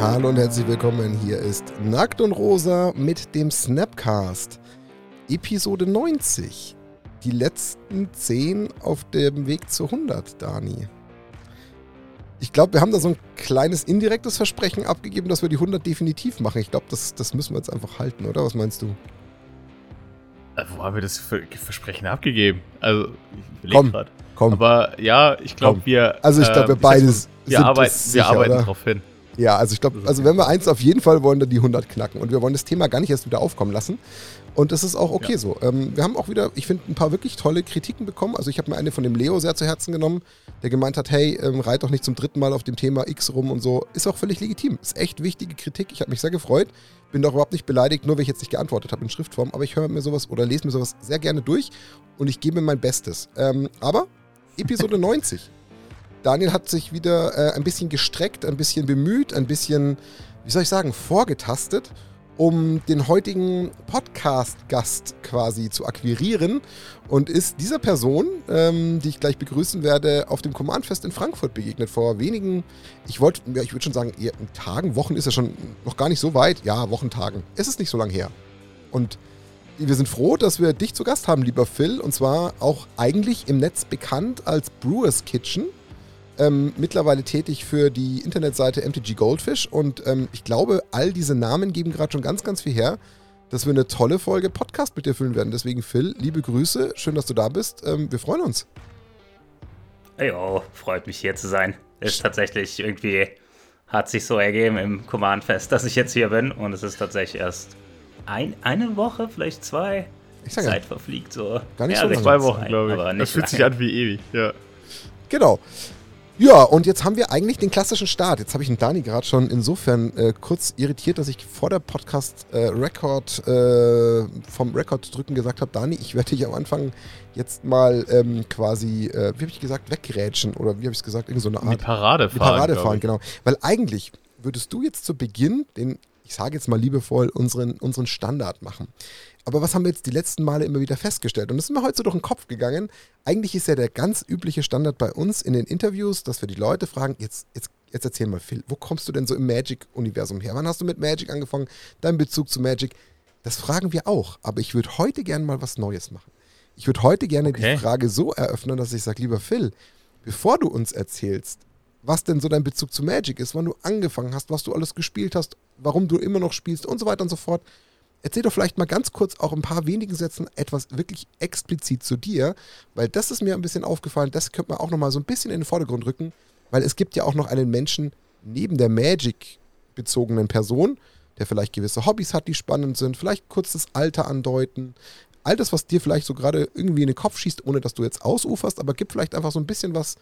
Hallo und herzlich willkommen. Hier ist Nackt und Rosa mit dem Snapcast. Episode 90. Die letzten 10 auf dem Weg zu 100, Dani. Ich glaube, wir haben da so ein kleines indirektes Versprechen abgegeben, dass wir die 100 definitiv machen. Ich glaube, das, das müssen wir jetzt einfach halten, oder? Was meinst du? Äh, wo haben wir das Versprechen abgegeben? Also, ich komm, grad. komm. Aber ja, ich glaube, wir. Also, ich glaube, wir äh, beides. Wir arbeiten, sicher, wir arbeiten darauf hin. Ja, also ich glaube, also wenn wir eins auf jeden Fall wollen, dann die 100 knacken. Und wir wollen das Thema gar nicht erst wieder aufkommen lassen. Und das ist auch okay ja. so. Ähm, wir haben auch wieder, ich finde, ein paar wirklich tolle Kritiken bekommen. Also ich habe mir eine von dem Leo sehr zu Herzen genommen, der gemeint hat, hey, ähm, reit doch nicht zum dritten Mal auf dem Thema X rum und so. Ist auch völlig legitim. Ist echt wichtige Kritik. Ich habe mich sehr gefreut. Bin doch überhaupt nicht beleidigt, nur weil ich jetzt nicht geantwortet habe in Schriftform. Aber ich höre mir sowas oder lese mir sowas sehr gerne durch und ich gebe mir mein Bestes. Ähm, aber Episode 90. Daniel hat sich wieder äh, ein bisschen gestreckt, ein bisschen bemüht, ein bisschen, wie soll ich sagen, vorgetastet, um den heutigen Podcast-Gast quasi zu akquirieren und ist dieser Person, ähm, die ich gleich begrüßen werde, auf dem Command-Fest in Frankfurt begegnet. Vor wenigen, ich wollte, ja, ich würde schon sagen, eher Tagen, Wochen ist ja schon noch gar nicht so weit. Ja, Wochentagen. Es ist nicht so lange her. Und wir sind froh, dass wir dich zu Gast haben, lieber Phil. Und zwar auch eigentlich im Netz bekannt als Brewers Kitchen ähm, mittlerweile tätig für die Internetseite MTG Goldfish und ähm, ich glaube, all diese Namen geben gerade schon ganz, ganz viel her, dass wir eine tolle Folge Podcast mit dir füllen werden. Deswegen, Phil, liebe Grüße, schön, dass du da bist. Ähm, wir freuen uns. Jo, freut mich hier zu sein. Ist tatsächlich irgendwie, hat sich so ergeben im Command-Fest, dass ich jetzt hier bin und es ist tatsächlich erst ein, eine Woche, vielleicht zwei. Ich sag Zeit ja. verfliegt so. Gar nicht ja, so lange. Zwei Wochen, glaube ich. das fühlt lange. sich an wie ewig, ja. Genau. Ja, und jetzt haben wir eigentlich den klassischen Start. Jetzt habe ich den Dani gerade schon insofern äh, kurz irritiert, dass ich vor der Podcast-Record äh, äh, vom Record drücken gesagt habe, Dani, ich werde dich am Anfang jetzt mal ähm, quasi, äh, wie habe ich gesagt, wegrätschen oder wie habe ich es gesagt, irgend so eine Art. Die Parade fahren. Die Parade fahren, genau. Weil eigentlich würdest du jetzt zu Beginn den, ich sage jetzt mal liebevoll, unseren, unseren Standard machen. Aber was haben wir jetzt die letzten Male immer wieder festgestellt? Und das ist mir heute so durch den Kopf gegangen. Eigentlich ist ja der ganz übliche Standard bei uns in den Interviews, dass wir die Leute fragen, jetzt, jetzt, jetzt erzähl mal, Phil, wo kommst du denn so im Magic-Universum her? Wann hast du mit Magic angefangen? Dein Bezug zu Magic? Das fragen wir auch. Aber ich würde heute gerne mal was Neues machen. Ich würde heute gerne okay. die Frage so eröffnen, dass ich sage, lieber Phil, bevor du uns erzählst, was denn so dein Bezug zu Magic ist, wann du angefangen hast, was du alles gespielt hast, warum du immer noch spielst und so weiter und so fort, Erzähl doch vielleicht mal ganz kurz auch ein paar wenigen Sätzen etwas wirklich explizit zu dir, weil das ist mir ein bisschen aufgefallen, das könnte man auch nochmal so ein bisschen in den Vordergrund rücken, weil es gibt ja auch noch einen Menschen neben der Magic-bezogenen Person, der vielleicht gewisse Hobbys hat, die spannend sind, vielleicht kurz das Alter andeuten, all das, was dir vielleicht so gerade irgendwie in den Kopf schießt, ohne dass du jetzt ausuferst, aber gib vielleicht einfach so ein bisschen was,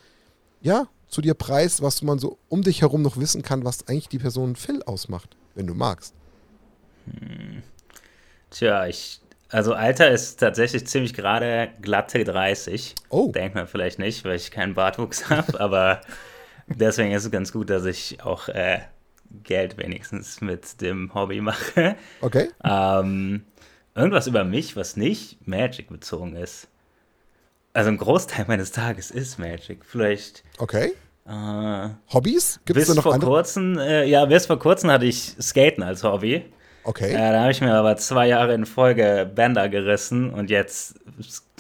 ja, zu dir preis, was man so um dich herum noch wissen kann, was eigentlich die Person Phil ausmacht, wenn du magst. Hm. Tja, ich. Also Alter ist tatsächlich ziemlich gerade glatte 30. Oh. Denkt man vielleicht nicht, weil ich keinen Bartwuchs habe, aber deswegen ist es ganz gut, dass ich auch äh, Geld wenigstens mit dem Hobby mache. Okay. Ähm, irgendwas über mich, was nicht Magic bezogen ist. Also ein Großteil meines Tages ist Magic. Vielleicht. Okay. Äh, Hobbys? Gibt es noch vor andere? Kurzem, äh, ja, bis vor kurzem hatte ich Skaten als Hobby. Okay. Ja, da habe ich mir aber zwei Jahre in Folge Bänder gerissen und jetzt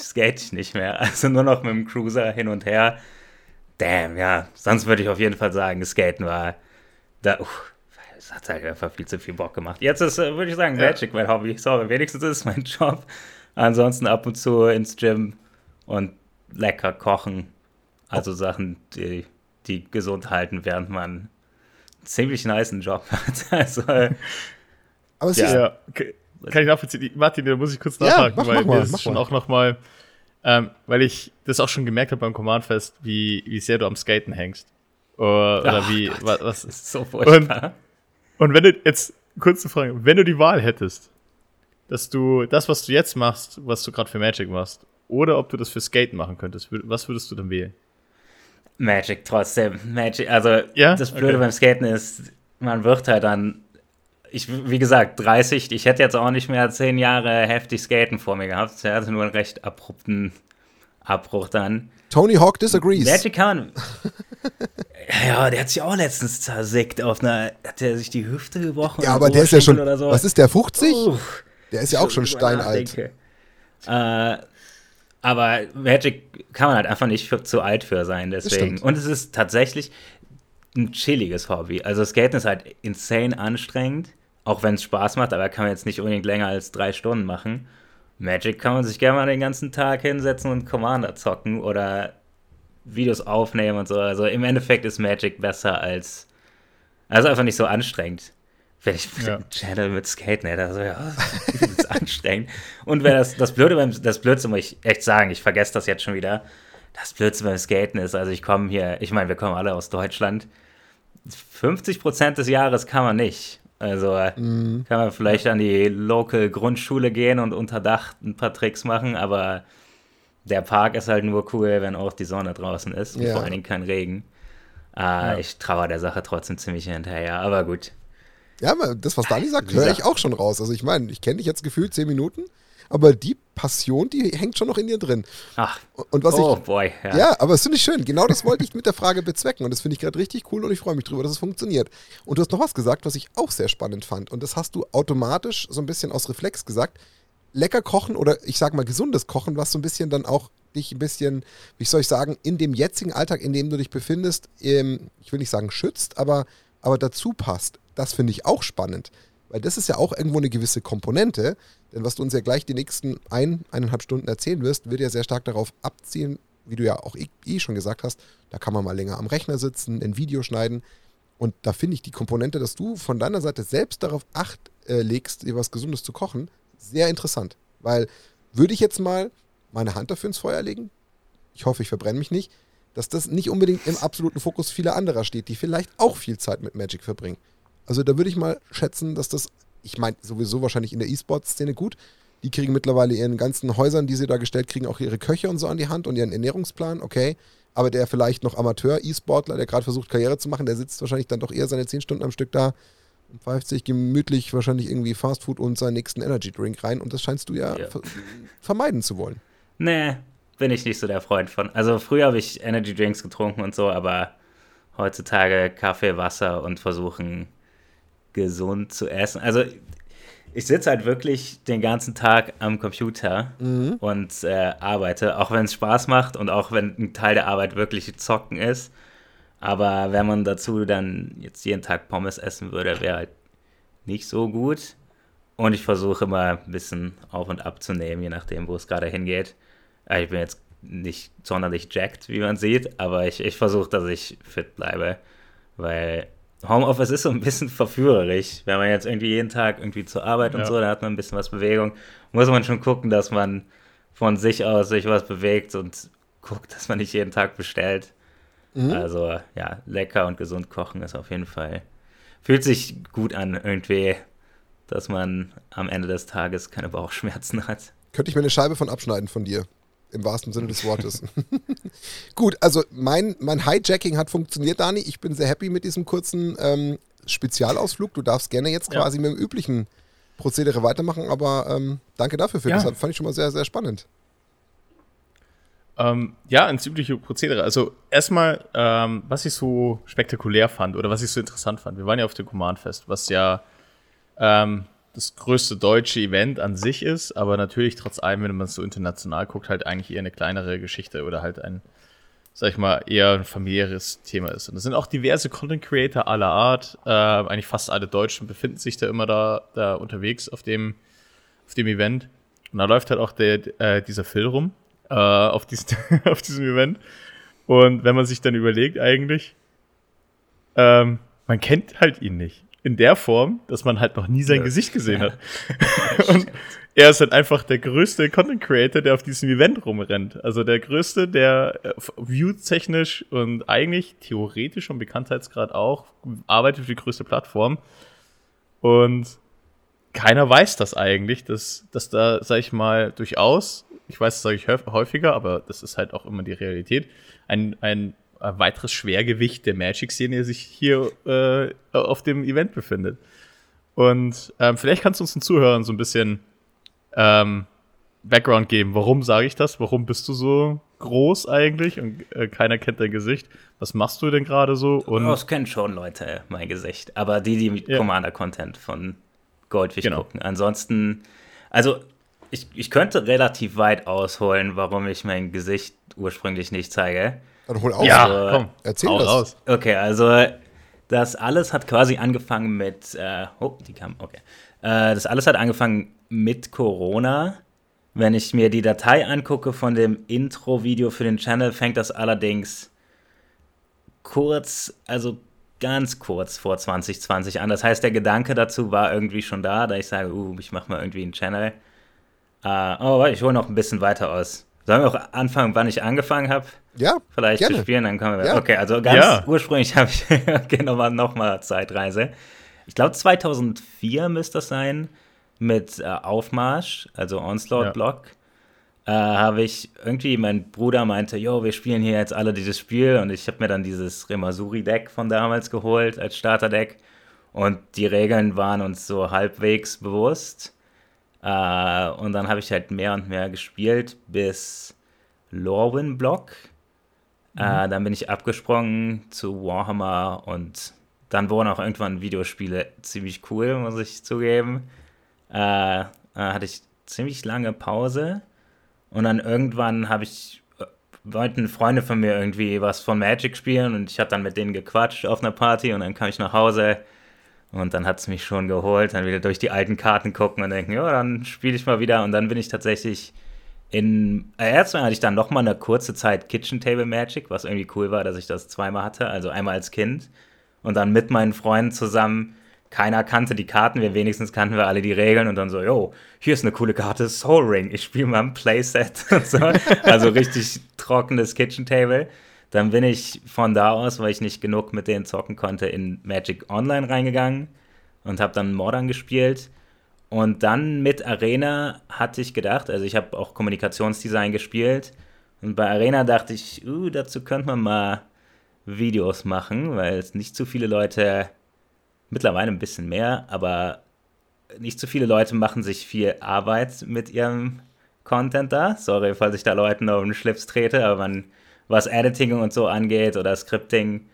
skate ich nicht mehr. Also nur noch mit dem Cruiser hin und her. Damn, ja. Sonst würde ich auf jeden Fall sagen, Skaten war da. Uh, das hat halt einfach viel zu viel Bock gemacht. Jetzt ist, äh, würde ich sagen, Magic ja. mein Hobby. Sorry, wenigstens ist es mein Job. Ansonsten ab und zu ins Gym und lecker kochen. Also oh. Sachen, die, die gesund halten, während man einen ziemlich nice Job hat. Also aber es ja. ist. Ja, kann ich nachvollziehen. Martin, da muss ich kurz nachhaken, ja, mach, weil mach mal, mir ist schon mal. auch nochmal, ähm, weil ich das auch schon gemerkt habe beim Command-Fest, wie, wie sehr du am Skaten hängst. Oder, oder wie, Gott, was, was. ist so furchtbar. Und, und wenn du, jetzt, kurze Frage, wenn du die Wahl hättest, dass du das, was du jetzt machst, was du gerade für Magic machst, oder ob du das für Skaten machen könntest, was würdest du dann wählen? Magic trotzdem. Magic, also ja? das Blöde okay. beim Skaten ist, man wird halt dann ich, wie gesagt, 30, ich hätte jetzt auch nicht mehr zehn Jahre heftig Skaten vor mir gehabt. Er hatte nur einen recht abrupten Abbruch dann. Tony Hawk disagrees. Magic kann. Ja, der hat sich auch letztens zersickt auf einer, hat er sich die Hüfte gebrochen? Ja, aber der ist ja schon, so. was ist der, 50? Uh, der ist ja auch schon steinalt. Äh, aber Magic kann man halt einfach nicht für, zu alt für sein, deswegen. Und es ist tatsächlich ein chilliges Hobby. Also Skaten ist halt insane anstrengend, auch wenn es Spaß macht, aber kann man jetzt nicht unbedingt länger als drei Stunden machen. Magic kann man sich gerne mal den ganzen Tag hinsetzen und Commander zocken oder Videos aufnehmen und so. Also im Endeffekt ist Magic besser als. Also einfach nicht so anstrengend. Wenn ich ja. Channel mit Skaten hätte, also ja, das ist anstrengend. Und wenn das, das Blöde beim, das Blödste muss ich echt sagen, ich vergesse das jetzt schon wieder. Das Blödste beim Skaten ist, also ich komme hier, ich meine, wir kommen alle aus Deutschland. 50 Prozent des Jahres kann man nicht. Also mhm. kann man vielleicht an die Local Grundschule gehen und unter Dach ein paar Tricks machen, aber der Park ist halt nur cool, wenn auch die Sonne draußen ist und ja. vor allen Dingen kein Regen. Äh, ja. Ich traue der Sache trotzdem ziemlich hinterher, aber gut. Ja, das, was Dani sagt, höre ich auch schon raus. Also ich meine, ich kenne dich jetzt gefühlt zehn Minuten, aber die Passion, die hängt schon noch in dir drin. Ach, und was oh ich, boy. Ja. ja, aber das finde ich schön. Genau das wollte ich mit der Frage bezwecken und das finde ich gerade richtig cool und ich freue mich drüber, dass es funktioniert. Und du hast noch was gesagt, was ich auch sehr spannend fand und das hast du automatisch so ein bisschen aus Reflex gesagt lecker kochen oder ich sag mal gesundes Kochen, was so ein bisschen dann auch dich ein bisschen, wie soll ich sagen, in dem jetzigen Alltag, in dem du dich befindest, ähm, ich will nicht sagen schützt, aber, aber dazu passt. Das finde ich auch spannend. Weil das ist ja auch irgendwo eine gewisse Komponente. Denn was du uns ja gleich die nächsten ein, eineinhalb Stunden erzählen wirst, wird ja sehr stark darauf abzielen, wie du ja auch eh, eh schon gesagt hast, da kann man mal länger am Rechner sitzen, ein Video schneiden. Und da finde ich die Komponente, dass du von deiner Seite selbst darauf acht äh, legst, dir was Gesundes zu kochen, sehr interessant. Weil würde ich jetzt mal meine Hand dafür ins Feuer legen, ich hoffe, ich verbrenne mich nicht, dass das nicht unbedingt im absoluten Fokus vieler anderer steht, die vielleicht auch viel Zeit mit Magic verbringen. Also da würde ich mal schätzen, dass das, ich meine sowieso wahrscheinlich in der E-Sport-Szene gut, die kriegen mittlerweile ihren ganzen Häusern, die sie da gestellt kriegen, auch ihre Köche und so an die Hand und ihren Ernährungsplan, okay. Aber der vielleicht noch Amateur-E-Sportler, der gerade versucht, Karriere zu machen, der sitzt wahrscheinlich dann doch eher seine 10 Stunden am Stück da und pfeift sich gemütlich wahrscheinlich irgendwie Fastfood und seinen nächsten Energy Drink rein und das scheinst du ja, ja. Ver vermeiden zu wollen. Nee, bin ich nicht so der Freund von. Also früher habe ich Energy Drinks getrunken und so, aber heutzutage Kaffee, Wasser und versuchen gesund zu essen. Also ich sitze halt wirklich den ganzen Tag am Computer mhm. und äh, arbeite, auch wenn es Spaß macht und auch wenn ein Teil der Arbeit wirklich zocken ist. Aber wenn man dazu dann jetzt jeden Tag Pommes essen würde, wäre halt nicht so gut. Und ich versuche immer ein bisschen auf und ab zu nehmen, je nachdem, wo es gerade hingeht. Äh, ich bin jetzt nicht sonderlich jacked, wie man sieht, aber ich, ich versuche, dass ich fit bleibe. Weil Homeoffice ist so ein bisschen verführerisch. Wenn man jetzt irgendwie jeden Tag irgendwie zur Arbeit ja. und so, da hat man ein bisschen was Bewegung. Muss man schon gucken, dass man von sich aus sich was bewegt und guckt, dass man nicht jeden Tag bestellt. Mhm. Also ja, lecker und gesund kochen ist auf jeden Fall. Fühlt sich gut an irgendwie, dass man am Ende des Tages keine Bauchschmerzen hat. Könnte ich mir eine Scheibe von abschneiden von dir. Im wahrsten Sinne des Wortes. gut, also mein, mein Hijacking hat funktioniert, Dani. Ich bin sehr happy mit diesem kurzen ähm, Spezialausflug. Du darfst gerne jetzt ja. quasi mit dem üblichen Prozedere weitermachen, aber ähm, danke dafür. Für ja. Das fand ich schon mal sehr, sehr spannend. Ähm, ja, ins übliche Prozedere. Also erstmal, ähm, was ich so spektakulär fand oder was ich so interessant fand. Wir waren ja auf dem Command Fest, was ja ähm, das größte deutsche Event an sich ist, aber natürlich trotz allem, wenn man es so international guckt, halt eigentlich eher eine kleinere Geschichte oder halt ein, sag ich mal, eher ein familiäres Thema ist. Und es sind auch diverse Content Creator aller Art. Äh, eigentlich fast alle Deutschen befinden sich da immer da, da unterwegs auf dem, auf dem Event. Und da läuft halt auch der, äh, dieser Phil rum äh, auf, diesen, auf diesem Event. Und wenn man sich dann überlegt, eigentlich, ähm, man kennt halt ihn nicht. In der Form, dass man halt noch nie sein ja. Gesicht gesehen hat. und er ist halt einfach der größte Content Creator, der auf diesem Event rumrennt. Also der größte, der äh, view-technisch und eigentlich theoretisch und Bekanntheitsgrad auch arbeitet für die größte Plattform. Und keiner weiß das eigentlich, dass, dass da, sag ich mal, durchaus ich weiß, das sage ich häufiger, aber das ist halt auch immer die Realität, ein, ein weiteres Schwergewicht der Magic-Szene sich hier äh, auf dem Event befindet. Und ähm, vielleicht kannst du uns den Zuhörern so ein bisschen ähm, Background geben. Warum sage ich das? Warum bist du so groß eigentlich und äh, keiner kennt dein Gesicht. Was machst du denn gerade so? Und das kennen schon Leute mein Gesicht, aber die, die ja. Commander-Content von Goldfish genau. gucken. Ansonsten, also ich, ich könnte relativ weit ausholen, warum ich mein Gesicht ursprünglich nicht zeige. Dann hol aus. Ja, also, komm, erzähl das. Raus. Okay, also das alles hat quasi angefangen mit, äh, oh, die kam, okay. Äh, das alles hat angefangen mit Corona. Wenn ich mir die Datei angucke von dem Intro-Video für den Channel, fängt das allerdings kurz, also ganz kurz vor 2020 an. Das heißt, der Gedanke dazu war irgendwie schon da, da ich sage, uh, ich mache mal irgendwie einen Channel. Uh, oh, ich hole noch ein bisschen weiter aus. Sollen wir auch anfangen, wann ich angefangen habe? Ja. Vielleicht gerne. zu spielen, dann kommen wir. Ja. Okay, also ganz ja. ursprünglich habe ich okay, nochmal noch mal Zeitreise. Ich glaube 2004 müsste das sein mit äh, Aufmarsch, also Onslaught-Block. Ja. Äh, habe ich irgendwie, mein Bruder meinte, jo, wir spielen hier jetzt alle dieses Spiel und ich habe mir dann dieses Remasuri-Deck von damals geholt als Starter-Deck und die Regeln waren uns so halbwegs bewusst. Äh, und dann habe ich halt mehr und mehr gespielt bis Lorwyn Block. Äh, dann bin ich abgesprungen zu Warhammer und dann wurden auch irgendwann Videospiele ziemlich cool, muss ich zugeben. Äh, hatte ich ziemlich lange Pause und dann irgendwann habe ich äh, wollten Freunde von mir irgendwie was von Magic spielen und ich habe dann mit denen gequatscht auf einer Party und dann kam ich nach Hause und dann hat es mich schon geholt, dann wieder durch die alten Karten gucken und denken, ja, dann spiele ich mal wieder. Und dann bin ich tatsächlich in. Äh, erstmal hatte ich dann noch mal eine kurze Zeit Kitchen Table Magic, was irgendwie cool war, dass ich das zweimal hatte. Also einmal als Kind und dann mit meinen Freunden zusammen. Keiner kannte die Karten, wir wenigstens kannten wir alle die Regeln und dann so, yo, hier ist eine coole Karte, Soul Ring, ich spiele mal ein Playset und so. Also richtig trockenes Kitchen Table. Dann bin ich von da aus, weil ich nicht genug mit denen zocken konnte, in Magic Online reingegangen und habe dann Modern gespielt. Und dann mit Arena hatte ich gedacht, also ich habe auch Kommunikationsdesign gespielt. Und bei Arena dachte ich, uh, dazu könnte man mal Videos machen, weil es nicht zu viele Leute, mittlerweile ein bisschen mehr, aber nicht zu viele Leute machen sich viel Arbeit mit ihrem Content da. Sorry, falls ich da Leuten auf den Schlips trete, aber man was Editing und so angeht oder Scripting,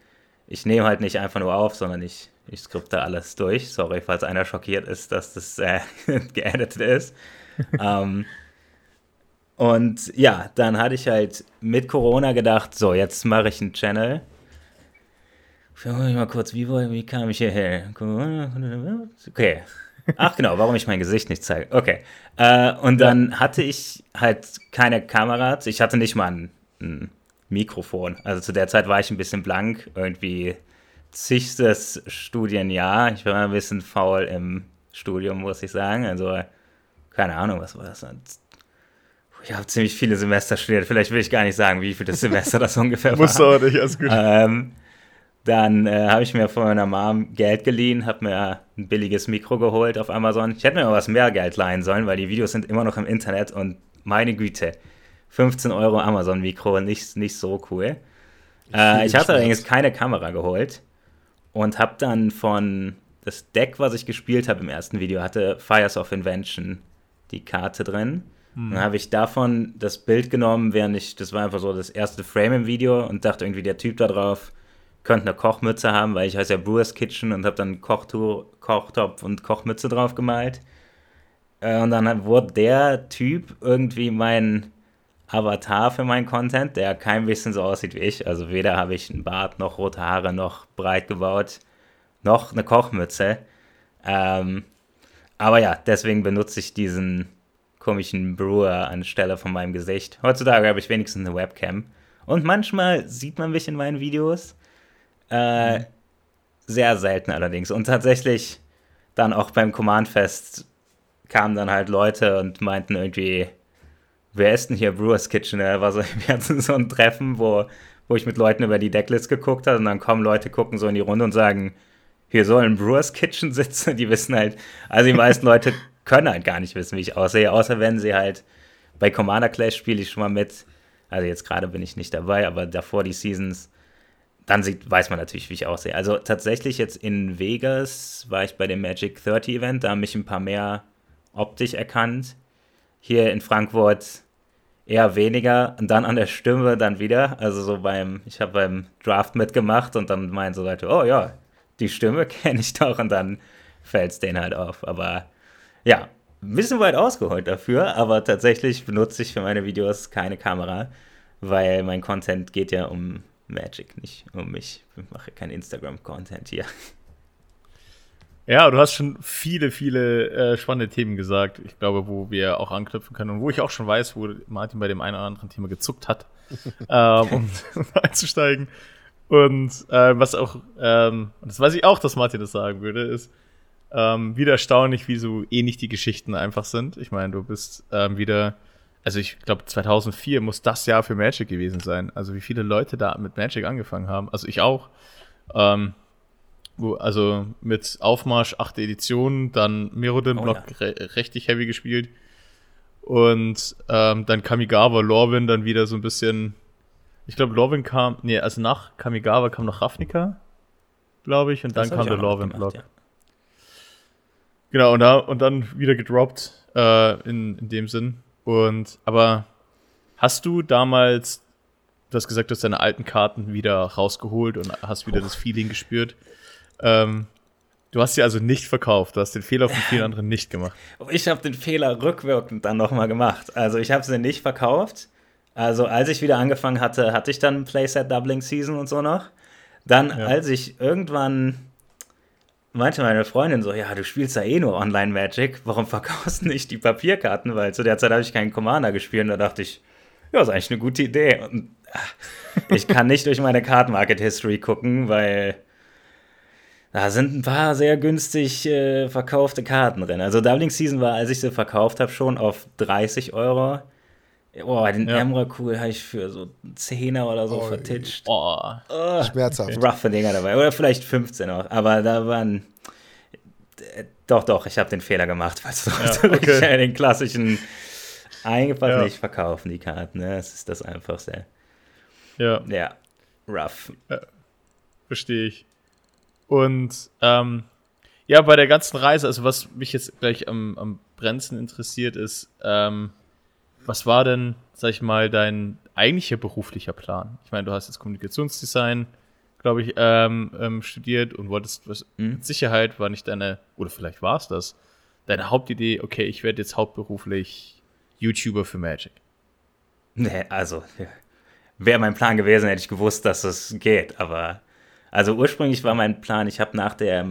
ich nehme halt nicht einfach nur auf, sondern ich, ich skripte alles durch. Sorry, falls einer schockiert ist, dass das äh, geeditet ist. ähm, und ja, dann hatte ich halt mit Corona gedacht, so, jetzt mache ich einen Channel. Schau mal kurz, wie, wie kam ich hierher? Okay. Ach genau, warum ich mein Gesicht nicht zeige. Okay. Äh, und dann hatte ich halt keine Kameras. Ich hatte nicht mal ein, ein Mikrofon. Also zu der Zeit war ich ein bisschen blank, irgendwie zigstes Studienjahr. Ich war ein bisschen faul im Studium, muss ich sagen. Also, keine Ahnung, was war das? Ich habe ziemlich viele Semester studiert. Vielleicht will ich gar nicht sagen, wie viele Semester das ungefähr war. Musst du auch nicht, alles gut. Ähm, dann äh, habe ich mir von meiner Mom Geld geliehen, habe mir ein billiges Mikro geholt auf Amazon. Ich hätte mir aber was mehr Geld leihen sollen, weil die Videos sind immer noch im Internet und meine Güte, 15 Euro Amazon-Mikro, nicht, nicht so cool. Äh, ich hatte allerdings keine Kamera geholt und habe dann von das Deck, was ich gespielt habe im ersten Video, hatte Fires of Invention die Karte drin. Hm. Dann habe ich davon das Bild genommen, während ich, das war einfach so das erste Frame im Video und dachte irgendwie, der Typ da drauf könnte eine Kochmütze haben, weil ich heiße ja Brewers Kitchen und habe dann Kochtour, Kochtopf und Kochmütze drauf gemalt. Äh, und dann wurde der Typ irgendwie mein Avatar für meinen Content, der kein bisschen so aussieht wie ich. Also weder habe ich einen Bart, noch rote Haare, noch breit gebaut, noch eine Kochmütze. Ähm, aber ja, deswegen benutze ich diesen komischen Brewer anstelle von meinem Gesicht. Heutzutage habe ich wenigstens eine Webcam. Und manchmal sieht man mich in meinen Videos. Äh, mhm. Sehr selten allerdings. Und tatsächlich dann auch beim Command Fest kamen dann halt Leute und meinten irgendwie, wer ist denn hier Brewers Kitchen? Da war so, wir hatten so ein Treffen, wo, wo ich mit Leuten über die Decklist geguckt habe und dann kommen Leute, gucken so in die Runde und sagen, hier soll ein Brewers Kitchen sitzen. Die wissen halt, also die meisten Leute können halt gar nicht wissen, wie ich aussehe, außer wenn sie halt bei Commander Clash spiele ich schon mal mit. Also jetzt gerade bin ich nicht dabei, aber davor die Seasons, dann sieht, weiß man natürlich, wie ich aussehe. Also tatsächlich jetzt in Vegas war ich bei dem Magic 30 Event, da haben mich ein paar mehr optisch erkannt. Hier in Frankfurt eher weniger und dann an der Stimme dann wieder. Also so beim, ich habe beim Draft mitgemacht und dann meinen so Leute, oh ja, die Stimme kenne ich doch und dann fällt es denen halt auf. Aber ja, ein bisschen weit ausgeholt dafür, aber tatsächlich benutze ich für meine Videos keine Kamera, weil mein Content geht ja um Magic, nicht um mich. Ich mache kein Instagram-Content hier. Ja, du hast schon viele, viele äh, spannende Themen gesagt. Ich glaube, wo wir auch anknüpfen können und wo ich auch schon weiß, wo Martin bei dem einen oder anderen Thema gezuckt hat, ähm, um, um einzusteigen. Und äh, was auch, ähm, das weiß ich auch, dass Martin das sagen würde, ist ähm, wieder erstaunlich, wie so ähnlich die Geschichten einfach sind. Ich meine, du bist ähm, wieder, also ich glaube 2004 muss das Jahr für Magic gewesen sein. Also wie viele Leute da mit Magic angefangen haben. Also ich auch. Ähm, also mit Aufmarsch, achte Edition, dann Mirrodin-Block oh, ja. re richtig heavy gespielt. Und ähm, dann Kamigawa, Lorwyn dann wieder so ein bisschen. Ich glaube, Lorwyn kam, nee, also nach Kamigawa kam noch Ravnica, glaube ich, und das dann kam der Lorwyn-Block. Ja. Genau, und, da, und dann wieder gedroppt, äh, in, in dem Sinn. Und, aber hast du damals, du hast gesagt, du hast deine alten Karten wieder rausgeholt und hast wieder oh. das Feeling gespürt. Ähm, du hast sie also nicht verkauft. Du hast den Fehler von vielen anderen nicht gemacht. Ich habe den Fehler rückwirkend dann nochmal gemacht. Also ich habe sie nicht verkauft. Also als ich wieder angefangen hatte, hatte ich dann Playset Doubling Season und so noch. Dann, ja. als ich irgendwann meinte meine Freundin so, ja, du spielst ja eh nur Online Magic, warum verkaufst du nicht die Papierkarten? Weil zu der Zeit habe ich keinen Commander gespielt und da dachte ich, ja, ist eigentlich eine gute Idee. Und ach, ich kann nicht durch meine Card Market History gucken, weil da sind ein paar sehr günstig äh, verkaufte Karten drin. Also Doubling Season war, als ich sie verkauft habe, schon auf 30 Euro. Boah, den ja. Emrakul habe ich für so 10er oder so oh, vertitscht. Oh, oh, Schmerzhaft. Roughe Dinger dabei. Oder vielleicht 15 auch. Aber da waren. Äh, doch, doch, ich habe den Fehler gemacht, weil du ja, okay. den klassischen einfach ja. nicht verkaufen, die Karten. Ne? Das ist das Einfachste. Ja. Ja, rough. Ja, verstehe ich. Und ähm, ja, bei der ganzen Reise, also was mich jetzt gleich am, am brennendsten interessiert, ist, ähm, was war denn, sag ich mal, dein eigentlicher beruflicher Plan? Ich meine, du hast jetzt Kommunikationsdesign, glaube ich, ähm, ähm, studiert und wolltest was mhm. mit Sicherheit war nicht deine, oder vielleicht war es das, deine Hauptidee, okay, ich werde jetzt hauptberuflich YouTuber für Magic. Nee, also wäre mein Plan gewesen, hätte ich gewusst, dass es geht, aber also ursprünglich war mein Plan, ich habe nach der,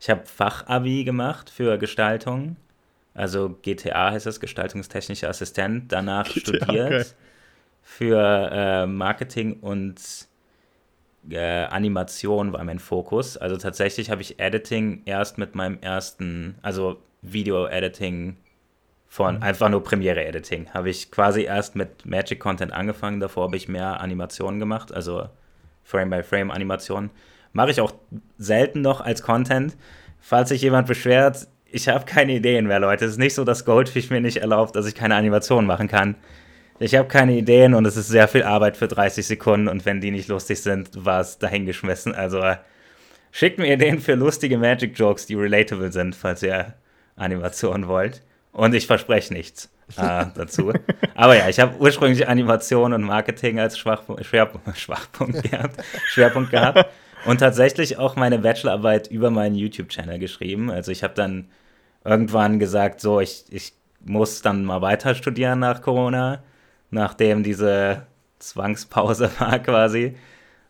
ich habe Fachabi gemacht für Gestaltung, also GTA heißt das, Gestaltungstechnischer Assistent, danach GTA, studiert okay. für äh, Marketing und äh, Animation war mein Fokus. Also tatsächlich habe ich Editing erst mit meinem ersten, also Video-Editing von mhm. einfach nur Premiere-Editing, habe ich quasi erst mit Magic Content angefangen. Davor habe ich mehr Animationen gemacht, also Frame-by-Frame-Animationen. Mache ich auch selten noch als Content. Falls sich jemand beschwert, ich habe keine Ideen mehr, Leute. Es ist nicht so, dass Goldfish mir nicht erlaubt, dass ich keine Animationen machen kann. Ich habe keine Ideen und es ist sehr viel Arbeit für 30 Sekunden und wenn die nicht lustig sind, war es dahingeschmissen. Also schickt mir Ideen für lustige Magic-Jokes, die relatable sind, falls ihr Animationen wollt. Und ich verspreche nichts äh, dazu. Aber ja, ich habe ursprünglich Animation und Marketing als Schwachpunkt, Schwerpunkt, Schwachpunkt gehabt, Schwerpunkt gehabt und tatsächlich auch meine Bachelorarbeit über meinen YouTube-Channel geschrieben. Also ich habe dann irgendwann gesagt, so, ich, ich muss dann mal weiter studieren nach Corona, nachdem diese Zwangspause war quasi.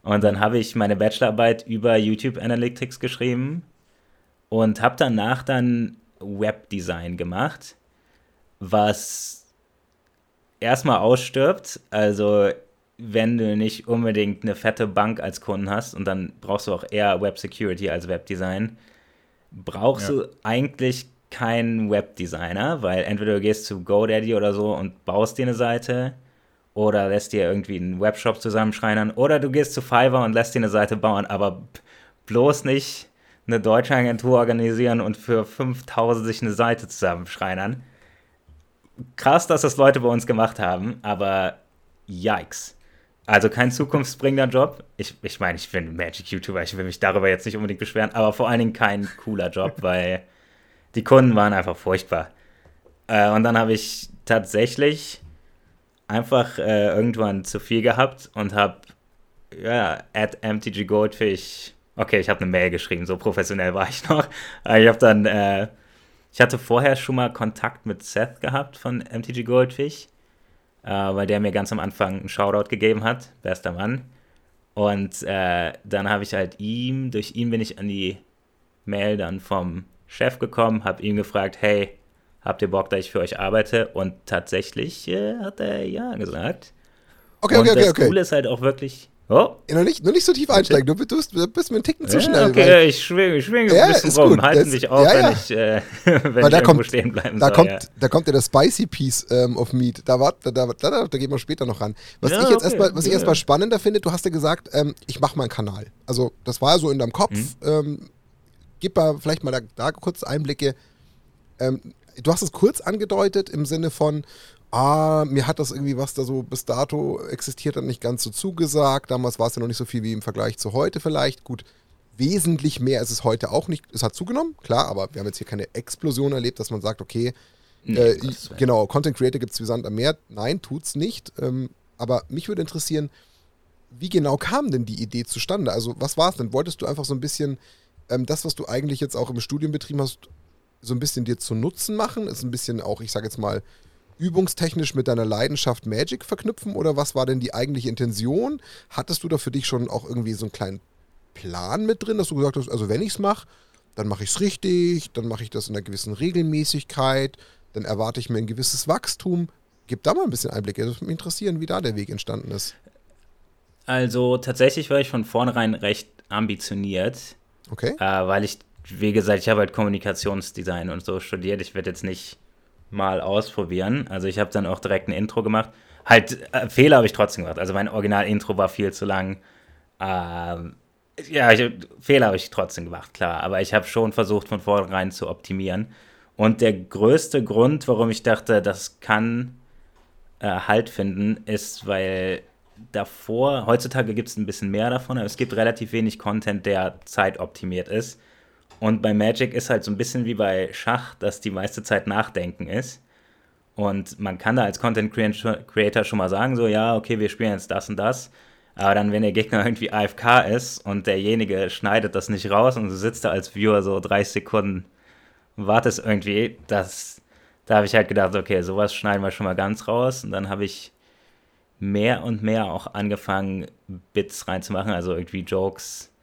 Und dann habe ich meine Bachelorarbeit über YouTube Analytics geschrieben und habe danach dann Webdesign gemacht was erstmal ausstirbt. Also wenn du nicht unbedingt eine fette Bank als Kunden hast und dann brauchst du auch eher Web Security als Webdesign, brauchst ja. du eigentlich keinen Webdesigner, weil entweder du gehst zu GoDaddy oder so und baust dir eine Seite oder lässt dir irgendwie einen Webshop zusammenschreinern oder du gehst zu Fiverr und lässt dir eine Seite bauen, aber bloß nicht eine deutsche Agentur organisieren und für 5000 sich eine Seite zusammenschreinern krass, dass das Leute bei uns gemacht haben, aber yikes. Also kein zukunftsbringender Job. Ich, ich meine, ich bin Magic-YouTuber, ich will mich darüber jetzt nicht unbedingt beschweren, aber vor allen Dingen kein cooler Job, weil die Kunden waren einfach furchtbar. Äh, und dann habe ich tatsächlich einfach äh, irgendwann zu viel gehabt und habe ja, at MTG Goldfish, okay, ich habe eine Mail geschrieben, so professionell war ich noch. Aber ich habe dann, äh, ich hatte vorher schon mal Kontakt mit Seth gehabt von MTG Goldfish, äh, weil der mir ganz am Anfang einen Shoutout gegeben hat, bester Mann. Und äh, dann habe ich halt ihm, durch ihn bin ich an die Mail dann vom Chef gekommen, habe ihn gefragt, hey, habt ihr Bock, dass ich für euch arbeite? Und tatsächlich äh, hat er ja gesagt. Okay, okay, okay. Das okay. Coole ist halt auch wirklich. Oh. Ja, noch, nicht, noch nicht so tief einsteigen, du, du, du bist mir einen Ticken zu schnell. okay, weil, ich schwinge, ich schwinge ja, ein bisschen rum. Gut. Halten sich auf, ja, ja. wenn ich, äh, wenn ich da kommt, stehen bleiben da soll. Kommt, ja. Da kommt ja das Spicy Piece ähm, of Meat. Da, war, da, da, da, da gehen wir später noch ran. Was ich jetzt okay. erstmal, was ich erstmal spannender finde, du hast ja gesagt, ähm, ich mache meinen Kanal. Also das war ja so in deinem Kopf. Hm. Ähm, gib mal vielleicht mal da, da kurz Einblicke. Ähm, du hast es kurz angedeutet im Sinne von, ah, mir hat das irgendwie, was da so bis dato existiert hat, nicht ganz so zugesagt. Damals war es ja noch nicht so viel wie im Vergleich zu heute vielleicht. Gut, wesentlich mehr ist es heute auch nicht. Es hat zugenommen, klar, aber wir haben jetzt hier keine Explosion erlebt, dass man sagt, okay, nee, äh, genau, Content Creator gibt es wie Sand am Meer. Nein, tut's nicht. Ähm, aber mich würde interessieren, wie genau kam denn die Idee zustande? Also, was war es denn? Wolltest du einfach so ein bisschen ähm, das, was du eigentlich jetzt auch im Studium betrieben hast, so ein bisschen dir zu Nutzen machen? Ist ein bisschen auch, ich sage jetzt mal, übungstechnisch mit deiner Leidenschaft Magic verknüpfen oder was war denn die eigentliche Intention? Hattest du da für dich schon auch irgendwie so einen kleinen Plan mit drin, dass du gesagt hast, also wenn ich es mache, dann mache ich es richtig, dann mache ich das in einer gewissen Regelmäßigkeit, dann erwarte ich mir ein gewisses Wachstum. Gib da mal ein bisschen Einblick. Das würde mich interessieren, wie da der Weg entstanden ist. Also tatsächlich war ich von vornherein recht ambitioniert. Okay. Äh, weil ich wie gesagt, ich habe halt Kommunikationsdesign und so studiert. Ich werde jetzt nicht mal ausprobieren. Also ich habe dann auch direkt ein Intro gemacht. Halt, äh, Fehler habe ich trotzdem gemacht. Also mein Original-Intro war viel zu lang. Ähm, ja, ich, Fehler habe ich trotzdem gemacht, klar. Aber ich habe schon versucht, von vornherein zu optimieren. Und der größte Grund, warum ich dachte, das kann äh, Halt finden, ist, weil davor, heutzutage gibt es ein bisschen mehr davon, aber es gibt relativ wenig Content, der zeitoptimiert ist. Und bei Magic ist halt so ein bisschen wie bei Schach, dass die meiste Zeit Nachdenken ist. Und man kann da als Content Creator schon mal sagen, so, ja, okay, wir spielen jetzt das und das. Aber dann, wenn der Gegner irgendwie AFK ist und derjenige schneidet das nicht raus und du sitzt da als Viewer so 30 Sekunden, wartest irgendwie, das, da habe ich halt gedacht, okay, sowas schneiden wir schon mal ganz raus. Und dann habe ich mehr und mehr auch angefangen, Bits reinzumachen, also irgendwie Jokes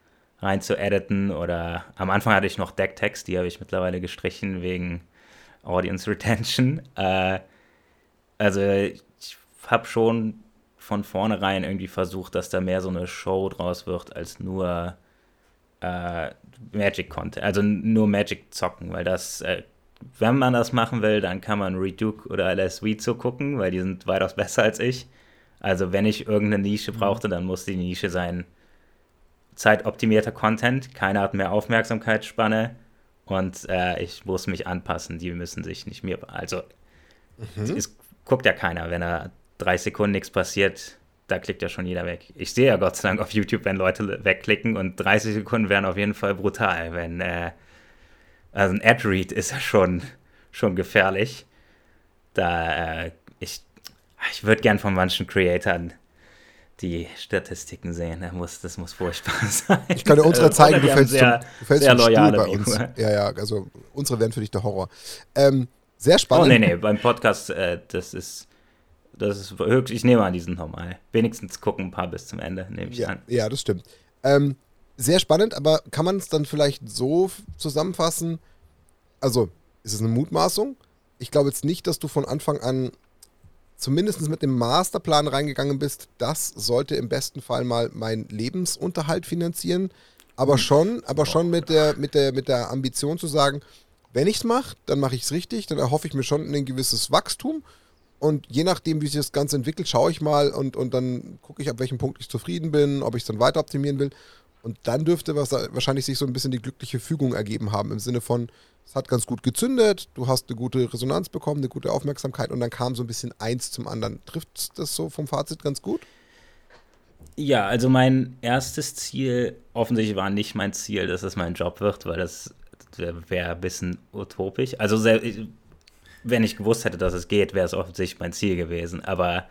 rein zu editen oder am Anfang hatte ich noch Decktext, die habe ich mittlerweile gestrichen wegen Audience Retention. Äh, also ich habe schon von vornherein irgendwie versucht, dass da mehr so eine Show draus wird als nur äh, Magic Content, also nur Magic zocken, weil das, äh, wenn man das machen will, dann kann man Reduke oder LSW zugucken, weil die sind weitaus besser als ich. Also wenn ich irgendeine Nische brauchte, dann muss die Nische sein, zeitoptimierter Content, keiner hat mehr Aufmerksamkeitsspanne und äh, ich muss mich anpassen. Die müssen sich nicht mehr. Also, mhm. es guckt ja keiner, wenn er drei Sekunden nichts passiert, da klickt ja schon jeder weg. Ich sehe ja Gott sei Dank auf YouTube, wenn Leute wegklicken und 30 Sekunden wären auf jeden Fall brutal. Wenn, äh, also ein Ad-Read ist ja schon, schon gefährlich. Da, äh, ich, ich würde gern von manchen Creatoren die Statistiken sehen. Das muss, das muss furchtbar sein. Ich kann dir unsere äh, zeigen, du fällst, sehr, zum, du fällst sehr zum Stuhl bei uns. Ja, ja, also unsere wären für dich der Horror. Ähm, sehr spannend. Oh, nee, nee, beim Podcast, äh, das ist, das ist höchst, ich nehme an, die sind normal. Wenigstens gucken ein paar bis zum Ende, nehme ich ja, an. Ja, das stimmt. Ähm, sehr spannend, aber kann man es dann vielleicht so zusammenfassen? Also, ist es eine Mutmaßung? Ich glaube jetzt nicht, dass du von Anfang an zumindest mit dem Masterplan reingegangen bist, das sollte im besten Fall mal meinen Lebensunterhalt finanzieren. Aber hm. schon, aber schon mit der, mit der, mit der Ambition zu sagen, wenn ich es mache, dann mache ich es richtig, dann erhoffe ich mir schon ein gewisses Wachstum. Und je nachdem, wie sich das Ganze entwickelt, schaue ich mal und, und dann gucke ich, ab welchem Punkt ich zufrieden bin, ob ich es dann weiter optimieren will. Und dann dürfte was, wahrscheinlich sich so ein bisschen die glückliche Fügung ergeben haben, im Sinne von, es hat ganz gut gezündet, du hast eine gute Resonanz bekommen, eine gute Aufmerksamkeit und dann kam so ein bisschen eins zum anderen. Trifft das so vom Fazit ganz gut? Ja, also mein erstes Ziel offensichtlich war nicht mein Ziel, dass es mein Job wird, weil das wäre ein bisschen utopisch. Also wenn ich gewusst hätte, dass es geht, wäre es offensichtlich mein Ziel gewesen. Aber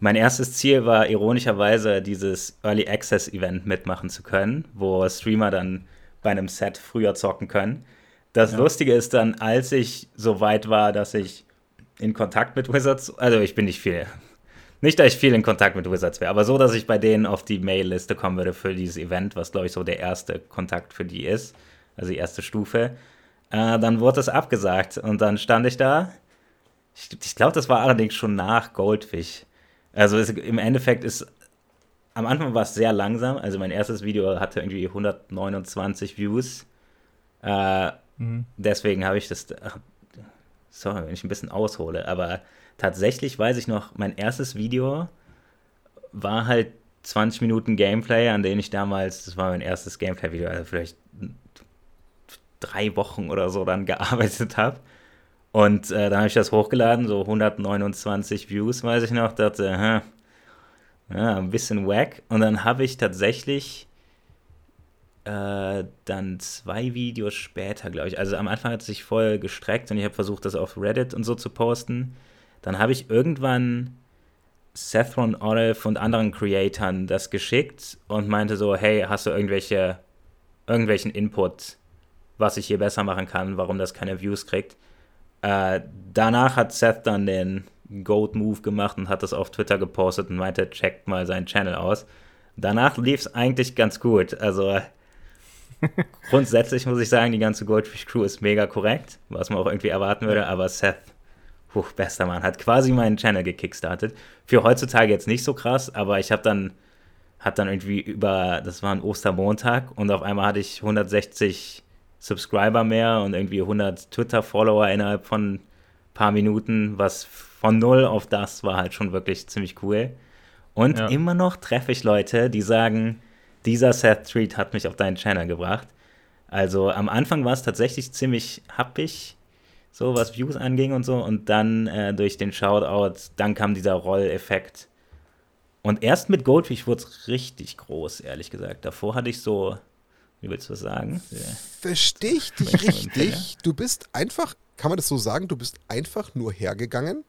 Mein erstes Ziel war ironischerweise, dieses Early Access Event mitmachen zu können, wo Streamer dann bei einem Set früher zocken können. Das ja. Lustige ist dann, als ich so weit war, dass ich in Kontakt mit Wizards, also ich bin nicht viel, nicht, dass ich viel in Kontakt mit Wizards wäre, aber so, dass ich bei denen auf die Mail-Liste kommen würde für dieses Event, was glaube ich so der erste Kontakt für die ist, also die erste Stufe. Äh, dann wurde es abgesagt und dann stand ich da. Ich, ich glaube, das war allerdings schon nach Goldfish. Also es, im Endeffekt ist, am Anfang war es sehr langsam. Also mein erstes Video hatte irgendwie 129 Views. Äh, mhm. Deswegen habe ich das, ach, sorry, wenn ich ein bisschen aushole, aber tatsächlich weiß ich noch, mein erstes Video war halt 20 Minuten Gameplay, an denen ich damals, das war mein erstes Gameplay-Video, also vielleicht drei Wochen oder so dann gearbeitet habe. Und äh, dann habe ich das hochgeladen, so 129 Views, weiß ich noch, dachte, hm, ja, ein bisschen wack. Und dann habe ich tatsächlich äh, dann zwei Videos später, glaube ich. Also am Anfang hat es sich voll gestreckt und ich habe versucht, das auf Reddit und so zu posten. Dann habe ich irgendwann Sethron Olive und anderen Creatoren das geschickt und meinte so, hey, hast du irgendwelche, irgendwelchen Input, was ich hier besser machen kann, warum das keine Views kriegt? Äh, danach hat Seth dann den Goat-Move gemacht und hat das auf Twitter gepostet und meinte, checkt mal seinen Channel aus. Danach lief es eigentlich ganz gut. Also grundsätzlich muss ich sagen, die ganze Goldfish Crew ist mega korrekt, was man auch irgendwie erwarten würde, aber Seth, puh, bester Mann, hat quasi meinen Channel gekickstartet. Für heutzutage jetzt nicht so krass, aber ich habe dann, hab dann irgendwie über, das war ein Ostermontag und auf einmal hatte ich 160 Subscriber mehr und irgendwie 100 Twitter-Follower innerhalb von ein paar Minuten, was von null auf das war halt schon wirklich ziemlich cool. Und ja. immer noch treffe ich Leute, die sagen, dieser Seth Treat hat mich auf deinen Channel gebracht. Also am Anfang war es tatsächlich ziemlich happig, so was Views anging und so. Und dann äh, durch den Shoutout, dann kam dieser Rolleffekt. Und erst mit Goldfish wurde es richtig groß, ehrlich gesagt. Davor hatte ich so wie willst du das sagen? Verstehe ich dich richtig? Du bist einfach, kann man das so sagen, du bist einfach nur hergegangen,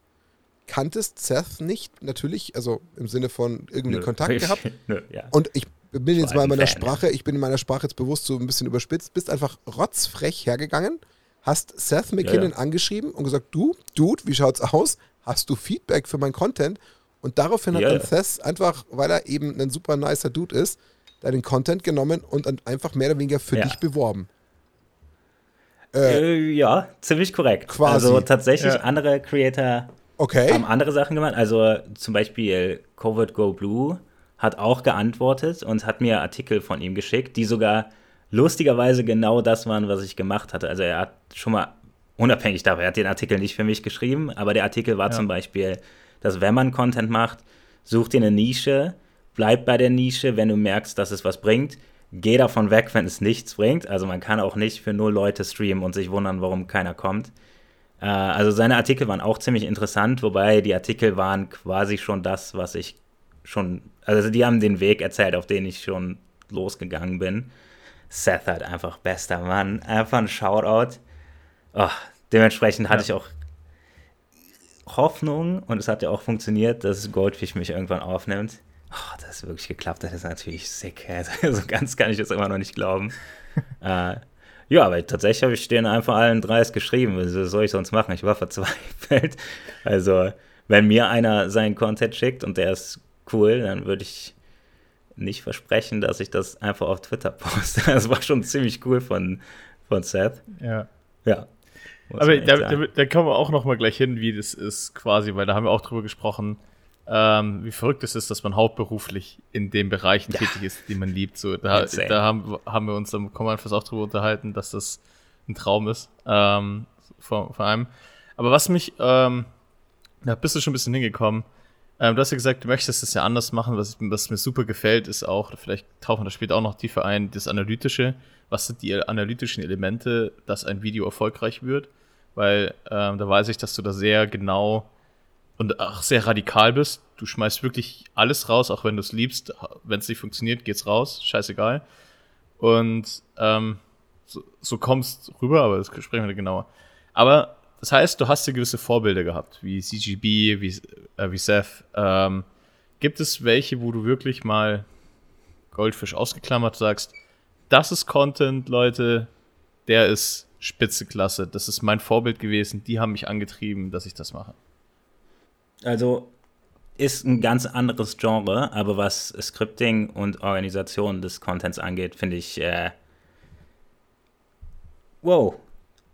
kanntest Seth nicht, natürlich, also im Sinne von irgendwie Nö. Kontakt gehabt. Nö, ja. Und ich bin jetzt mal in meiner Fan. Sprache, ich bin in meiner Sprache jetzt bewusst so ein bisschen überspitzt, bist einfach rotzfrech hergegangen, hast Seth McKinnon ja, ja. angeschrieben und gesagt, du, Dude, wie schaut's aus? Hast du Feedback für meinen Content? Und daraufhin hat dann Seth einfach, weil er eben ein super nicer Dude ist, deinen Content genommen und dann einfach mehr oder weniger für ja. dich beworben. Äh, äh, ja, ziemlich korrekt. Quasi. Also tatsächlich ja. andere Creator okay. haben andere Sachen gemacht. Also zum Beispiel Covert Go Blue hat auch geantwortet und hat mir Artikel von ihm geschickt, die sogar lustigerweise genau das waren, was ich gemacht hatte. Also er hat schon mal, unabhängig davon, er hat den Artikel nicht für mich geschrieben, aber der Artikel war ja. zum Beispiel, dass wenn man Content macht, sucht ihr eine Nische, bleib bei der Nische, wenn du merkst, dass es was bringt. Geh davon weg, wenn es nichts bringt. Also man kann auch nicht für null Leute streamen und sich wundern, warum keiner kommt. Äh, also seine Artikel waren auch ziemlich interessant, wobei die Artikel waren quasi schon das, was ich schon, also die haben den Weg erzählt, auf den ich schon losgegangen bin. Seth hat einfach bester Mann, einfach ein Shoutout. Oh, dementsprechend hatte ja. ich auch Hoffnung und es hat ja auch funktioniert, dass Goldfish mich irgendwann aufnimmt. Oh, das ist wirklich geklappt, das ist natürlich sick. Also ganz kann ich das immer noch nicht glauben. äh, ja, aber tatsächlich habe ich denen einfach allen dreis geschrieben. Was soll ich sonst machen? Ich war verzweifelt. Also, wenn mir einer seinen Content schickt und der ist cool, dann würde ich nicht versprechen, dass ich das einfach auf Twitter poste. Das war schon ziemlich cool von, von Seth. Ja. Ja. Aber da, da, da, kommen wir auch noch mal gleich hin, wie das ist quasi, weil da haben wir auch drüber gesprochen ähm, wie verrückt es ist, dass man hauptberuflich in den Bereichen ja. tätig ist, die man liebt. So, da, da haben, haben wir uns am Command auch drüber unterhalten, dass das ein Traum ist, ähm, vor, vor allem. Aber was mich, ähm, da bist du schon ein bisschen hingekommen. Ähm, du hast ja gesagt, du möchtest es ja anders machen. Was, was mir super gefällt, ist auch, vielleicht tauchen wir da später auch noch tiefer ein, das Analytische. Was sind die analytischen Elemente, dass ein Video erfolgreich wird? Weil ähm, da weiß ich, dass du da sehr genau und auch sehr radikal bist. Du schmeißt wirklich alles raus, auch wenn du es liebst. Wenn es nicht funktioniert, geht's raus, scheißegal. Und ähm, so, so kommst rüber, aber das sprechen wir genauer. Aber das heißt, du hast ja gewisse Vorbilder gehabt, wie CGB, wie, äh, wie Seth. Ähm, gibt es welche, wo du wirklich mal Goldfisch ausgeklammert sagst, das ist Content, Leute, der ist Spitzeklasse, das ist mein Vorbild gewesen, die haben mich angetrieben, dass ich das mache. Also ist ein ganz anderes Genre, aber was Scripting und Organisation des Contents angeht, finde ich. Äh wow.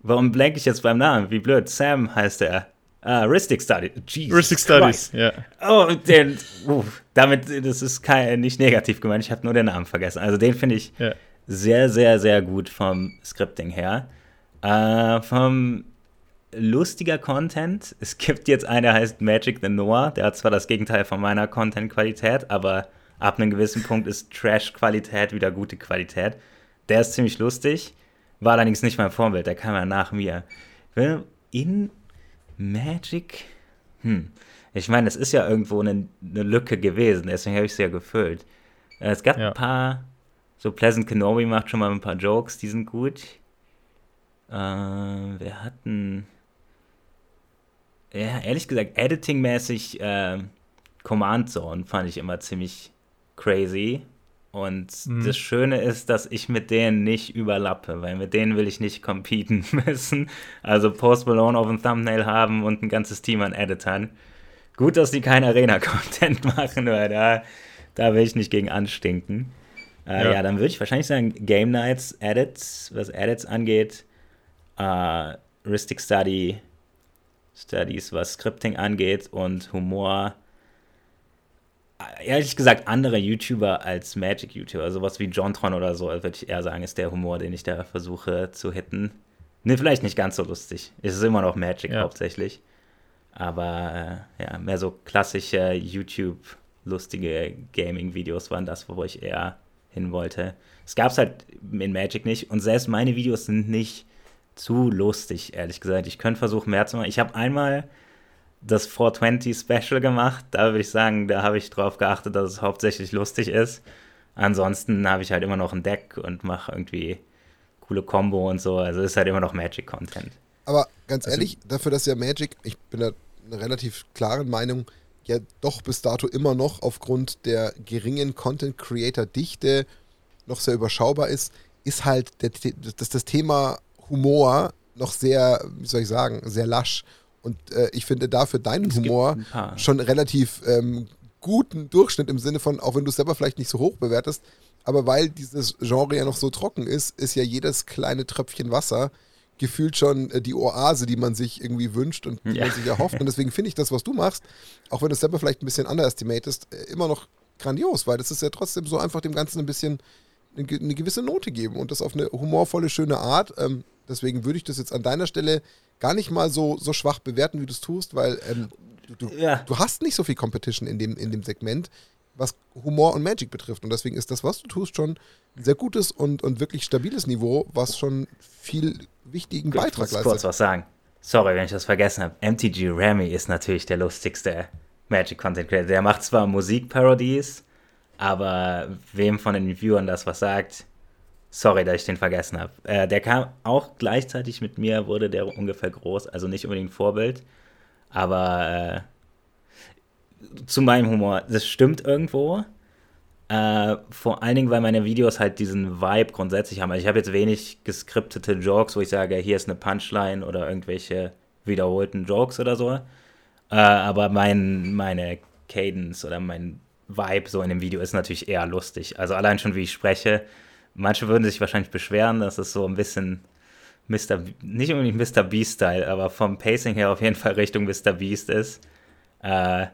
Warum blenke ich jetzt beim Namen? Wie blöd. Sam heißt er. Ah, Ristic Studies. Jesus Ristic Studies, ja. Oh, den, uh, damit, das ist kein, nicht negativ gemeint, ich habe nur den Namen vergessen. Also den finde ich ja. sehr, sehr, sehr gut vom Scripting her. Äh, vom lustiger Content. Es gibt jetzt einen, der heißt Magic the Noah. Der hat zwar das Gegenteil von meiner Content-Qualität, aber ab einem gewissen Punkt ist Trash-Qualität wieder gute Qualität. Der ist ziemlich lustig. War allerdings nicht mein Vorbild, der kam ja nach mir. In Magic? Hm. Ich meine, es ist ja irgendwo eine, eine Lücke gewesen, deswegen habe ich es ja gefüllt. Äh, es gab ja. ein paar, so Pleasant Kenobi macht schon mal ein paar Jokes, die sind gut. Äh, wir hatten ja, ehrlich gesagt, editingmäßig äh, Command Zone fand ich immer ziemlich crazy. Und mhm. das Schöne ist, dass ich mit denen nicht überlappe, weil mit denen will ich nicht competen müssen. Also Post Malone auf dem Thumbnail haben und ein ganzes Team an Editern. Gut, dass die kein Arena-Content machen, weil da, da will ich nicht gegen anstinken. Äh, ja. ja. dann würde ich wahrscheinlich sagen, Game Nights, Edits, was Edits angeht, äh, Ristic Study, Studies, was Scripting angeht und Humor. Ehrlich gesagt, andere YouTuber als Magic-YouTuber, sowas wie Jontron oder so, würde ich eher sagen, ist der Humor, den ich da versuche zu hitten. Ne, vielleicht nicht ganz so lustig. Es ist immer noch Magic ja. hauptsächlich. Aber äh, ja, mehr so klassische YouTube-lustige Gaming-Videos waren das, wo ich eher hin wollte. Es gab es halt in Magic nicht und selbst meine Videos sind nicht zu lustig, ehrlich gesagt. Ich könnte versuchen, mehr zu machen. Ich habe einmal das 420 Special gemacht. Da würde ich sagen, da habe ich darauf geachtet, dass es hauptsächlich lustig ist. Ansonsten habe ich halt immer noch ein Deck und mache irgendwie coole Combo und so. Also ist halt immer noch Magic-Content. Aber ganz also, ehrlich, dafür, dass ja Magic, ich bin da eine relativ klare Meinung, ja doch bis dato immer noch aufgrund der geringen Content-Creator-Dichte noch sehr überschaubar ist, ist halt der, das, das Thema Humor noch sehr, wie soll ich sagen, sehr lasch. Und äh, ich finde dafür deinen es Humor schon relativ ähm, guten Durchschnitt im Sinne von, auch wenn du es selber vielleicht nicht so hoch bewertest, aber weil dieses Genre ja noch so trocken ist, ist ja jedes kleine Tröpfchen Wasser gefühlt schon äh, die Oase, die man sich irgendwie wünscht und die ja. man sich erhofft. Und deswegen finde ich das, was du machst, auch wenn du es selber vielleicht ein bisschen underestimatest, äh, immer noch grandios, weil das ist ja trotzdem so einfach dem Ganzen ein bisschen eine, eine gewisse Note geben und das auf eine humorvolle, schöne Art. Ähm, Deswegen würde ich das jetzt an deiner Stelle gar nicht mal so, so schwach bewerten, wie du es tust, weil ähm, du, du, ja. du, hast nicht so viel Competition in dem, in dem Segment, was Humor und Magic betrifft. Und deswegen ist das, was du tust, schon ein sehr gutes und, und wirklich stabiles Niveau, was schon viel wichtigen Gut, Beitrag leistet. Ich kurz was sagen. Sorry, wenn ich das vergessen habe. MTG Remy ist natürlich der lustigste Magic Content Creator. Der macht zwar Musikparodies, aber wem von den Viewern das was sagt, Sorry, dass ich den vergessen habe. Äh, der kam auch gleichzeitig mit mir, wurde der ungefähr groß, also nicht unbedingt Vorbild, aber äh, zu meinem Humor, das stimmt irgendwo. Äh, vor allen Dingen, weil meine Videos halt diesen Vibe grundsätzlich haben. Also ich habe jetzt wenig geskriptete Jokes, wo ich sage, hier ist eine Punchline oder irgendwelche wiederholten Jokes oder so. Äh, aber mein, meine Cadence oder mein Vibe so in dem Video ist natürlich eher lustig. Also allein schon, wie ich spreche, Manche würden sich wahrscheinlich beschweren, dass es so ein bisschen Mr. nicht unbedingt Mr. Beast-Style, aber vom Pacing her auf jeden Fall Richtung Mr. Beast ist. Äh,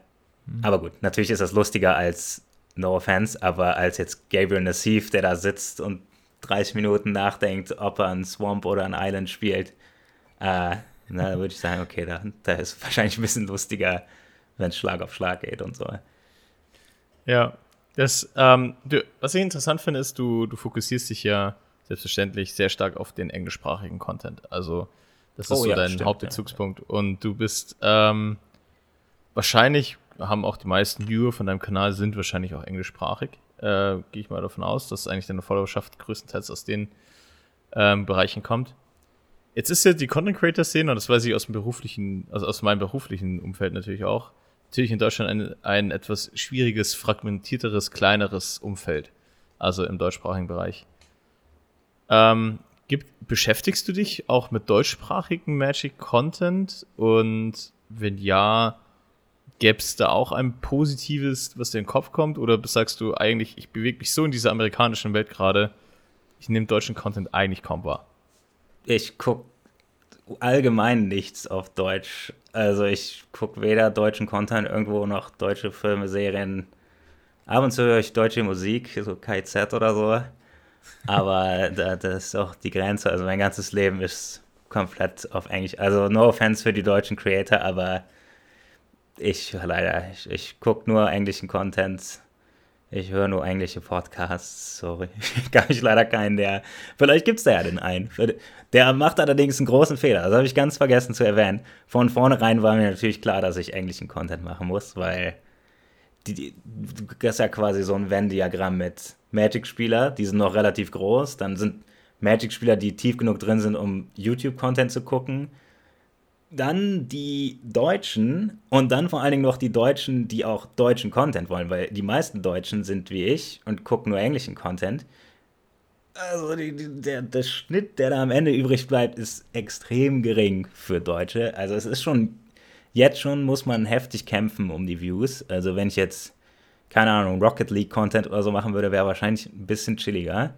mhm. Aber gut, natürlich ist das lustiger als No Offense, aber als jetzt Gabriel Nassif, der da sitzt und 30 Minuten nachdenkt, ob er ein Swamp oder ein Island spielt, äh, na, da würde ich sagen, okay, da, da ist wahrscheinlich ein bisschen lustiger, wenn es Schlag auf Schlag geht und so. Ja, das, ähm, du, was ich interessant finde, ist, du, du fokussierst dich ja selbstverständlich sehr stark auf den englischsprachigen Content. Also, das ist oh, so ja, dein stimmt, Hauptbezugspunkt. Ja. Und du bist ähm, wahrscheinlich, haben auch die meisten Viewer von deinem Kanal sind wahrscheinlich auch englischsprachig. Äh, Gehe ich mal davon aus, dass eigentlich deine Followerschaft größtenteils aus den ähm, Bereichen kommt. Jetzt ist ja die Content Creator Szene, und das weiß ich aus dem beruflichen, also aus meinem beruflichen Umfeld natürlich auch, natürlich in Deutschland ein, ein etwas schwieriges, fragmentierteres, kleineres Umfeld. Also im deutschsprachigen Bereich. Ähm, gibt, beschäftigst du dich auch mit deutschsprachigen Magic-Content? Und wenn ja, gäbe es da auch ein positives, was dir in den Kopf kommt? Oder sagst du eigentlich, ich bewege mich so in dieser amerikanischen Welt gerade, ich nehme deutschen Content eigentlich kaum wahr? Ich gucke allgemein nichts auf Deutsch. Also ich gucke weder deutschen Content irgendwo noch deutsche Filme, Serien. Ab und zu höre ich deutsche Musik, so KZ oder so. Aber da, das ist auch die Grenze. Also mein ganzes Leben ist komplett auf Englisch. Also no offense für die deutschen Creator, aber ich leider, ich, ich gucke nur englischen Content. Ich höre nur englische Podcasts, sorry. Habe ich leider keinen, der. Vielleicht gibt es da ja den einen. Der macht allerdings einen großen Fehler. Das habe ich ganz vergessen zu erwähnen. Von vornherein war mir natürlich klar, dass ich englischen Content machen muss, weil die, die, das ist ja quasi so ein Venn-Diagramm mit Magic-Spieler, die sind noch relativ groß. Dann sind Magic-Spieler, die tief genug drin sind, um YouTube-Content zu gucken dann die Deutschen und dann vor allen Dingen noch die Deutschen, die auch deutschen Content wollen, weil die meisten Deutschen sind wie ich und gucken nur englischen Content. Also die, die, der, der Schnitt, der da am Ende übrig bleibt, ist extrem gering für Deutsche. Also es ist schon, jetzt schon muss man heftig kämpfen um die Views. Also wenn ich jetzt, keine Ahnung, Rocket League Content oder so machen würde, wäre wahrscheinlich ein bisschen chilliger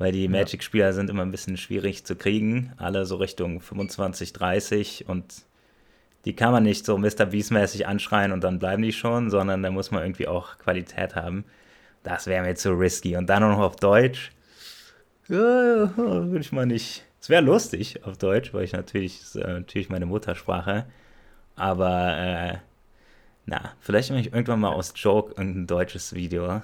weil die Magic-Spieler sind immer ein bisschen schwierig zu kriegen. Alle so Richtung 25, 30 und die kann man nicht so Mr. Beast-mäßig anschreien und dann bleiben die schon, sondern da muss man irgendwie auch Qualität haben. Das wäre mir zu risky. Und dann noch auf Deutsch. Ja, würde ich mal nicht. Es wäre lustig auf Deutsch, weil ich natürlich, ist, äh, natürlich meine Muttersprache. Aber, äh, na, vielleicht mache ich irgendwann mal aus Joke irgendein deutsches Video.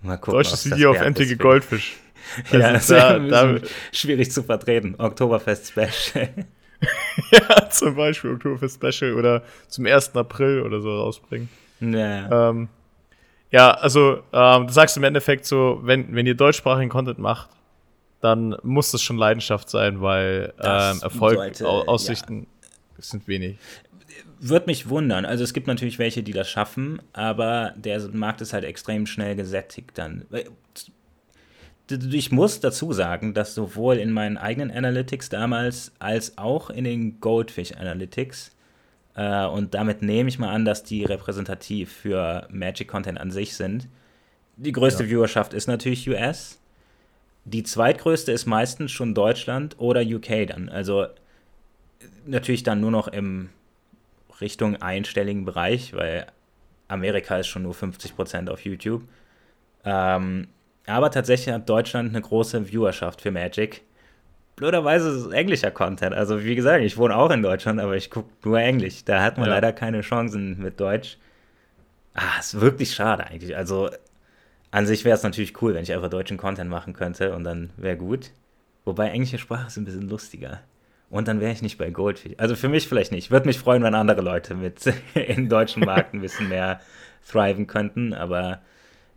Mal gucken. Deutsches Video auf endliche Goldfisch. ja, das ist da, da, schwierig zu vertreten. Oktoberfest Special. ja, zum Beispiel Oktoberfest Special oder zum 1. April oder so rausbringen. Ja, ähm, ja also ähm, du sagst im Endeffekt so, wenn, wenn ihr deutschsprachigen Content macht, dann muss das schon Leidenschaft sein, weil ähm, Erfolg, Aussichten ja. sind wenig. Würde mich wundern. Also es gibt natürlich welche, die das schaffen, aber der Markt ist halt extrem schnell gesättigt dann ich muss dazu sagen, dass sowohl in meinen eigenen Analytics damals als auch in den Goldfish Analytics, äh, und damit nehme ich mal an, dass die repräsentativ für Magic Content an sich sind, die größte ja. Viewerschaft ist natürlich US. Die zweitgrößte ist meistens schon Deutschland oder UK dann. Also natürlich dann nur noch im Richtung einstelligen Bereich, weil Amerika ist schon nur 50% auf YouTube. Ähm, aber tatsächlich hat Deutschland eine große Viewerschaft für Magic. Blöderweise ist es englischer Content. Also, wie gesagt, ich wohne auch in Deutschland, aber ich gucke nur Englisch. Da hat man ja. leider keine Chancen mit Deutsch. Ah, ist wirklich schade eigentlich. Also, an sich wäre es natürlich cool, wenn ich einfach deutschen Content machen könnte und dann wäre gut. Wobei englische Sprache ist ein bisschen lustiger. Und dann wäre ich nicht bei Goldfish. Also für mich vielleicht nicht. Würde mich freuen, wenn andere Leute mit in deutschen Markt ein bisschen mehr thriven könnten, aber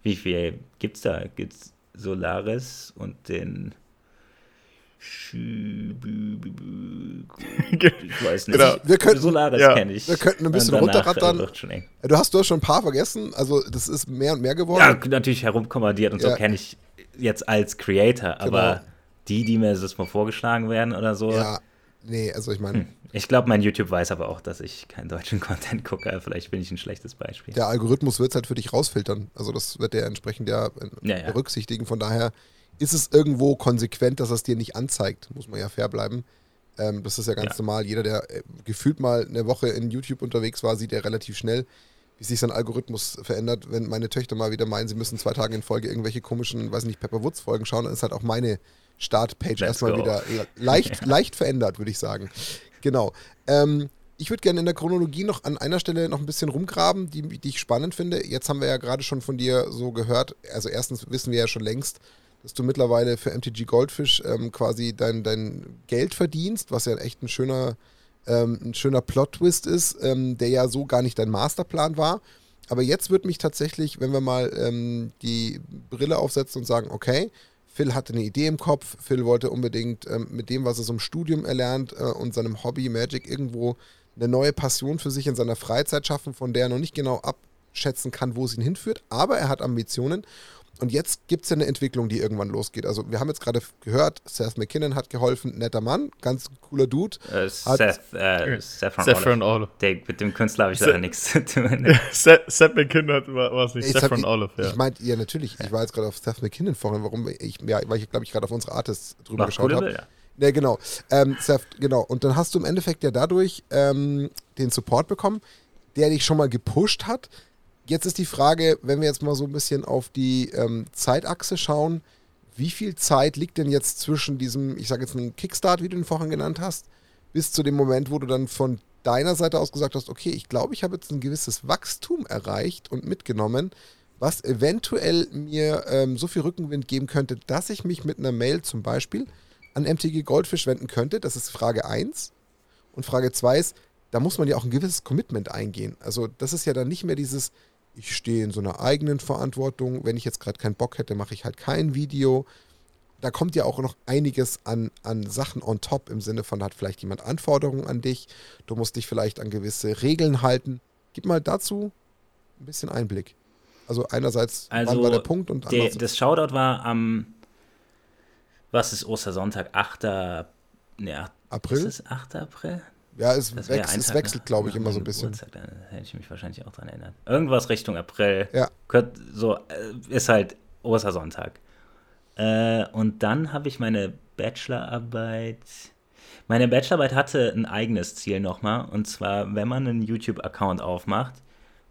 wie viel gibt es da? Gibt es Solaris und den. Ich weiß nicht. Genau. Wir könnten, Solaris ja. kenne ich. Wir könnten ein bisschen runterrattern. Du hast, du hast schon ein paar vergessen. Also, das ist mehr und mehr geworden. Ja, natürlich herumkommandiert und ja. so kenne ich jetzt als Creator. Aber genau. die, die mir das mal vorgeschlagen werden oder so. Ja, nee, also ich meine. Hm. Ich glaube, mein YouTube weiß aber auch, dass ich keinen deutschen Content gucke. Vielleicht bin ich ein schlechtes Beispiel. Der Algorithmus wird es halt für dich rausfiltern. Also das wird der entsprechend ja, äh, ja, ja, berücksichtigen. Von daher ist es irgendwo konsequent, dass es dir nicht anzeigt. Muss man ja fair bleiben. Ähm, das ist ja ganz ja. normal. Jeder, der äh, gefühlt mal eine Woche in YouTube unterwegs war, sieht ja relativ schnell, wie sich sein Algorithmus verändert. Wenn meine Töchter mal wieder meinen, sie müssen zwei Tage in Folge irgendwelche komischen, weiß nicht, Pepper Woods Folgen schauen, dann ist halt auch meine Startpage Let's erstmal go. wieder leicht, leicht verändert, würde ich sagen. Genau. Ähm, ich würde gerne in der Chronologie noch an einer Stelle noch ein bisschen rumgraben, die, die ich spannend finde. Jetzt haben wir ja gerade schon von dir so gehört. Also erstens wissen wir ja schon längst, dass du mittlerweile für MTG Goldfish ähm, quasi dein, dein Geld verdienst, was ja echt ein schöner, ähm, ein schöner Plot-Twist ist, ähm, der ja so gar nicht dein Masterplan war. Aber jetzt würde mich tatsächlich, wenn wir mal ähm, die Brille aufsetzen und sagen, okay, Phil hatte eine Idee im Kopf. Phil wollte unbedingt ähm, mit dem, was er so im Studium erlernt äh, und seinem Hobby Magic irgendwo eine neue Passion für sich in seiner Freizeit schaffen, von der er noch nicht genau abschätzen kann, wo es ihn hinführt. Aber er hat Ambitionen und jetzt gibt es ja eine Entwicklung, die irgendwann losgeht. Also wir haben jetzt gerade gehört, Seth McKinnon hat geholfen, netter Mann, ganz cooler Dude. Äh, Seth, äh, Saffron Olive. Der, mit dem Künstler habe ich leider nichts zu tun. Seth, Seth McKinnon war es nicht, Saffron Olive, ja. Ich meinte, ja natürlich, ich war jetzt gerade auf Seth McKinnon vorhin, warum ich, ja, weil ich glaube ich gerade auf unsere Artists drüber Mach geschaut habe. Ja. Ja, genau. Ähm, Seth, genau. Und dann hast du im Endeffekt ja dadurch ähm, den Support bekommen, der dich schon mal gepusht hat, Jetzt ist die Frage, wenn wir jetzt mal so ein bisschen auf die ähm, Zeitachse schauen, wie viel Zeit liegt denn jetzt zwischen diesem, ich sage jetzt einen Kickstart, wie du ihn vorhin genannt hast, bis zu dem Moment, wo du dann von deiner Seite aus gesagt hast, okay, ich glaube, ich habe jetzt ein gewisses Wachstum erreicht und mitgenommen, was eventuell mir ähm, so viel Rückenwind geben könnte, dass ich mich mit einer Mail zum Beispiel an MTG Goldfish wenden könnte. Das ist Frage 1. Und Frage 2 ist, da muss man ja auch ein gewisses Commitment eingehen. Also das ist ja dann nicht mehr dieses, ich stehe in so einer eigenen Verantwortung. Wenn ich jetzt gerade keinen Bock hätte, mache ich halt kein Video. Da kommt ja auch noch einiges an, an Sachen on top im Sinne von, da hat vielleicht jemand Anforderungen an dich. Du musst dich vielleicht an gewisse Regeln halten. Gib mal dazu ein bisschen Einblick. Also einerseits, also wann war der Punkt und andererseits... Das Shoutout war am, was ist Ostersonntag, 8. Ne, April? Ist es 8. April? Ja, es, wechs es wechselt, glaube ich, immer so ein bisschen. da hätte ich mich wahrscheinlich auch dran erinnert. Irgendwas Richtung April. Ja. So, äh, ist halt Ostersonntag. Äh, und dann habe ich meine Bachelorarbeit. Meine Bachelorarbeit hatte ein eigenes Ziel nochmal. Und zwar, wenn man einen YouTube-Account aufmacht,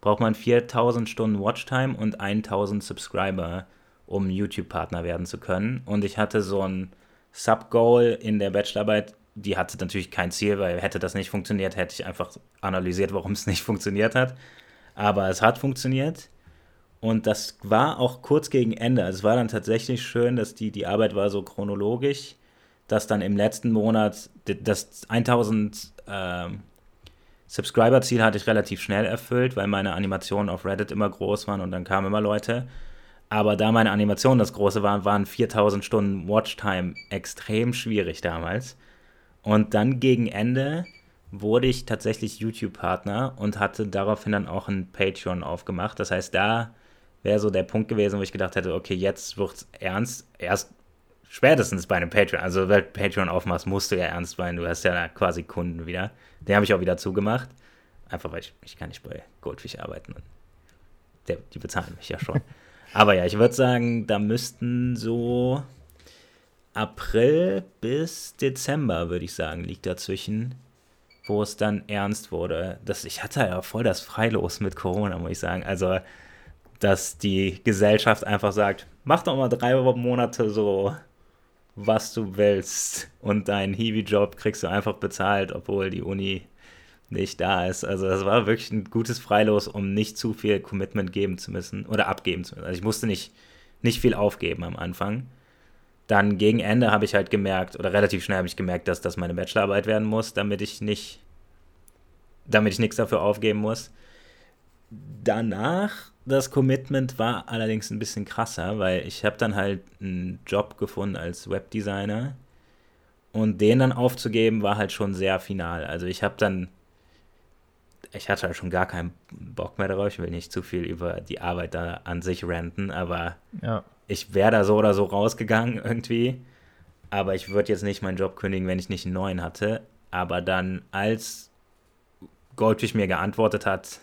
braucht man 4000 Stunden Watchtime und 1000 Subscriber, um YouTube-Partner werden zu können. Und ich hatte so ein Sub-Goal in der Bachelorarbeit, die hatte natürlich kein Ziel, weil hätte das nicht funktioniert, hätte ich einfach analysiert, warum es nicht funktioniert hat. Aber es hat funktioniert. Und das war auch kurz gegen Ende. Also es war dann tatsächlich schön, dass die, die Arbeit war so chronologisch, dass dann im letzten Monat das 1000 äh, Subscriber-Ziel hatte ich relativ schnell erfüllt, weil meine Animationen auf Reddit immer groß waren und dann kamen immer Leute. Aber da meine Animationen das große waren, waren 4000 Stunden Watchtime extrem schwierig damals. Und dann gegen Ende wurde ich tatsächlich YouTube-Partner und hatte daraufhin dann auch ein Patreon aufgemacht. Das heißt, da wäre so der Punkt gewesen, wo ich gedacht hätte, okay, jetzt wird's ernst. Erst spätestens bei einem Patreon. Also, wenn du Patreon aufmachst, musst du ja ernst sein. Du hast ja quasi Kunden wieder. Den habe ich auch wieder zugemacht. Einfach weil ich, ich kann nicht bei Goldfish arbeiten. Der, die bezahlen mich ja schon. Aber ja, ich würde sagen, da müssten so April bis Dezember, würde ich sagen, liegt dazwischen, wo es dann ernst wurde. Das, ich hatte ja voll das Freilos mit Corona, muss ich sagen. Also, dass die Gesellschaft einfach sagt, mach doch mal drei Monate so, was du willst. Und deinen Hiwi-Job kriegst du einfach bezahlt, obwohl die Uni nicht da ist. Also das war wirklich ein gutes Freilos, um nicht zu viel Commitment geben zu müssen oder abgeben zu müssen. Also ich musste nicht, nicht viel aufgeben am Anfang dann gegen Ende habe ich halt gemerkt, oder relativ schnell habe ich gemerkt, dass das meine Bachelorarbeit werden muss, damit ich nicht, damit ich nichts dafür aufgeben muss. Danach, das Commitment war allerdings ein bisschen krasser, weil ich habe dann halt einen Job gefunden als Webdesigner und den dann aufzugeben war halt schon sehr final. Also ich habe dann, ich hatte halt schon gar keinen Bock mehr darauf, ich will nicht zu viel über die Arbeit da an sich renten, aber ja ich wäre da so oder so rausgegangen irgendwie. Aber ich würde jetzt nicht meinen Job kündigen, wenn ich nicht einen neuen hatte. Aber dann, als Goldfish mir geantwortet hat,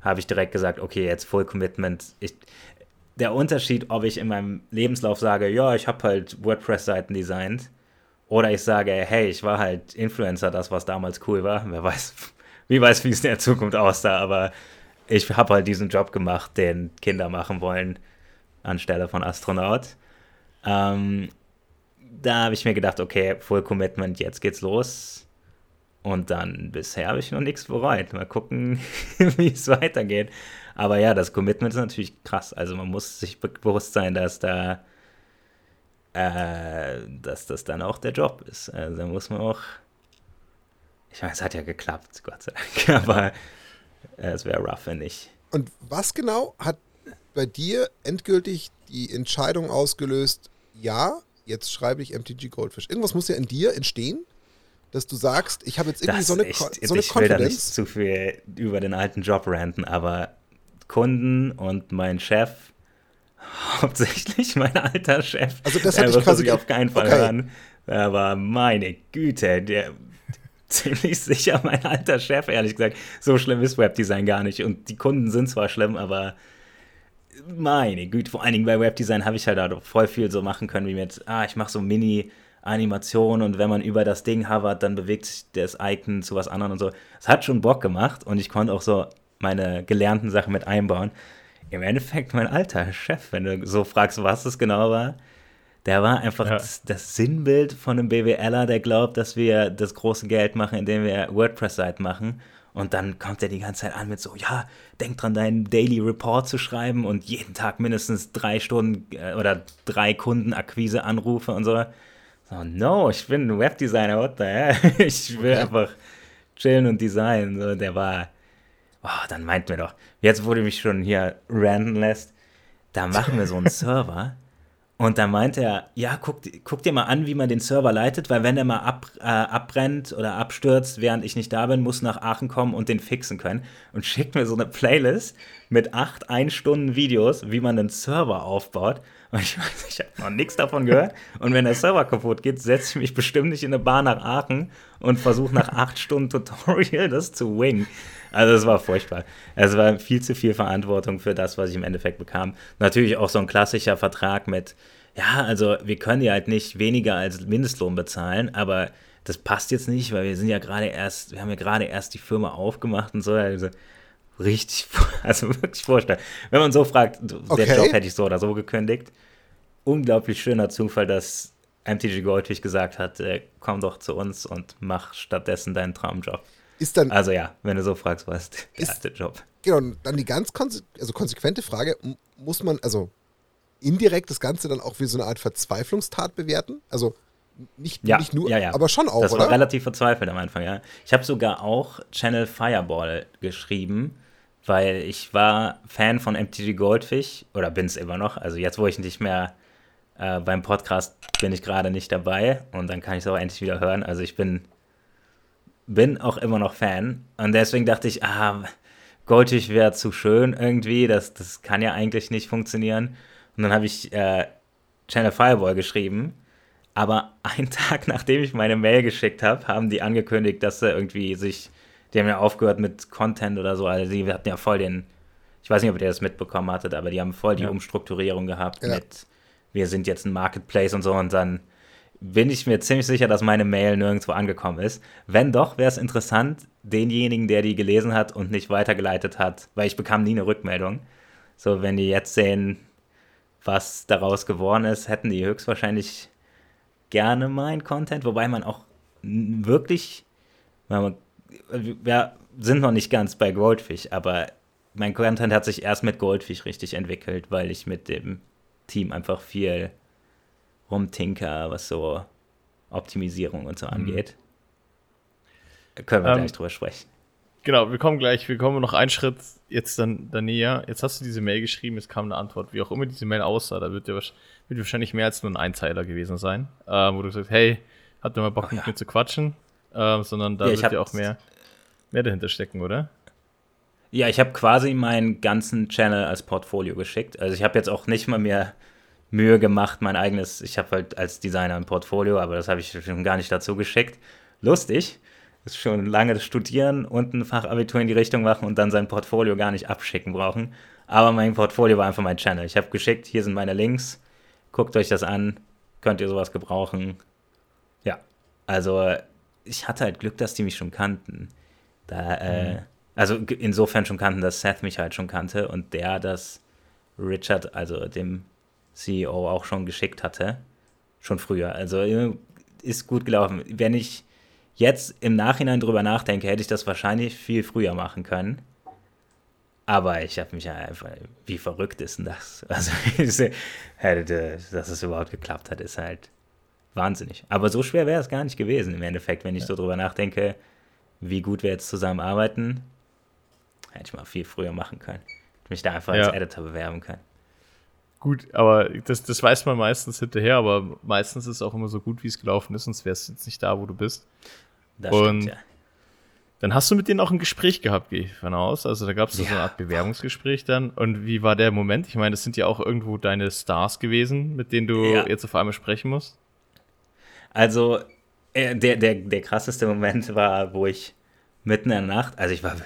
habe ich direkt gesagt, okay, jetzt Full Commitment. Ich, der Unterschied, ob ich in meinem Lebenslauf sage, ja, ich habe halt WordPress-Seiten designt, oder ich sage, hey, ich war halt Influencer, das, was damals cool war. Wer weiß, wie weiß, wie es in der Zukunft aussah, aber ich habe halt diesen Job gemacht, den Kinder machen wollen anstelle von Astronaut. Ähm, da habe ich mir gedacht, okay, Full Commitment, jetzt geht's los. Und dann bisher habe ich noch nichts bereut. Mal gucken, wie es weitergeht. Aber ja, das Commitment ist natürlich krass. Also man muss sich bewusst sein, dass da, äh, dass das dann auch der Job ist. Also da muss man auch. Ich meine, es hat ja geklappt, Gott sei Dank. Aber äh, es wäre rough, wenn nicht. Und was genau hat bei dir endgültig die Entscheidung ausgelöst, ja, jetzt schreibe ich MTG Goldfish. Irgendwas muss ja in dir entstehen, dass du sagst, ich habe jetzt irgendwie das so eine, echt, so eine ich will da nicht zu viel über den alten Job ranten, aber Kunden und mein Chef, hauptsächlich mein alter Chef, also das hatte ich quasi auf keinen Fall okay. hören. Aber meine Güte, der ziemlich sicher mein alter Chef, ehrlich gesagt. So schlimm ist Webdesign gar nicht. Und die Kunden sind zwar schlimm, aber meine Güte, vor allen Dingen bei Webdesign habe ich halt da voll viel so machen können, wie mit, ah, ich mache so Mini- Animation und wenn man über das Ding hovert, dann bewegt sich das Icon zu was anderem und so. Es hat schon Bock gemacht und ich konnte auch so meine gelernten Sachen mit einbauen. Im Endeffekt mein alter Chef, wenn du so fragst, was es genau war, der war einfach ja. das, das, Sinnbild von einem BWLer, der glaubt, dass wir das große Geld machen, indem wir WordPress-Seiten machen. Und dann kommt er die ganze Zeit an mit so, ja, denk dran, deinen Daily Report zu schreiben und jeden Tag mindestens drei Stunden äh, oder drei Kundenakquise-Anrufe und so. So, no, ich bin ein Webdesigner, what the hell? Ich will einfach chillen und designen. So, der war, oh, dann meint mir doch, jetzt wo du mich schon hier ranten lässt, da machen wir so einen Server und da meinte er, ja, guck, guck, dir mal an, wie man den Server leitet, weil wenn der mal ab, äh, abbrennt oder abstürzt, während ich nicht da bin, muss nach Aachen kommen und den fixen können. Und schickt mir so eine Playlist mit acht Ein-Stunden-Videos, wie man einen Server aufbaut. Und ich weiß, ich habe noch nichts davon gehört. Und wenn der Server kaputt geht, setze ich mich bestimmt nicht in eine Bar nach Aachen und versuche nach acht Stunden Tutorial das zu wingen. Also es war furchtbar. Es war viel zu viel Verantwortung für das, was ich im Endeffekt bekam. Natürlich auch so ein klassischer Vertrag mit, ja, also wir können ja halt nicht weniger als Mindestlohn bezahlen, aber das passt jetzt nicht, weil wir sind ja gerade erst, wir haben ja gerade erst die Firma aufgemacht und so. Also richtig, also wirklich vorstellen. Wenn man so fragt, okay. der Job hätte ich so oder so gekündigt. Unglaublich schöner Zufall, dass MTG Goldfish gesagt hat, äh, komm doch zu uns und mach stattdessen deinen Traumjob. Ist dann, also ja, wenn du so fragst, was ist der Job? Genau, dann die ganz konse also konsequente Frage, muss man also indirekt das Ganze dann auch wie so eine Art Verzweiflungstat bewerten? Also nicht, ja, nicht nur, ja, ja. aber schon auch, Das oder? war relativ verzweifelt am Anfang, ja. Ich habe sogar auch Channel Fireball geschrieben, weil ich war Fan von MTG Goldfish oder bin es immer noch. Also jetzt, wo ich nicht mehr äh, beim Podcast bin ich gerade nicht dabei und dann kann ich es auch endlich wieder hören. Also ich bin bin auch immer noch Fan. Und deswegen dachte ich, ah, Goldfish wäre zu schön irgendwie. Das, das kann ja eigentlich nicht funktionieren. Und dann habe ich äh, Channel Fireball geschrieben. Aber einen Tag nachdem ich meine Mail geschickt habe, haben die angekündigt, dass sie irgendwie sich, die haben ja aufgehört mit Content oder so. Also die hatten ja voll den, ich weiß nicht, ob ihr das mitbekommen hattet, aber die haben voll die ja. Umstrukturierung gehabt ja. mit, wir sind jetzt ein Marketplace und so. Und dann bin ich mir ziemlich sicher, dass meine Mail nirgendwo angekommen ist. Wenn doch, wäre es interessant, denjenigen, der die gelesen hat und nicht weitergeleitet hat, weil ich bekam nie eine Rückmeldung. So, wenn die jetzt sehen, was daraus geworden ist, hätten die höchstwahrscheinlich gerne mein Content, wobei man auch wirklich, wir sind noch nicht ganz bei Goldfish, aber mein Content hat sich erst mit Goldfish richtig entwickelt, weil ich mit dem Team einfach viel rumtinker, was so Optimisierung und so mhm. angeht. Mhm. Können wir ähm, gleich drüber sprechen. Genau, wir kommen gleich, wir kommen noch einen Schritt jetzt dann, dann näher. Jetzt hast du diese Mail geschrieben, es kam eine Antwort, wie auch immer diese Mail aussah, da wird, dir, wird wahrscheinlich mehr als nur ein Einzeiler gewesen sein, äh, wo du sagst, hey, hat mir mal Bock oh, mit ja. mir zu quatschen, äh, sondern da ja, wird ja auch mehr, mehr dahinter stecken, oder? Ja, ich habe quasi meinen ganzen Channel als Portfolio geschickt. Also ich habe jetzt auch nicht mal mehr Mühe gemacht, mein eigenes, ich habe halt als Designer ein Portfolio, aber das habe ich schon gar nicht dazu geschickt. Lustig, ist schon lange studieren und ein Fachabitur in die Richtung machen und dann sein Portfolio gar nicht abschicken brauchen. Aber mein Portfolio war einfach mein Channel. Ich habe geschickt, hier sind meine Links, guckt euch das an, könnt ihr sowas gebrauchen. Ja, also ich hatte halt Glück, dass die mich schon kannten. Da, äh, also insofern schon kannten, dass Seth mich halt schon kannte und der, dass Richard, also dem CEO auch schon geschickt hatte. Schon früher. Also äh, ist gut gelaufen. Wenn ich jetzt im Nachhinein drüber nachdenke, hätte ich das wahrscheinlich viel früher machen können. Aber ich habe mich ja einfach, wie verrückt ist denn das? Also, dass es überhaupt geklappt hat, ist halt wahnsinnig. Aber so schwer wäre es gar nicht gewesen im Endeffekt, wenn ich ja. so drüber nachdenke, wie gut wir jetzt zusammenarbeiten. Hätte ich mal viel früher machen können. Mich da einfach ja. als Editor bewerben können. Gut, aber das, das weiß man meistens hinterher, aber meistens ist es auch immer so gut, wie es gelaufen ist, sonst wärst du jetzt nicht da, wo du bist. Das und stimmt, ja. Dann hast du mit denen auch ein Gespräch gehabt, gehe ich von aus. Also da gab es ja. so eine Art Bewerbungsgespräch dann. Und wie war der Moment? Ich meine, das sind ja auch irgendwo deine Stars gewesen, mit denen du ja. jetzt auf einmal sprechen musst. Also äh, der, der, der krasseste Moment war, wo ich mitten in der Nacht, also ich war,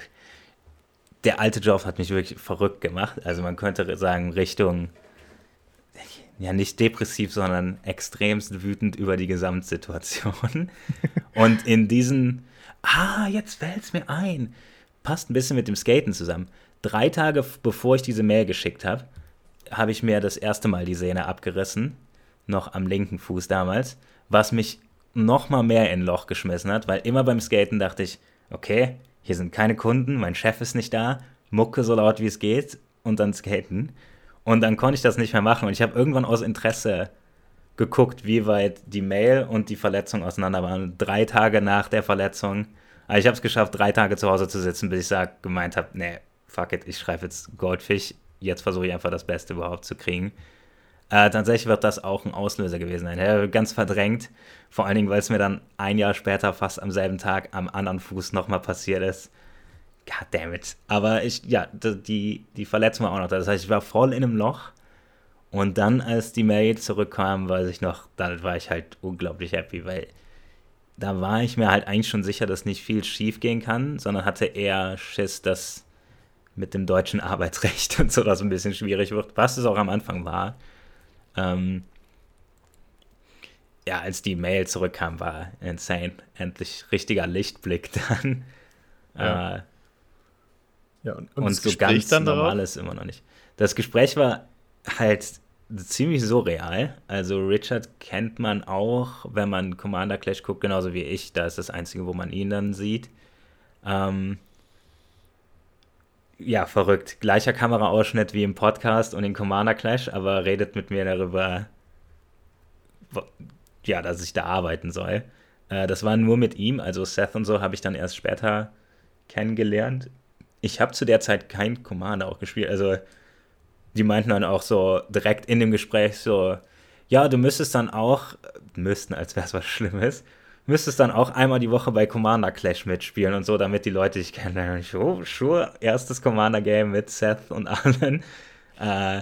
der alte Job hat mich wirklich verrückt gemacht. Also man könnte sagen, Richtung, ja nicht depressiv, sondern extremst wütend über die Gesamtsituation. Und in diesen Ah, jetzt fällt es mir ein. Passt ein bisschen mit dem Skaten zusammen. Drei Tage bevor ich diese Mail geschickt habe, habe ich mir das erste Mal die Sehne abgerissen. Noch am linken Fuß damals. Was mich noch mal mehr in ein Loch geschmissen hat, weil immer beim Skaten dachte ich, okay, hier sind keine Kunden, mein Chef ist nicht da, mucke so laut wie es geht und dann skaten. Und dann konnte ich das nicht mehr machen und ich habe irgendwann aus Interesse geguckt, wie weit die Mail und die Verletzung auseinander waren. Drei Tage nach der Verletzung. Also ich habe es geschafft, drei Tage zu Hause zu sitzen, bis ich sag, gemeint habe, nee, fuck it, ich schreibe jetzt Goldfisch. Jetzt versuche ich einfach das Beste überhaupt zu kriegen. Äh, tatsächlich wird das auch ein Auslöser gewesen sein. Ganz verdrängt. Vor allen Dingen, weil es mir dann ein Jahr später, fast am selben Tag, am anderen Fuß nochmal passiert ist. God damn it. Aber ich, ja, die, die Verletzung war auch noch da. Das heißt, ich war voll in einem Loch und dann, als die Mail zurückkam, weiß ich noch, dann war ich halt unglaublich happy, weil da war ich mir halt eigentlich schon sicher, dass nicht viel schief gehen kann, sondern hatte eher Schiss, dass mit dem deutschen Arbeitsrecht und so das ein bisschen schwierig wird, was es auch am Anfang war. Ähm, ja, als die Mail zurückkam, war insane. Endlich richtiger Lichtblick dann. Ja, äh, ja und, und, und so Gespräch ganz normal ist immer noch nicht. Das Gespräch war halt ziemlich surreal. Also Richard kennt man auch, wenn man Commander Clash guckt, genauso wie ich. Da ist das Einzige, wo man ihn dann sieht. Ähm, ja, verrückt. Gleicher Kameraausschnitt wie im Podcast und in Commander Clash, aber redet mit mir darüber, ja, dass ich da arbeiten soll. Äh, das war nur mit ihm, also Seth und so habe ich dann erst später kennengelernt. Ich habe zu der Zeit kein Commander auch gespielt, also die meinten dann auch so direkt in dem Gespräch so, ja, du müsstest dann auch, müssten, als wäre es was Schlimmes, müsstest dann auch einmal die Woche bei Commander Clash mitspielen und so, damit die Leute dich kennen. Ich, oh, sure, erstes Commander Game mit Seth und allen. Äh,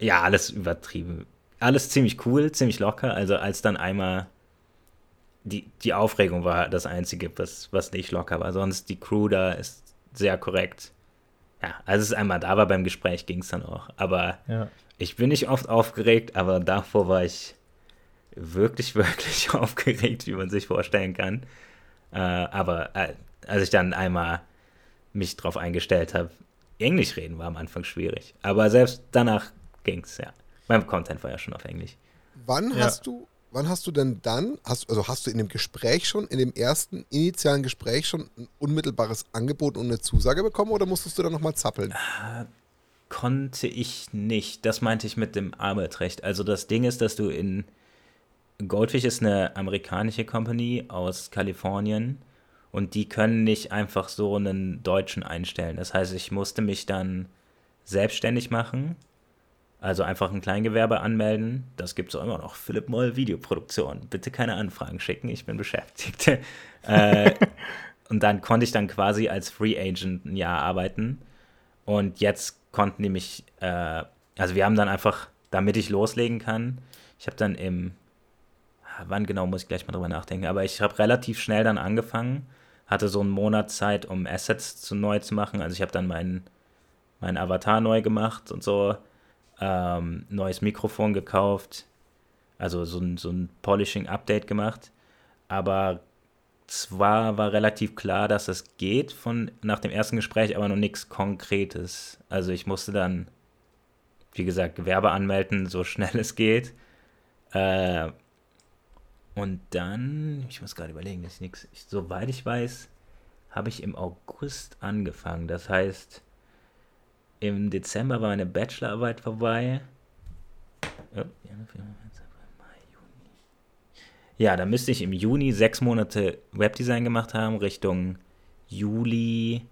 ja, alles übertrieben. Alles ziemlich cool, ziemlich locker. Also als dann einmal die, die Aufregung war das Einzige, was, was nicht locker war. Sonst die Crew da ist sehr korrekt ja, als es einmal da war beim Gespräch, ging es dann auch. Aber ja. ich bin nicht oft aufgeregt, aber davor war ich wirklich, wirklich aufgeregt, wie man sich vorstellen kann. Äh, aber äh, als ich dann einmal mich drauf eingestellt habe, Englisch reden war am Anfang schwierig. Aber selbst danach ging es, ja. Mein Content war ja schon auf Englisch. Wann ja. hast du wann hast du denn dann, hast, also hast du in dem Gespräch schon, in dem ersten initialen Gespräch schon ein unmittelbares Angebot und eine Zusage bekommen oder musstest du dann nochmal zappeln? Äh, konnte ich nicht. Das meinte ich mit dem Arbeitsrecht. Also das Ding ist, dass du in Goldfish ist eine amerikanische Company aus Kalifornien und die können nicht einfach so einen Deutschen einstellen. Das heißt, ich musste mich dann selbstständig machen also einfach ein Kleingewerbe anmelden. Das gibt es auch immer noch. Philipp Moll Videoproduktion. Bitte keine Anfragen schicken, ich bin beschäftigt. äh, und dann konnte ich dann quasi als Free Agent ein Jahr arbeiten. Und jetzt konnten die mich, äh, also wir haben dann einfach, damit ich loslegen kann, ich habe dann im, wann genau muss ich gleich mal drüber nachdenken, aber ich habe relativ schnell dann angefangen, hatte so einen Monat Zeit, um Assets zu neu zu machen. Also ich habe dann meinen mein Avatar neu gemacht und so ähm, neues Mikrofon gekauft, also so ein, so ein Polishing-Update gemacht. Aber zwar war relativ klar, dass es geht von nach dem ersten Gespräch, aber noch nichts Konkretes. Also ich musste dann, wie gesagt, Gewerbe anmelden, so schnell es geht. Äh, und dann, ich muss gerade überlegen, das ist nichts. Soweit ich weiß, habe ich im August angefangen. Das heißt, im Dezember war meine Bachelorarbeit vorbei. Ja, da müsste ich im Juni sechs Monate Webdesign gemacht haben, Richtung Juli.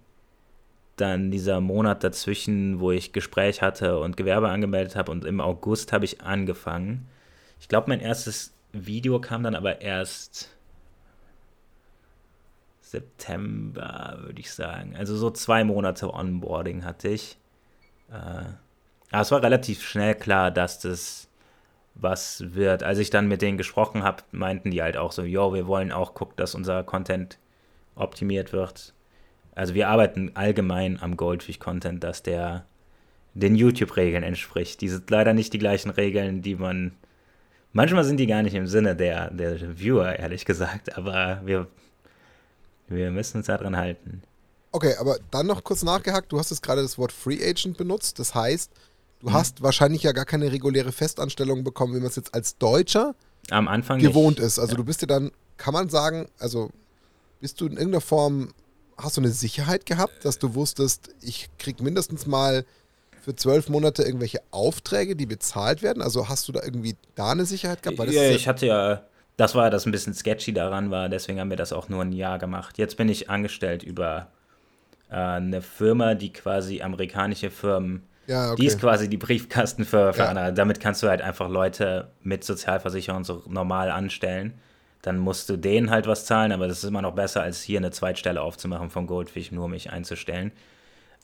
Dann dieser Monat dazwischen, wo ich Gespräch hatte und Gewerbe angemeldet habe. Und im August habe ich angefangen. Ich glaube, mein erstes Video kam dann aber erst September, würde ich sagen. Also so zwei Monate Onboarding hatte ich. Äh, aber es war relativ schnell klar, dass das was wird. Als ich dann mit denen gesprochen habe, meinten die halt auch so, yo, wir wollen auch gucken, dass unser Content optimiert wird. Also wir arbeiten allgemein am Goldfish-Content, dass der den YouTube-Regeln entspricht. Die sind leider nicht die gleichen Regeln, die man. Manchmal sind die gar nicht im Sinne der, der Viewer, ehrlich gesagt, aber wir, wir müssen uns daran halten. Okay, aber dann noch kurz nachgehakt, du hast jetzt gerade das Wort Free Agent benutzt. Das heißt, du hm. hast wahrscheinlich ja gar keine reguläre Festanstellung bekommen, wie man es jetzt als Deutscher am Anfang gewohnt nicht. ist. Also ja. du bist ja dann, kann man sagen, also bist du in irgendeiner Form, hast du eine Sicherheit gehabt, dass du wusstest, ich krieg mindestens mal für zwölf Monate irgendwelche Aufträge, die bezahlt werden? Also hast du da irgendwie da eine Sicherheit gehabt? ja, ja ich hatte ja, das war das ein bisschen sketchy daran war, deswegen haben wir das auch nur ein Jahr gemacht. Jetzt bin ich angestellt über äh, eine Firma, die quasi amerikanische Firmen, ja, okay. die ist quasi die Briefkasten für, für ja. andere. Damit kannst du halt einfach Leute mit Sozialversicherung so normal anstellen. Dann musst du denen halt was zahlen, aber das ist immer noch besser, als hier eine Zweitstelle aufzumachen von Goldfish, nur mich einzustellen.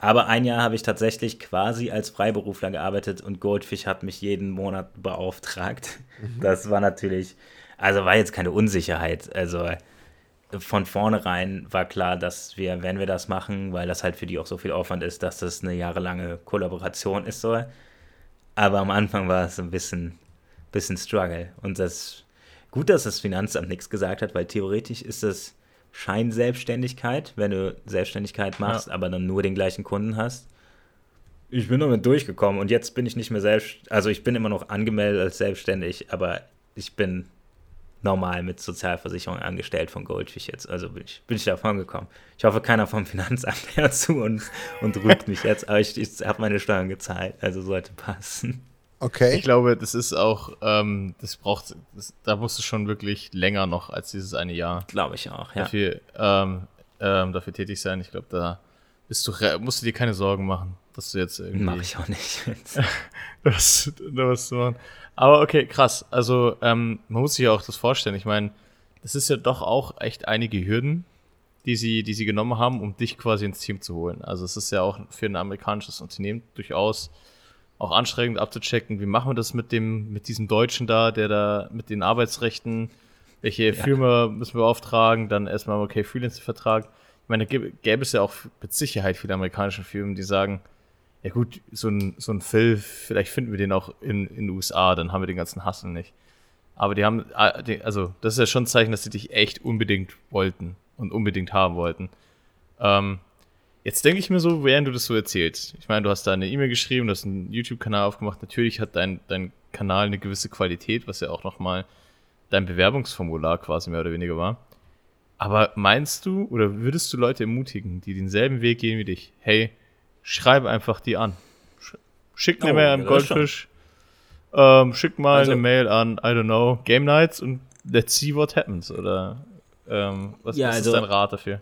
Aber ein Jahr habe ich tatsächlich quasi als Freiberufler gearbeitet und Goldfish hat mich jeden Monat beauftragt. Mhm. Das war natürlich, also war jetzt keine Unsicherheit. Also von vornherein war klar, dass wir, wenn wir das machen, weil das halt für die auch so viel Aufwand ist, dass das eine jahrelange Kollaboration ist so. Aber am Anfang war es ein bisschen, bisschen Struggle. Und das gut, dass das Finanzamt nichts gesagt hat, weil theoretisch ist das Scheinselbstständigkeit, wenn du Selbstständigkeit machst, ja. aber dann nur den gleichen Kunden hast. Ich bin damit durchgekommen und jetzt bin ich nicht mehr selbst, also ich bin immer noch angemeldet als selbstständig, aber ich bin normal mit Sozialversicherung angestellt von Goldfish jetzt. Also bin ich, bin ich davon gekommen. Ich hoffe, keiner vom Finanzamt hört zu und, und rügt mich jetzt, aber ich, ich habe meine Steuern gezahlt, also sollte passen. Okay. Ich glaube, das ist auch, ähm, das braucht, das, da musst du schon wirklich länger noch als dieses eine Jahr. Glaube ich auch, ja. Dafür, ähm, ähm, dafür tätig sein. Ich glaube, da bist du, musst du dir keine Sorgen machen, dass du jetzt irgendwie. Mach ich auch nicht. das, was zu machen. Aber okay, krass. Also, ähm, man muss sich ja auch das vorstellen. Ich meine, das ist ja doch auch echt einige Hürden, die sie, die sie genommen haben, um dich quasi ins Team zu holen. Also, es ist ja auch für ein amerikanisches Unternehmen durchaus auch anstrengend abzuchecken, wie machen wir das mit dem, mit diesem Deutschen da, der da mit den Arbeitsrechten, welche ja. Firma müssen wir beauftragen, dann erstmal, okay, Freelancer-Vertrag. Ich meine, da gäbe es ja auch mit Sicherheit viele amerikanische Firmen, die sagen, ja gut, so ein, so ein Phil, vielleicht finden wir den auch in, in den USA, dann haben wir den ganzen Hassel nicht. Aber die haben, ah, also das ist ja schon ein Zeichen, dass sie dich echt unbedingt wollten und unbedingt haben wollten. Ähm, Jetzt denke ich mir so, während du das so erzählst. Ich meine, du hast da eine E-Mail geschrieben, du hast einen YouTube-Kanal aufgemacht. Natürlich hat dein, dein Kanal eine gewisse Qualität, was ja auch nochmal dein Bewerbungsformular quasi mehr oder weniger war. Aber meinst du oder würdest du Leute ermutigen, die denselben Weg gehen wie dich? Hey, schreib einfach die an. Schick eine oh, Mail an Goldfish. Ähm, schick mal also, eine Mail an, I don't know, Game Nights und let's see what happens. Oder ähm, was, ja, was also, ist dein Rat dafür?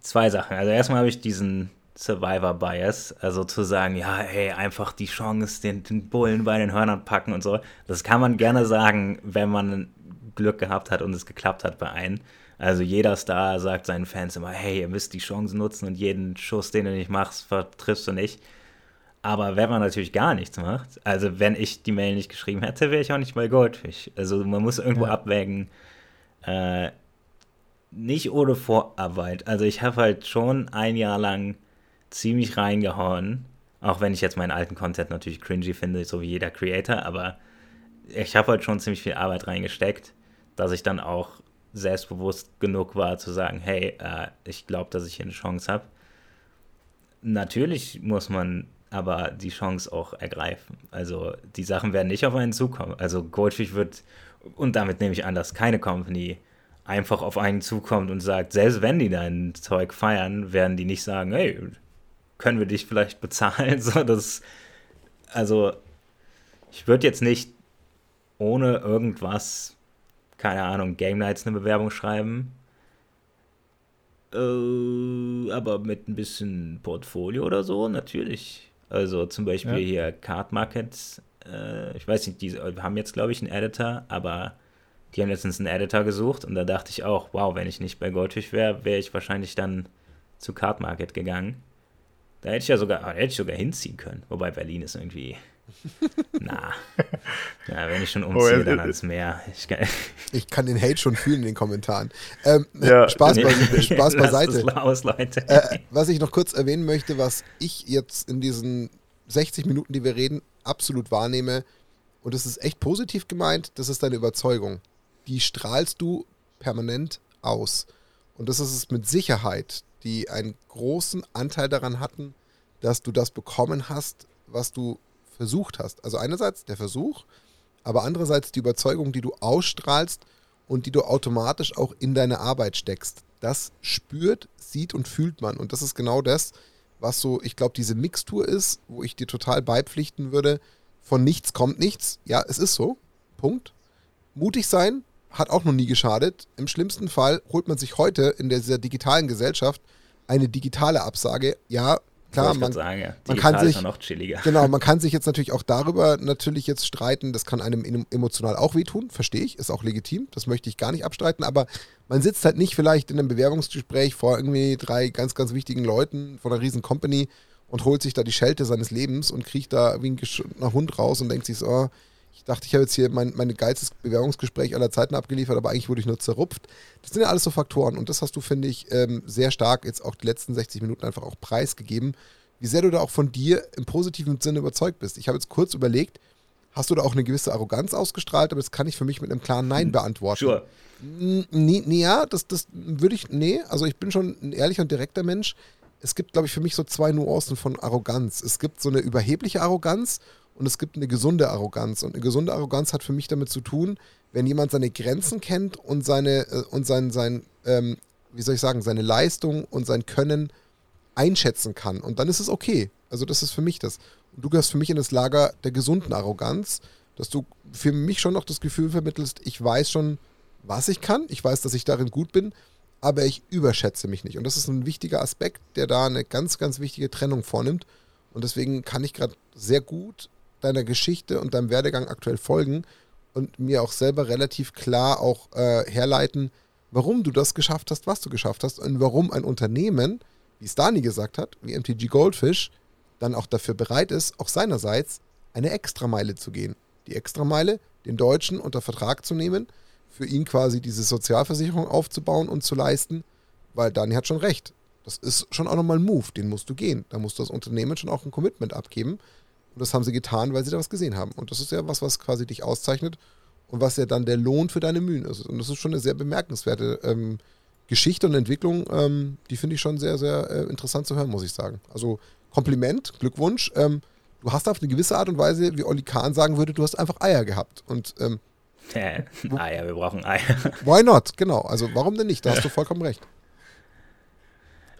Zwei Sachen. Also erstmal habe ich diesen Survivor-Bias, also zu sagen, ja, hey, einfach die Chance, den, den Bullen bei den Hörnern packen und so. Das kann man gerne sagen, wenn man Glück gehabt hat und es geklappt hat bei einem. Also jeder Star sagt seinen Fans immer, hey, ihr müsst die Chance nutzen und jeden Schuss, den du nicht machst, vertriffst du nicht. Aber wenn man natürlich gar nichts macht, also wenn ich die Mail nicht geschrieben hätte, wäre ich auch nicht bei Goldfish. Also man muss irgendwo ja. abwägen, äh, nicht ohne Vorarbeit. Also ich habe halt schon ein Jahr lang ziemlich reingehauen. Auch wenn ich jetzt meinen alten Content natürlich cringy finde, so wie jeder Creator, aber ich habe halt schon ziemlich viel Arbeit reingesteckt, dass ich dann auch selbstbewusst genug war zu sagen, hey, äh, ich glaube, dass ich hier eine Chance habe. Natürlich muss man aber die Chance auch ergreifen. Also die Sachen werden nicht auf einen zukommen. Also Goldfish wird, und damit nehme ich an, dass keine Company einfach auf einen zukommt und sagt, selbst wenn die dein Zeug feiern, werden die nicht sagen, hey, können wir dich vielleicht bezahlen? So, das, also, ich würde jetzt nicht ohne irgendwas, keine Ahnung, Game Nights eine Bewerbung schreiben. Äh, aber mit ein bisschen Portfolio oder so, natürlich. Also zum Beispiel ja. hier Card Markets. Äh, ich weiß nicht, die haben jetzt, glaube ich, einen Editor, aber die haben letztens einen Editor gesucht und da dachte ich auch, wow, wenn ich nicht bei Goldfish wäre, wäre ich wahrscheinlich dann zu Card Market gegangen. Da hätte ich ja sogar, hätte ich sogar hinziehen können. Wobei Berlin ist irgendwie. Na. Ja, wenn ich schon oh, umziehe, oh, dann ans Meer. Ich kann, ich kann, den Hate schon fühlen in den Kommentaren. Ähm, ja. Spaß, bei, Spaß beiseite. Aus, Leute. Äh, was ich noch kurz erwähnen möchte, was ich jetzt in diesen 60 Minuten, die wir reden, absolut wahrnehme, und das ist echt positiv gemeint, das ist deine Überzeugung. Die strahlst du permanent aus. Und das ist es mit Sicherheit, die einen großen Anteil daran hatten, dass du das bekommen hast, was du versucht hast. Also einerseits der Versuch, aber andererseits die Überzeugung, die du ausstrahlst und die du automatisch auch in deine Arbeit steckst. Das spürt, sieht und fühlt man. Und das ist genau das, was so, ich glaube, diese Mixtur ist, wo ich dir total beipflichten würde, von nichts kommt nichts. Ja, es ist so. Punkt. Mutig sein hat auch noch nie geschadet. Im schlimmsten Fall holt man sich heute in dieser digitalen Gesellschaft eine digitale Absage. Ja, klar, man, sagen, ja. man kann sich noch chilliger. Genau, man kann sich jetzt natürlich auch darüber natürlich jetzt streiten. Das kann einem emotional auch wehtun, verstehe ich, ist auch legitim. Das möchte ich gar nicht abstreiten. Aber man sitzt halt nicht vielleicht in einem Bewerbungsgespräch vor irgendwie drei ganz, ganz wichtigen Leuten von einer riesen Company und holt sich da die Schelte seines Lebens und kriecht da wie ein geschundener Hund raus und denkt sich so, oh, ich dachte, ich habe jetzt hier mein, mein geilstes Bewerbungsgespräch aller Zeiten abgeliefert, aber eigentlich wurde ich nur zerrupft. Das sind ja alles so Faktoren und das hast du, finde ich, ähm, sehr stark jetzt auch die letzten 60 Minuten einfach auch preisgegeben, wie sehr du da auch von dir im positiven Sinne überzeugt bist. Ich habe jetzt kurz überlegt, hast du da auch eine gewisse Arroganz ausgestrahlt, aber das kann ich für mich mit einem klaren Nein beantworten. Sure. Nee, nee, ja, das, das würde ich, nee, also ich bin schon ein ehrlicher und direkter Mensch es gibt, glaube ich, für mich so zwei Nuancen von Arroganz. Es gibt so eine überhebliche Arroganz und es gibt eine gesunde Arroganz. Und eine gesunde Arroganz hat für mich damit zu tun, wenn jemand seine Grenzen kennt und seine, äh, und sein, sein ähm, wie soll ich sagen, seine Leistung und sein Können einschätzen kann. Und dann ist es okay. Also das ist für mich das. Und du gehörst für mich in das Lager der gesunden Arroganz, dass du für mich schon noch das Gefühl vermittelst, ich weiß schon, was ich kann, ich weiß, dass ich darin gut bin, aber ich überschätze mich nicht. Und das ist ein wichtiger Aspekt, der da eine ganz, ganz wichtige Trennung vornimmt. Und deswegen kann ich gerade sehr gut deiner Geschichte und deinem Werdegang aktuell folgen und mir auch selber relativ klar auch äh, herleiten, warum du das geschafft hast, was du geschafft hast und warum ein Unternehmen, wie es Dani gesagt hat, wie MTG Goldfish, dann auch dafür bereit ist, auch seinerseits eine Extrameile zu gehen. Die Extrameile, den Deutschen unter Vertrag zu nehmen, für ihn quasi diese Sozialversicherung aufzubauen und zu leisten, weil Dani hat schon recht. Das ist schon auch nochmal ein Move, den musst du gehen. Da musst du das Unternehmen schon auch ein Commitment abgeben. Und das haben sie getan, weil sie da was gesehen haben. Und das ist ja was, was quasi dich auszeichnet und was ja dann der Lohn für deine Mühen ist. Und das ist schon eine sehr bemerkenswerte ähm, Geschichte und Entwicklung, ähm, die finde ich schon sehr, sehr äh, interessant zu hören, muss ich sagen. Also Kompliment, Glückwunsch. Ähm, du hast auf eine gewisse Art und Weise, wie Olli Kahn sagen würde, du hast einfach Eier gehabt. Und ähm, Eier, wir brauchen Eier. Why not? Genau. Also warum denn nicht? Da hast du vollkommen recht.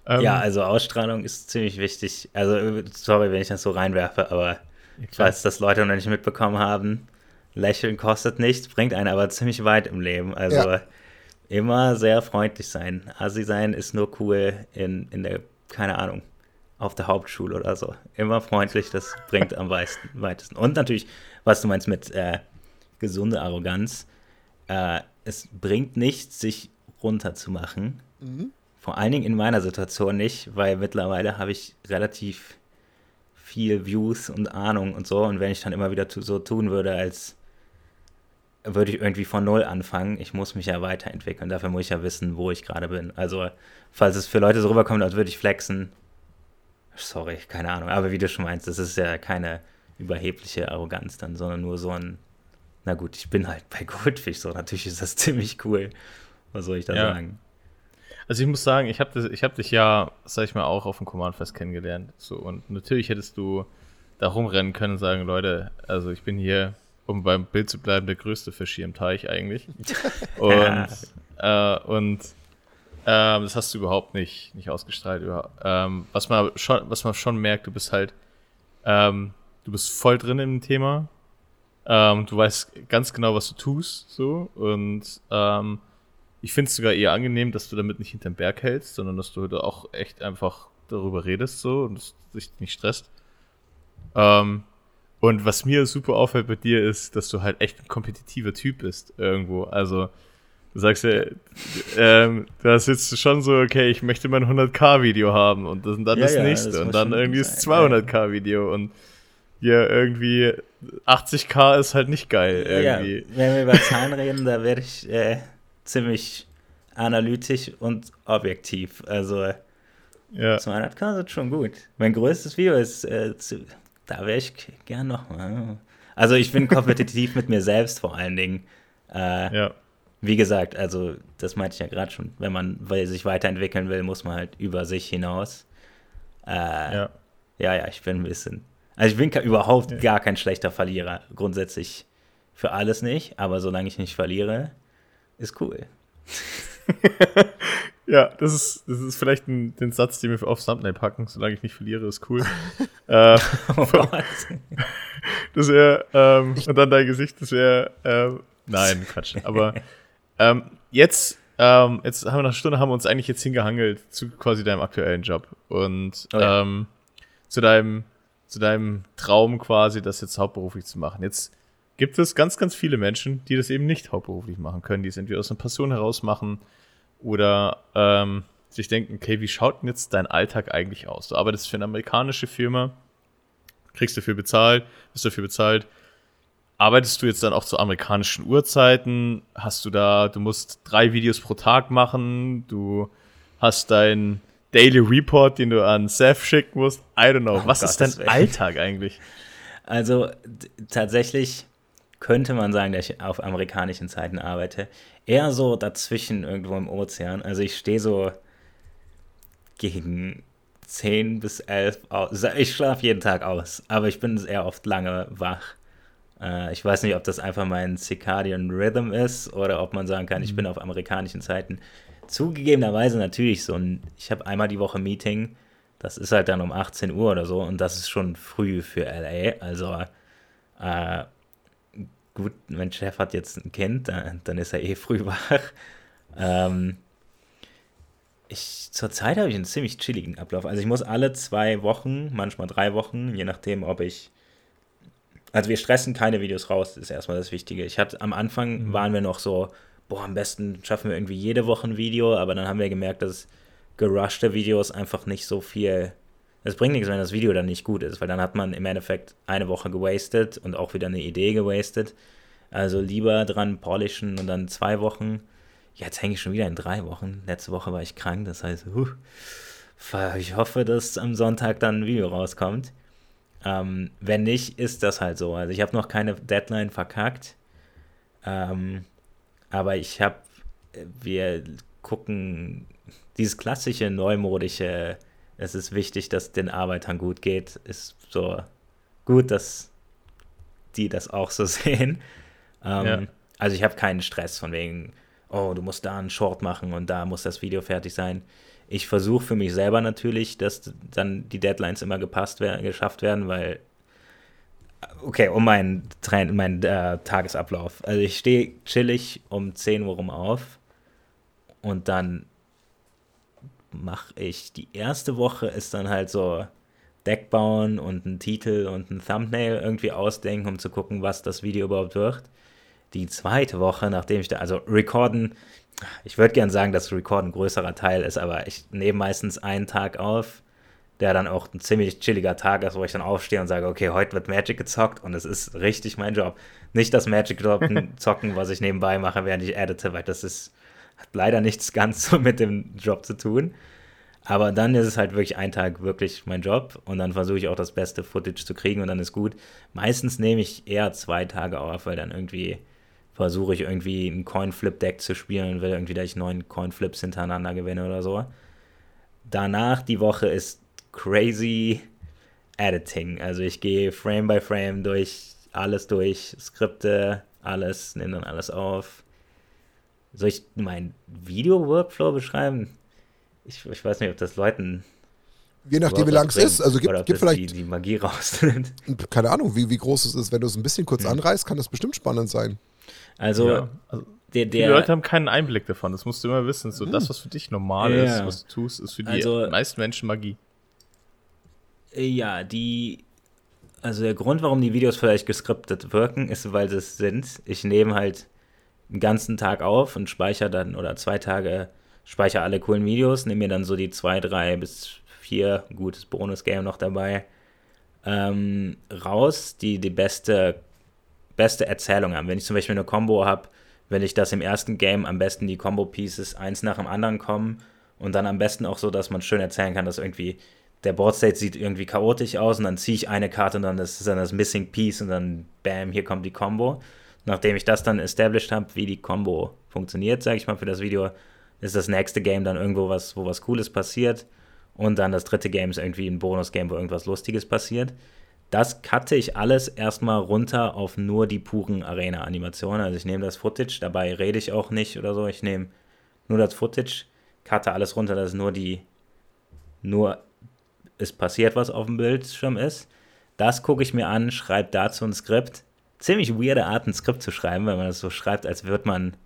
Ähm, ja, also Ausstrahlung ist ziemlich wichtig. Also, sorry, wenn ich das so reinwerfe, aber ich weiß, dass Leute noch nicht mitbekommen haben, Lächeln kostet nichts, bringt einen aber ziemlich weit im Leben. Also ja. immer sehr freundlich sein. Asi sein ist nur cool in, in der, keine Ahnung, auf der Hauptschule oder so. Immer freundlich, das bringt am weitesten. weitesten. Und natürlich, was du meinst mit äh, gesunde Arroganz. Äh, es bringt nichts, sich runterzumachen. Mhm. Vor allen Dingen in meiner Situation nicht, weil mittlerweile habe ich relativ viel Views und Ahnung und so. Und wenn ich dann immer wieder so tun würde, als würde ich irgendwie von Null anfangen. Ich muss mich ja weiterentwickeln. Dafür muss ich ja wissen, wo ich gerade bin. Also, falls es für Leute so rüberkommt, als würde ich flexen, sorry, keine Ahnung. Aber wie du schon meinst, das ist ja keine überhebliche Arroganz dann, sondern nur so ein na gut, ich bin halt bei Goldfish, so natürlich ist das ziemlich cool. Was soll ich da ja. sagen? Also ich muss sagen, ich habe hab dich ja, sag ich mal, auch auf dem Command-Fest kennengelernt. So, und natürlich hättest du da rumrennen können und sagen, Leute, also ich bin hier, um beim Bild zu bleiben, der größte Fisch hier im Teich eigentlich. und äh, und ähm, das hast du überhaupt nicht, nicht ausgestrahlt. Ähm, was, man schon, was man schon merkt, du bist halt, ähm, du bist voll drin im Thema ähm, du weißt ganz genau, was du tust, so. Und ähm, ich finde es sogar eher angenehm, dass du damit nicht hinterm Berg hältst, sondern dass du da auch echt einfach darüber redest, so und es dich nicht stresst. Ähm, Und was mir super auffällt bei dir ist, dass du halt echt ein kompetitiver Typ bist irgendwo. Also du sagst ja, ähm, da sitzt du schon so, okay, ich möchte mein 100k-Video haben und dann ja, das ja, nächste das und dann irgendwie das 200k-Video und ja, irgendwie 80k ist halt nicht geil irgendwie. Ja, wenn wir über Zahlen reden, da werde ich äh, ziemlich analytisch und objektiv. Also ja. 200k ist schon gut. Mein größtes Video ist, äh, zu, da wäre ich gern noch mal. Also ich bin kompetitiv mit mir selbst vor allen Dingen. Äh, ja. Wie gesagt, also das meinte ich ja gerade schon. Wenn man weil sich weiterentwickeln will, muss man halt über sich hinaus. Äh, ja. ja, ja, ich bin ein bisschen. Also ich bin überhaupt ja. gar kein schlechter Verlierer. Grundsätzlich für alles nicht, aber solange ich nicht verliere, ist cool. Ja, das ist, das ist vielleicht ein, den Satz, den wir aufs Thumbnail packen. Solange ich nicht verliere, ist cool. äh, oh, das wäre, ähm, und dann dein Gesicht, das wäre, ähm, nein, Quatsch. Aber ähm, jetzt, ähm, jetzt haben wir nach einer Stunde haben wir uns eigentlich jetzt hingehangelt zu quasi deinem aktuellen Job und oh, ja. ähm, zu deinem, zu deinem Traum quasi, das jetzt hauptberuflich zu machen. Jetzt gibt es ganz, ganz viele Menschen, die das eben nicht hauptberuflich machen können, die es entweder aus einer Passion heraus machen, oder ähm, sich denken, okay, wie schaut denn jetzt dein Alltag eigentlich aus? Du arbeitest für eine amerikanische Firma, kriegst dafür bezahlt, bist dafür bezahlt. Arbeitest du jetzt dann auch zu amerikanischen Uhrzeiten? Hast du da, du musst drei Videos pro Tag machen, du hast dein Daily Report, den du an Seth schicken musst. I don't know. Oh Was Gott, ist dein Alltag eigentlich? Also tatsächlich könnte man sagen, dass ich auf amerikanischen Zeiten arbeite. Eher so dazwischen irgendwo im Ozean. Also ich stehe so gegen 10 bis 11 aus. Ich schlafe jeden Tag aus, aber ich bin eher oft lange wach. Äh, ich weiß nicht, ob das einfach mein Circadian Rhythm ist oder ob man sagen kann, ich mhm. bin auf amerikanischen Zeiten. Zugegebenerweise natürlich so ein, ich habe einmal die Woche Meeting, das ist halt dann um 18 Uhr oder so und das ist schon früh für LA. Also äh, gut, mein Chef hat jetzt ein Kind, dann ist er eh früh wach. Ähm, ich, zurzeit habe ich einen ziemlich chilligen Ablauf. Also ich muss alle zwei Wochen, manchmal drei Wochen, je nachdem, ob ich. Also wir stressen keine Videos raus, das ist erstmal das Wichtige. Ich hatte am Anfang mhm. waren wir noch so, boah, am besten schaffen wir irgendwie jede Woche ein Video, aber dann haben wir gemerkt, dass gerushte Videos einfach nicht so viel es bringt nichts, wenn das Video dann nicht gut ist, weil dann hat man im Endeffekt eine Woche gewastet und auch wieder eine Idee gewastet. Also lieber dran polischen und dann zwei Wochen. Jetzt hänge ich schon wieder in drei Wochen. Letzte Woche war ich krank, das heißt, uh, ich hoffe, dass am Sonntag dann ein Video rauskommt. Ähm, wenn nicht, ist das halt so. Also ich habe noch keine Deadline verkackt. Ähm, aber ich habe, wir gucken dieses klassische neumodische es ist wichtig, dass den Arbeitern gut geht. Ist so gut, dass die das auch so sehen. Ähm, ja. Also ich habe keinen Stress von wegen, oh, du musst da einen Short machen und da muss das Video fertig sein. Ich versuche für mich selber natürlich, dass dann die Deadlines immer gepasst werden, geschafft werden, weil okay, um meinen mein äh, Tagesablauf. Also ich stehe chillig um 10 Uhr rum auf und dann mache ich. Die erste Woche ist dann halt so Deck bauen und einen Titel und ein Thumbnail irgendwie ausdenken, um zu gucken, was das Video überhaupt wird. Die zweite Woche, nachdem ich da, also Recorden, ich würde gern sagen, dass Recorden ein größerer Teil ist, aber ich nehme meistens einen Tag auf, der dann auch ein ziemlich chilliger Tag ist, wo ich dann aufstehe und sage, okay, heute wird Magic gezockt und es ist richtig mein Job. Nicht das Magic zocken, was ich nebenbei mache, während ich edite, weil das ist hat leider nichts ganz so mit dem Job zu tun. Aber dann ist es halt wirklich ein Tag wirklich mein Job und dann versuche ich auch das beste Footage zu kriegen und dann ist gut. Meistens nehme ich eher zwei Tage auf, weil dann irgendwie versuche ich irgendwie ein Coin-Flip-Deck zu spielen und will irgendwie, dass ich neun Coin-Flips hintereinander gewinne oder so. Danach die Woche ist crazy Editing. Also ich gehe Frame by Frame durch alles durch, Skripte, alles, nehme dann alles auf soll ich meinen Video-Workflow beschreiben? Ich, ich weiß nicht, ob das Leuten. Je nachdem, wie lang es ist. Also gibt, gibt vielleicht. Die, die Magie raus. keine Ahnung, wie, wie groß es ist. Wenn du es ein bisschen kurz hm. anreißt, kann das bestimmt spannend sein. Also, ja, also der, der, die Leute haben keinen Einblick davon. Das musst du immer wissen. So, hm. das, was für dich normal ja. ist, was du tust, ist für die also, meisten Menschen Magie. Ja, die Also der Grund, warum die Videos vielleicht geskriptet wirken, ist, weil sie es sind. Ich nehme halt einen ganzen Tag auf und speichere dann oder zwei Tage speichere alle coolen Videos, nehme mir dann so die zwei, drei bis vier gutes Bonus-Game noch dabei ähm, raus, die die beste, beste Erzählung haben. Wenn ich zum Beispiel eine Combo habe, wenn ich das im ersten Game am besten die Combo-Pieces eins nach dem anderen kommen und dann am besten auch so, dass man schön erzählen kann, dass irgendwie der Board State sieht irgendwie chaotisch aus und dann ziehe ich eine Karte und dann ist dann das Missing Piece und dann bam, hier kommt die Combo. Nachdem ich das dann established habe, wie die Combo funktioniert, sage ich mal, für das Video, ist das nächste Game dann irgendwo was, wo was Cooles passiert. Und dann das dritte Game ist irgendwie ein Bonus-Game, wo irgendwas Lustiges passiert. Das cutte ich alles erstmal runter auf nur die puren Arena-Animationen. Also ich nehme das Footage, dabei rede ich auch nicht oder so. Ich nehme nur das Footage, cutte alles runter, dass nur die, nur es passiert, was auf dem Bildschirm ist. Das gucke ich mir an, schreibe dazu ein Skript. Ziemlich weirde Art, ein Skript zu schreiben, weil man das so schreibt, als würde man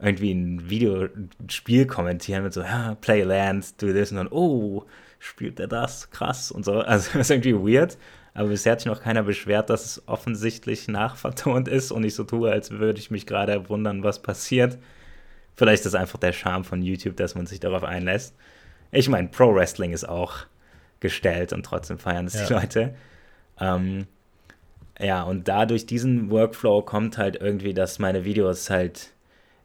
irgendwie ein Videospiel kommentieren mit so, ja, play land, do this und dann, oh, spielt er das? Krass und so. Also das ist irgendwie weird. Aber bisher hat sich noch keiner beschwert, dass es offensichtlich nachvertont ist und ich so tue, als würde ich mich gerade wundern, was passiert. Vielleicht ist das einfach der Charme von YouTube, dass man sich darauf einlässt. Ich meine, Pro Wrestling ist auch gestellt und trotzdem feiern es ja. die Leute. Ähm, ja, und dadurch diesen Workflow kommt halt irgendwie, dass meine Videos halt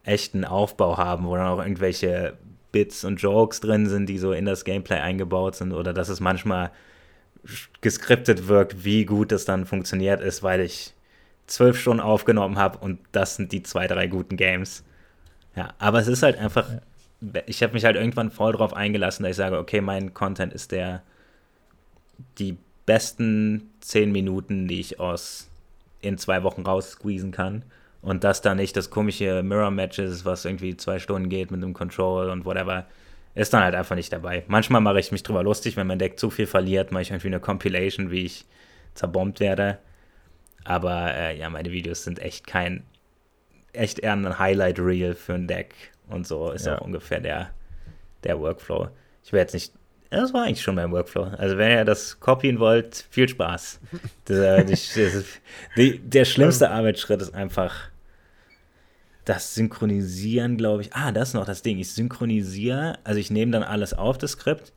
echten Aufbau haben, wo dann auch irgendwelche Bits und Jokes drin sind, die so in das Gameplay eingebaut sind oder dass es manchmal geskriptet wirkt, wie gut es dann funktioniert ist, weil ich zwölf Stunden aufgenommen habe und das sind die zwei, drei guten Games. Ja, aber es ist halt einfach, ich habe mich halt irgendwann voll drauf eingelassen, dass ich sage, okay, mein Content ist der, die besten zehn Minuten, die ich aus in zwei Wochen raus squeezen kann. Und dass da nicht das komische Mirror-Match ist, was irgendwie zwei Stunden geht mit dem Control und whatever, ist dann halt einfach nicht dabei. Manchmal mache ich mich drüber lustig, wenn mein Deck zu viel verliert, mache ich irgendwie eine Compilation, wie ich zerbombt werde. Aber äh, ja, meine Videos sind echt kein, echt eher ein Highlight-Reel für ein Deck. Und so ist ja. auch ungefähr der, der Workflow. Ich will jetzt nicht das war eigentlich schon mein Workflow. Also wenn ihr das copyen wollt, viel Spaß. Das, das, die, der schlimmste Arbeitsschritt ist einfach das Synchronisieren, glaube ich. Ah, das ist noch das Ding. Ich synchronisiere, also ich nehme dann alles auf, das Skript.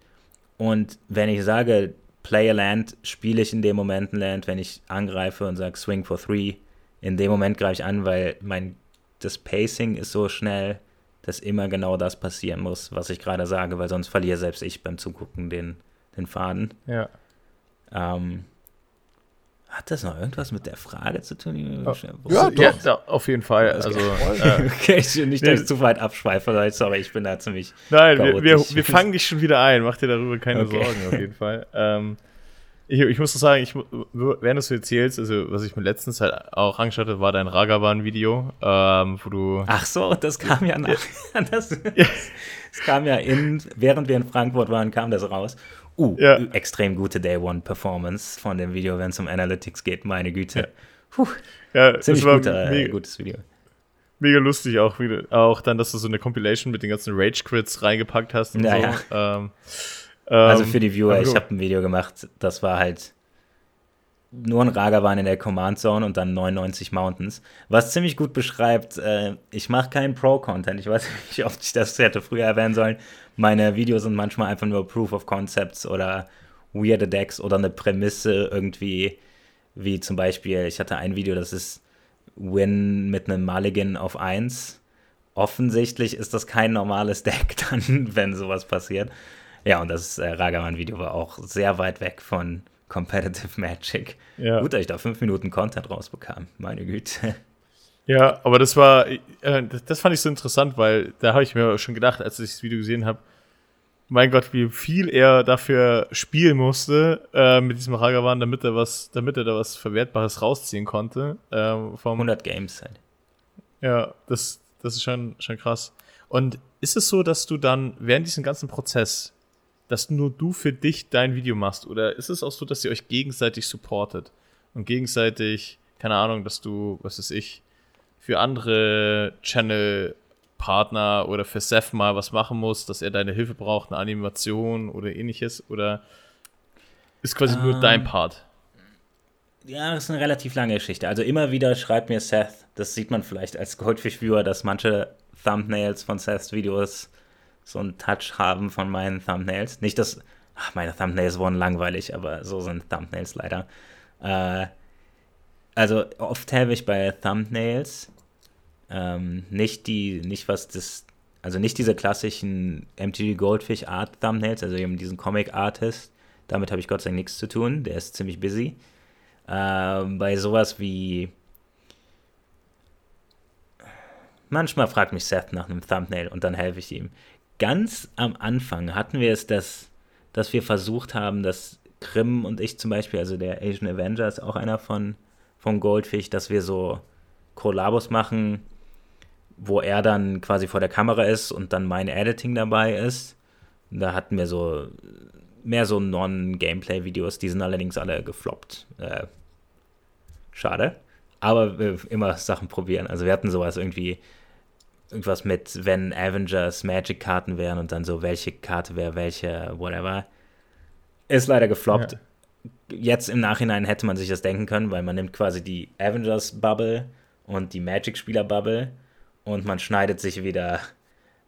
Und wenn ich sage, play a land, spiele ich in dem Moment ein Land. Wenn ich angreife und sage swing for three, in dem Moment greife ich an, weil mein das Pacing ist so schnell dass immer genau das passieren muss, was ich gerade sage, weil sonst verliere selbst ich beim Zugucken den, den Faden. Ja. Ähm, hat das noch irgendwas mit der Frage zu tun? Oh. Ja, ja, ja, auf jeden Fall. Also, äh, okay, ich, nicht, dass ich zu weit abschweife, sorry, ich bin da ziemlich. Nein, wir, wir, wir, fangen dich schon wieder ein, mach dir darüber keine okay. Sorgen, auf jeden Fall. Ähm, ich, ich muss sagen, ich, während du es erzählst, also was ich mir letztens halt auch angeschaut habe, war dein Ragavan-Video, ähm, wo du. Ach so, das kam ja nach. das, das, das, kam ja in, während wir in Frankfurt waren, kam das raus. Uh, ja. extrem gute Day One Performance von dem Video, wenn es um Analytics geht, meine Güte. Ja. Puh, ja, ziemlich guter, mega, gutes Video. Mega lustig auch, auch dann, dass du so eine Compilation mit den ganzen Rage-Quits reingepackt hast und ja, so. Ähm, also für die Viewer, ich habe ein Video gemacht, das war halt nur ein Ragavan in der Command Zone und dann 99 Mountains, was ziemlich gut beschreibt, äh, ich mache keinen Pro-Content. Ich weiß nicht, wie oft ich das hätte früher erwähnen sollen. Meine Videos sind manchmal einfach nur Proof of Concepts oder weirde Decks oder eine Prämisse irgendwie, wie zum Beispiel, ich hatte ein Video, das ist Win mit einem Mulligan auf 1. Offensichtlich ist das kein normales Deck dann, wenn sowas passiert. Ja, und das äh, Ragaman-Video war auch sehr weit weg von Competitive Magic. Ja. Gut, dass ich da fünf Minuten Content rausbekam. Meine Güte. Ja, aber das war, äh, das fand ich so interessant, weil da habe ich mir schon gedacht, als ich das Video gesehen habe, mein Gott, wie viel er dafür spielen musste äh, mit diesem Ragavan, damit er was, damit er da was Verwertbares rausziehen konnte. Äh, vom 100 Games halt. Ja, das, das ist schon, schon krass. Und ist es so, dass du dann während diesem ganzen Prozess dass nur du für dich dein Video machst? Oder ist es auch so, dass ihr euch gegenseitig supportet und gegenseitig, keine Ahnung, dass du, was weiß ich, für andere Channel-Partner oder für Seth mal was machen musst, dass er deine Hilfe braucht, eine Animation oder ähnliches? Oder ist quasi ähm, nur dein ähm, Part? Ja, das ist eine relativ lange Geschichte. Also immer wieder schreibt mir Seth, das sieht man vielleicht als Goldfish-Viewer, dass manche Thumbnails von Seths Videos so einen Touch haben von meinen Thumbnails. Nicht, dass ach, meine Thumbnails wurden langweilig, aber so sind Thumbnails leider. Äh, also oft habe ich bei Thumbnails ähm, nicht die, nicht was das, also nicht diese klassischen MTG Goldfish Art Thumbnails, also eben diesen Comic Artist. Damit habe ich Gott sei Dank nichts zu tun. Der ist ziemlich busy. Ähm, bei sowas wie Manchmal fragt mich Seth nach einem Thumbnail und dann helfe ich ihm. Ganz am Anfang hatten wir es, dass, dass wir versucht haben, dass Grimm und ich zum Beispiel, also der Asian Avenger ist auch einer von, von Goldfish, dass wir so Kollabos machen, wo er dann quasi vor der Kamera ist und dann mein Editing dabei ist. Da hatten wir so mehr so Non-Gameplay-Videos, die sind allerdings alle gefloppt. Äh, schade. Aber immer Sachen probieren. Also wir hatten sowas irgendwie irgendwas mit, wenn Avengers Magic-Karten wären und dann so, welche Karte wäre welche, whatever. Ist leider gefloppt. Ja. Jetzt im Nachhinein hätte man sich das denken können, weil man nimmt quasi die Avengers-Bubble und die Magic-Spieler-Bubble und man schneidet sich wieder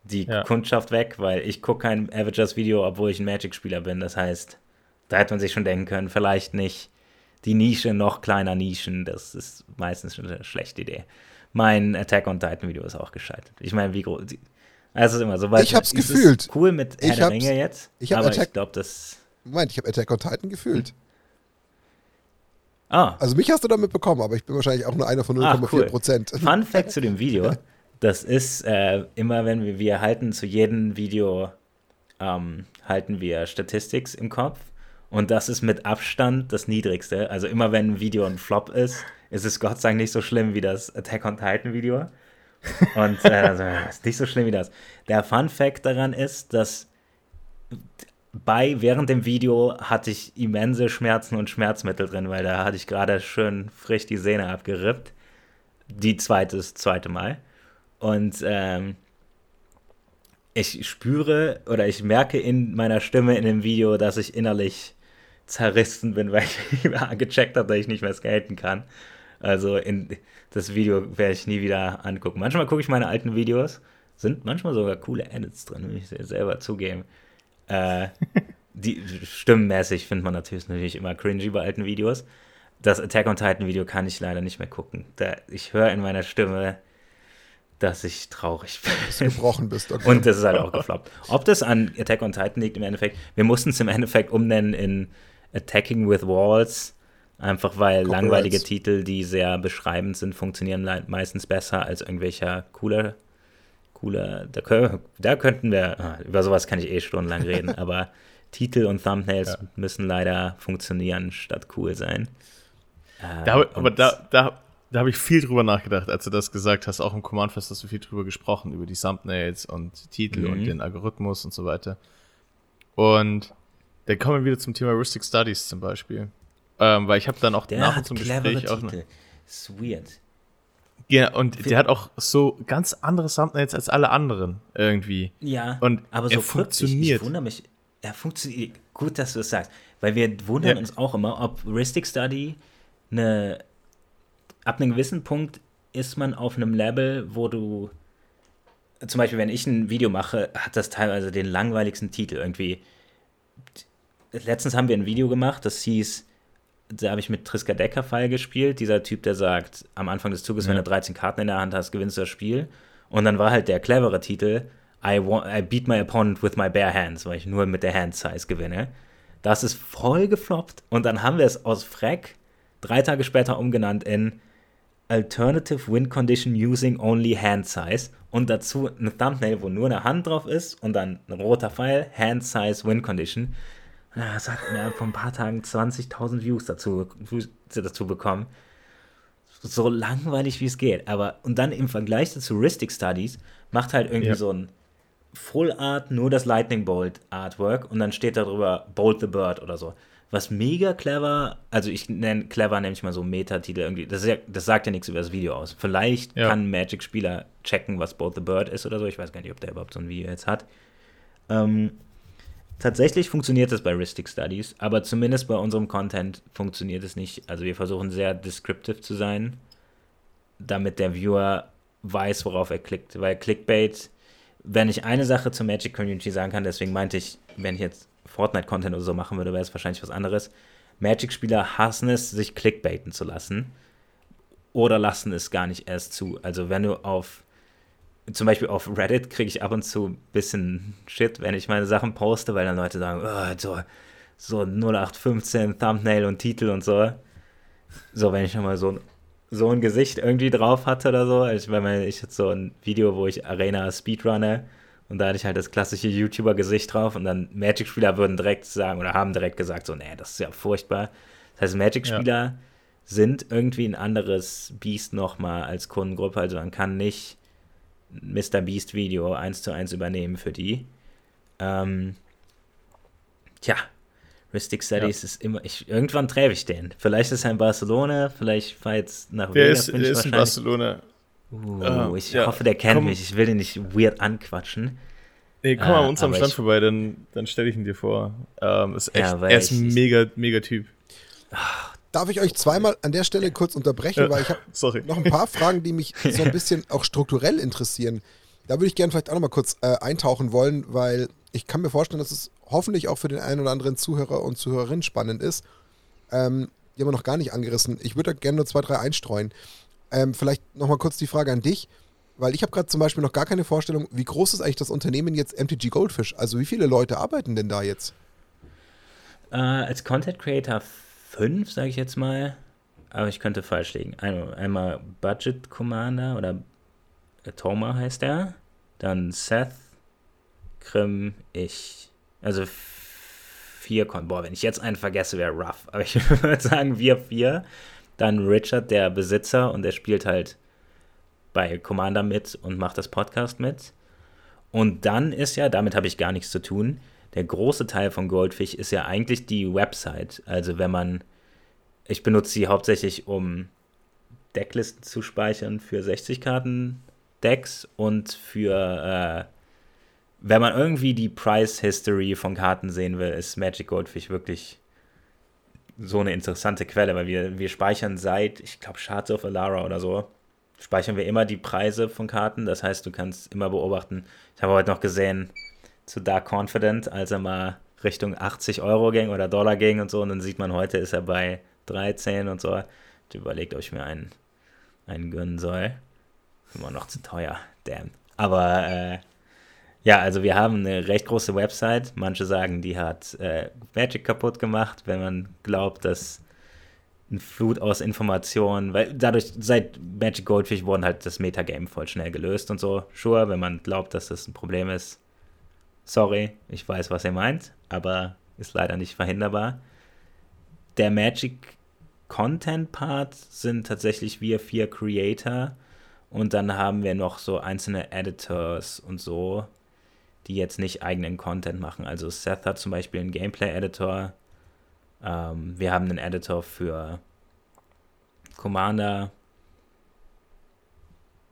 die ja. Kundschaft weg, weil ich gucke kein Avengers-Video, obwohl ich ein Magic-Spieler bin. Das heißt, da hätte man sich schon denken können, vielleicht nicht die Nische noch kleiner Nischen. Das ist meistens schon eine schlechte Idee mein Attack on Titan Video ist auch gescheitert. Ich meine, wie groß. Also ist immer so weit. Ich hab's gefühlt. Cool mit Herr ich der Ringe jetzt. Ich hab aber Attack, ich glaube, das. Moment, ich habe Attack on Titan gefühlt. Ah. Also mich hast du damit bekommen, aber ich bin wahrscheinlich auch nur einer von 0,4 ah, cool. Prozent. Fun Fact zu dem Video: Das ist äh, immer, wenn wir, wir halten zu jedem Video ähm, halten wir Statistics im Kopf und das ist mit Abstand das niedrigste. Also immer wenn ein Video ein Flop ist, ist es Gott sei Dank nicht so schlimm wie das Attack on Titan Video. Und äh, also, ist nicht so schlimm wie das. Der Fun Fact daran ist, dass bei, während dem Video hatte ich immense Schmerzen und Schmerzmittel drin, weil da hatte ich gerade schön frisch die Sehne abgerippt. Die zweite, das zweite Mal. Und ähm, ich spüre oder ich merke in meiner Stimme in dem Video, dass ich innerlich zerrissen bin, weil ich gecheckt habe, dass ich nicht mehr skaten kann. Also in das Video werde ich nie wieder angucken. Manchmal gucke ich meine alten Videos, sind manchmal sogar coole Edits drin, will ich selber zugeben. Äh, die stimmenmäßig findet man natürlich, natürlich immer cringy bei alten Videos. Das Attack on Titan Video kann ich leider nicht mehr gucken. Da, ich höre in meiner Stimme, dass ich traurig bin. Dass du gebrochen bist. Okay. Und das ist halt auch gefloppt. Ob das an Attack on Titan liegt im Endeffekt, wir mussten es im Endeffekt umnennen in Attacking with Walls Einfach weil langweilige Titel, die sehr beschreibend sind, funktionieren meistens besser als irgendwelcher cooler, cooler, da, da könnten wir, ah, über sowas kann ich eh stundenlang reden, aber Titel und Thumbnails ja. müssen leider funktionieren statt cool sein. Äh, da, aber da, da, da habe ich viel drüber nachgedacht, als du das gesagt hast. Auch im Command Fest hast du viel drüber gesprochen, über die Thumbnails und Titel mhm. und den Algorithmus und so weiter. Und dann kommen wir wieder zum Thema Heuristic Studies zum Beispiel. Ähm, weil ich habe dann auch der nach zum Gespräch auch. Titel. Ist weird. Ja, und Für der hat auch so ganz andere Thumbnails als alle anderen irgendwie. Ja, und aber so er funktioniert. Ich wundere mich, er funktioniert. Gut, dass du es sagst, weil wir wundern ja. uns auch immer, ob Ristic Study eine ab einem gewissen Punkt ist man auf einem Level, wo du zum Beispiel, wenn ich ein Video mache, hat das teilweise den langweiligsten Titel irgendwie. Letztens haben wir ein Video gemacht, das hieß da habe ich mit Triska Decker Fall gespielt. Dieser Typ, der sagt, am Anfang des Zuges, ja. wenn du 13 Karten in der Hand hast, gewinnst du das Spiel. Und dann war halt der clevere Titel, I, want, I beat my opponent with my bare hands, weil ich nur mit der Hand Size gewinne. Das ist voll gefloppt. Und dann haben wir es aus Freck drei Tage später umgenannt in Alternative Win Condition using only Hand Size. Und dazu ein Thumbnail, wo nur eine Hand drauf ist und dann ein roter Pfeil, Hand Size Win Condition ja, es hat mir vor ein paar Tagen 20.000 Views dazu, dazu bekommen. So langweilig wie es geht. Aber, und dann im Vergleich zu Ristic Studies macht halt irgendwie ja. so ein Full Art, nur das Lightning Bolt Artwork und dann steht darüber Bolt the Bird oder so. Was mega clever, also ich nenne clever nämlich mal so Metatitel irgendwie. Das, ja, das, sagt ja nichts über das Video aus. Vielleicht ja. kann ein Magic-Spieler checken, was Bolt the Bird ist oder so. Ich weiß gar nicht, ob der überhaupt so ein Video jetzt hat. Ähm, tatsächlich funktioniert es bei Ristic Studies, aber zumindest bei unserem Content funktioniert es nicht. Also wir versuchen sehr descriptive zu sein, damit der Viewer weiß, worauf er klickt. Weil Clickbait, wenn ich eine Sache zur Magic Community sagen kann, deswegen meinte ich, wenn ich jetzt Fortnite-Content oder so machen würde, wäre es wahrscheinlich was anderes. Magic-Spieler hassen es, sich clickbaiten zu lassen. Oder lassen es gar nicht erst zu. Also wenn du auf zum Beispiel auf Reddit kriege ich ab und zu ein bisschen Shit, wenn ich meine Sachen poste, weil dann Leute sagen, oh, so, so 0815 Thumbnail und Titel und so. So, wenn ich nochmal so, so ein Gesicht irgendwie drauf hatte oder so. Ich, weil ich jetzt so ein Video, wo ich Arena Speedrunne und da hatte ich halt das klassische YouTuber-Gesicht drauf und dann Magic-Spieler würden direkt sagen oder haben direkt gesagt, so, nee, das ist ja furchtbar. Das heißt, Magic-Spieler ja. sind irgendwie ein anderes Biest nochmal als Kundengruppe. Also man kann nicht Mr. Beast Video eins zu eins übernehmen für die. Ähm, tja, Mystic Studies ja. ist immer. Ich, irgendwann treffe ich den. Vielleicht ist er in Barcelona, vielleicht fahre jetzt nach Der Vegas. Ist, der ist in Barcelona. Uh, uh, ich ja. hoffe, der kennt komm. mich. Ich will den nicht weird anquatschen. Nee, komm mal uh, uns am Stand vorbei, dann, dann stelle ich ihn dir vor. Ähm, ist echt, ja, er ist ein mega, mega Typ. Ach, Darf ich euch zweimal an der Stelle kurz unterbrechen, weil ich habe noch ein paar Fragen, die mich so ein bisschen auch strukturell interessieren. Da würde ich gerne vielleicht auch noch mal kurz äh, eintauchen wollen, weil ich kann mir vorstellen, dass es hoffentlich auch für den einen oder anderen Zuhörer und Zuhörerin spannend ist. Ähm, die haben wir noch gar nicht angerissen. Ich würde da gerne nur zwei, drei einstreuen. Ähm, vielleicht noch mal kurz die Frage an dich, weil ich habe gerade zum Beispiel noch gar keine Vorstellung, wie groß ist eigentlich das Unternehmen jetzt MTG Goldfish? Also wie viele Leute arbeiten denn da jetzt? Uh, als Content Creator fünf, sage ich jetzt mal. Aber ich könnte falsch liegen. Einmal, Budget Commander oder Toma heißt er. Dann Seth, Krim, ich. Also vier Kon. Boah, wenn ich jetzt einen vergesse, wäre rough. Aber ich würde sagen, wir vier. Dann Richard, der Besitzer, und der spielt halt bei Commander mit und macht das Podcast mit. Und dann ist ja, damit habe ich gar nichts zu tun, der große Teil von Goldfish ist ja eigentlich die Website. Also wenn man, ich benutze sie hauptsächlich, um Decklisten zu speichern für 60 Karten Decks und für, äh, wenn man irgendwie die Price History von Karten sehen will, ist Magic Goldfish wirklich so eine interessante Quelle, weil wir, wir speichern seit, ich glaube, Shards of Alara oder so, speichern wir immer die Preise von Karten. Das heißt, du kannst immer beobachten. Ich habe heute noch gesehen, zu Dark Confident, als er mal Richtung 80 Euro ging oder Dollar ging und so. Und dann sieht man, heute ist er bei 13 und so. Ich überlegt, ob ich mir einen, einen gönnen soll. Immer noch zu teuer, damn. Aber äh, ja, also wir haben eine recht große Website. Manche sagen, die hat äh, Magic kaputt gemacht, wenn man glaubt, dass ein Flut aus Informationen, weil dadurch, seit Magic Goldfish wurden halt das Metagame voll schnell gelöst und so. Sure, wenn man glaubt, dass das ein Problem ist, Sorry, ich weiß, was ihr meint, aber ist leider nicht verhinderbar. Der Magic Content Part sind tatsächlich wir vier Creator und dann haben wir noch so einzelne Editors und so, die jetzt nicht eigenen Content machen. Also Seth hat zum Beispiel einen Gameplay-Editor. Ähm, wir haben einen Editor für Commander.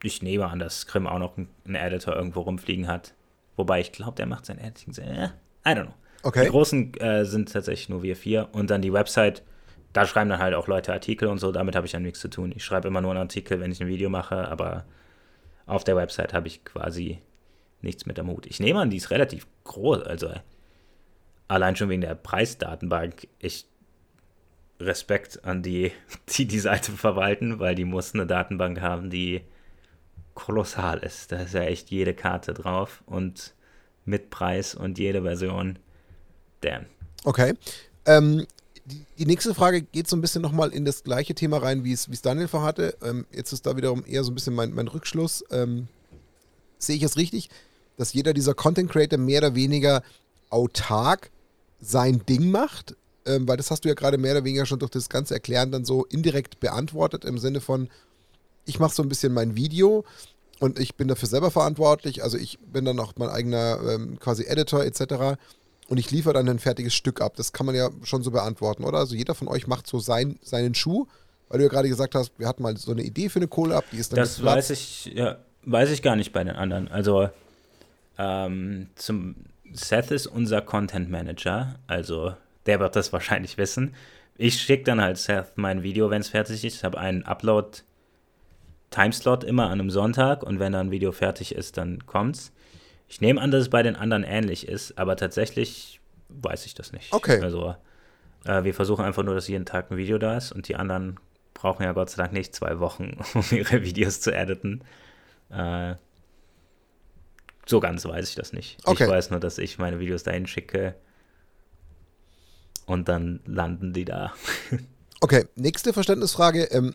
Ich nehme an, dass Scrim auch noch einen Editor irgendwo rumfliegen hat. Wobei ich glaube, der macht sein Editing sehr. I don't know. Okay. Die großen äh, sind tatsächlich nur wir vier. Und dann die Website, da schreiben dann halt auch Leute Artikel und so. Damit habe ich dann nichts zu tun. Ich schreibe immer nur einen Artikel, wenn ich ein Video mache, aber auf der Website habe ich quasi nichts mit am Hut. Ich nehme an, die ist relativ groß. Also allein schon wegen der Preisdatenbank. Ich Respekt an die, die die Seite verwalten, weil die mussten eine Datenbank haben, die kolossal ist. Da ist ja echt jede Karte drauf und mit Preis und jede Version. Damn. Okay. Ähm, die, nächste Frage geht so ein bisschen nochmal in das gleiche Thema rein, wie es Daniel vorhatte. Ähm, jetzt ist da wiederum eher so ein bisschen mein, mein Rückschluss. Ähm, sehe ich es richtig, dass jeder dieser Content Creator mehr oder weniger autark sein Ding macht? Ähm, weil das hast du ja gerade mehr oder weniger schon durch das ganze Erklären dann so indirekt beantwortet, im Sinne von, ich mache so ein bisschen mein Video und ich bin dafür selber verantwortlich. Also ich bin dann auch mein eigener ähm, quasi Editor etc. Und ich liefere dann ein fertiges Stück ab. Das kann man ja schon so beantworten, oder? Also jeder von euch macht so sein, seinen Schuh, weil du ja gerade gesagt hast, wir hatten mal so eine Idee für eine Kohle ab, die ist dann Das weiß ich, ja, weiß ich gar nicht bei den anderen. Also ähm, zum, Seth ist unser Content Manager, also der wird das wahrscheinlich wissen. Ich schicke dann halt Seth mein Video, wenn es fertig ist. Ich habe einen Upload-Timeslot immer an einem Sonntag und wenn dann ein Video fertig ist, dann kommt's. Ich nehme an, dass es bei den anderen ähnlich ist, aber tatsächlich weiß ich das nicht. Okay. Also äh, wir versuchen einfach nur, dass jeden Tag ein Video da ist und die anderen brauchen ja Gott sei Dank nicht zwei Wochen, um ihre Videos zu editen. Äh, so ganz weiß ich das nicht. Okay. Ich weiß nur, dass ich meine Videos dahin schicke und dann landen die da. okay, nächste Verständnisfrage. Ähm,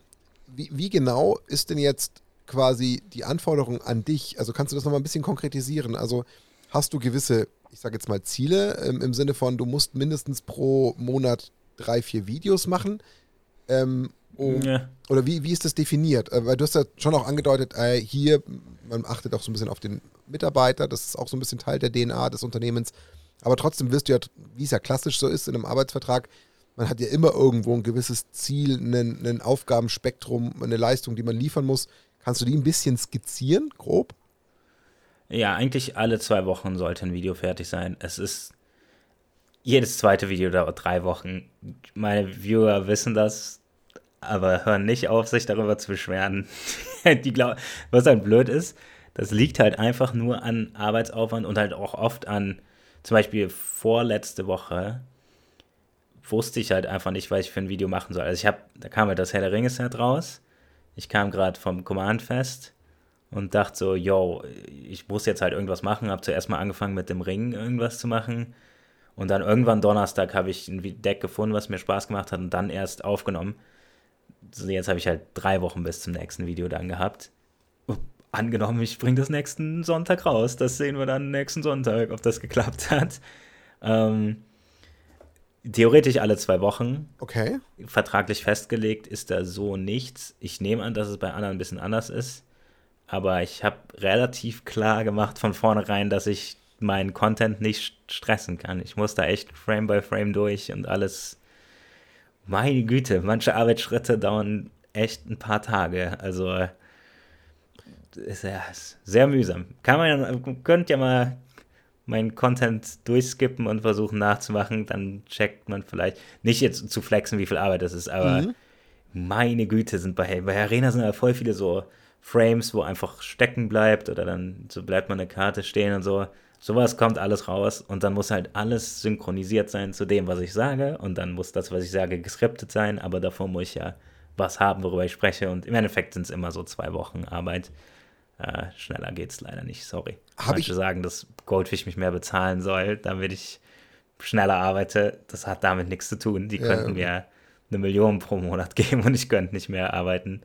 wie, wie, genau ist denn jetzt quasi die Anforderung an dich? Also kannst du das nochmal ein bisschen konkretisieren? Also hast du gewisse, ich sage jetzt mal, Ziele ähm, im Sinne von, du musst mindestens pro Monat drei, vier Videos machen? Ähm, um, ja. Oder wie, wie ist das definiert? Äh, weil du hast ja schon auch angedeutet, äh, hier, man achtet auch so ein bisschen auf den Mitarbeiter, das ist auch so ein bisschen Teil der DNA des Unternehmens. Aber trotzdem wirst du ja, wie es ja klassisch so ist in einem Arbeitsvertrag, man hat ja immer irgendwo ein gewisses Ziel, ein, ein Aufgabenspektrum, eine Leistung, die man liefern muss. Kannst du die ein bisschen skizzieren, grob? Ja, eigentlich alle zwei Wochen sollte ein Video fertig sein. Es ist jedes zweite Video dauert drei Wochen. Meine Viewer wissen das aber hören nicht auf, sich darüber zu beschweren. die glaub, was halt blöd ist, das liegt halt einfach nur an Arbeitsaufwand und halt auch oft an, zum Beispiel vorletzte Woche wusste ich halt einfach nicht, was ich für ein Video machen soll. Also ich habe, da kam halt das Herr der Ringe Set raus. Ich kam gerade vom Command Fest und dachte so, yo, ich muss jetzt halt irgendwas machen. Habe zuerst mal angefangen mit dem Ring irgendwas zu machen. Und dann irgendwann Donnerstag habe ich ein Deck gefunden, was mir Spaß gemacht hat und dann erst aufgenommen jetzt habe ich halt drei Wochen bis zum nächsten Video dann gehabt. Angenommen, ich bringe das nächsten Sonntag raus. Das sehen wir dann nächsten Sonntag, ob das geklappt hat. Ähm, theoretisch alle zwei Wochen. Okay. Vertraglich festgelegt ist da so nichts. Ich nehme an, dass es bei anderen ein bisschen anders ist. Aber ich habe relativ klar gemacht von vornherein, dass ich meinen Content nicht stressen kann. Ich muss da echt Frame by Frame durch und alles meine Güte, manche Arbeitsschritte dauern echt ein paar Tage. Also ist ja sehr mühsam. Kann man, könnt ja mal meinen Content durchskippen und versuchen nachzumachen, dann checkt man vielleicht, nicht jetzt zu flexen, wie viel Arbeit das ist, aber mhm. meine Güte, sind bei, bei Arena sind ja voll viele so Frames, wo einfach stecken bleibt oder dann so bleibt man eine Karte stehen und so. Sowas kommt alles raus und dann muss halt alles synchronisiert sein zu dem, was ich sage. Und dann muss das, was ich sage, geskriptet sein, aber davor muss ich ja was haben, worüber ich spreche. Und im Endeffekt sind es immer so zwei Wochen Arbeit. Äh, schneller es leider nicht, sorry. Hab Manche sagen, dass Goldfish mich mehr bezahlen soll, damit ich schneller arbeite. Das hat damit nichts zu tun. Die ja, könnten okay. mir eine Million pro Monat geben und ich könnte nicht mehr arbeiten.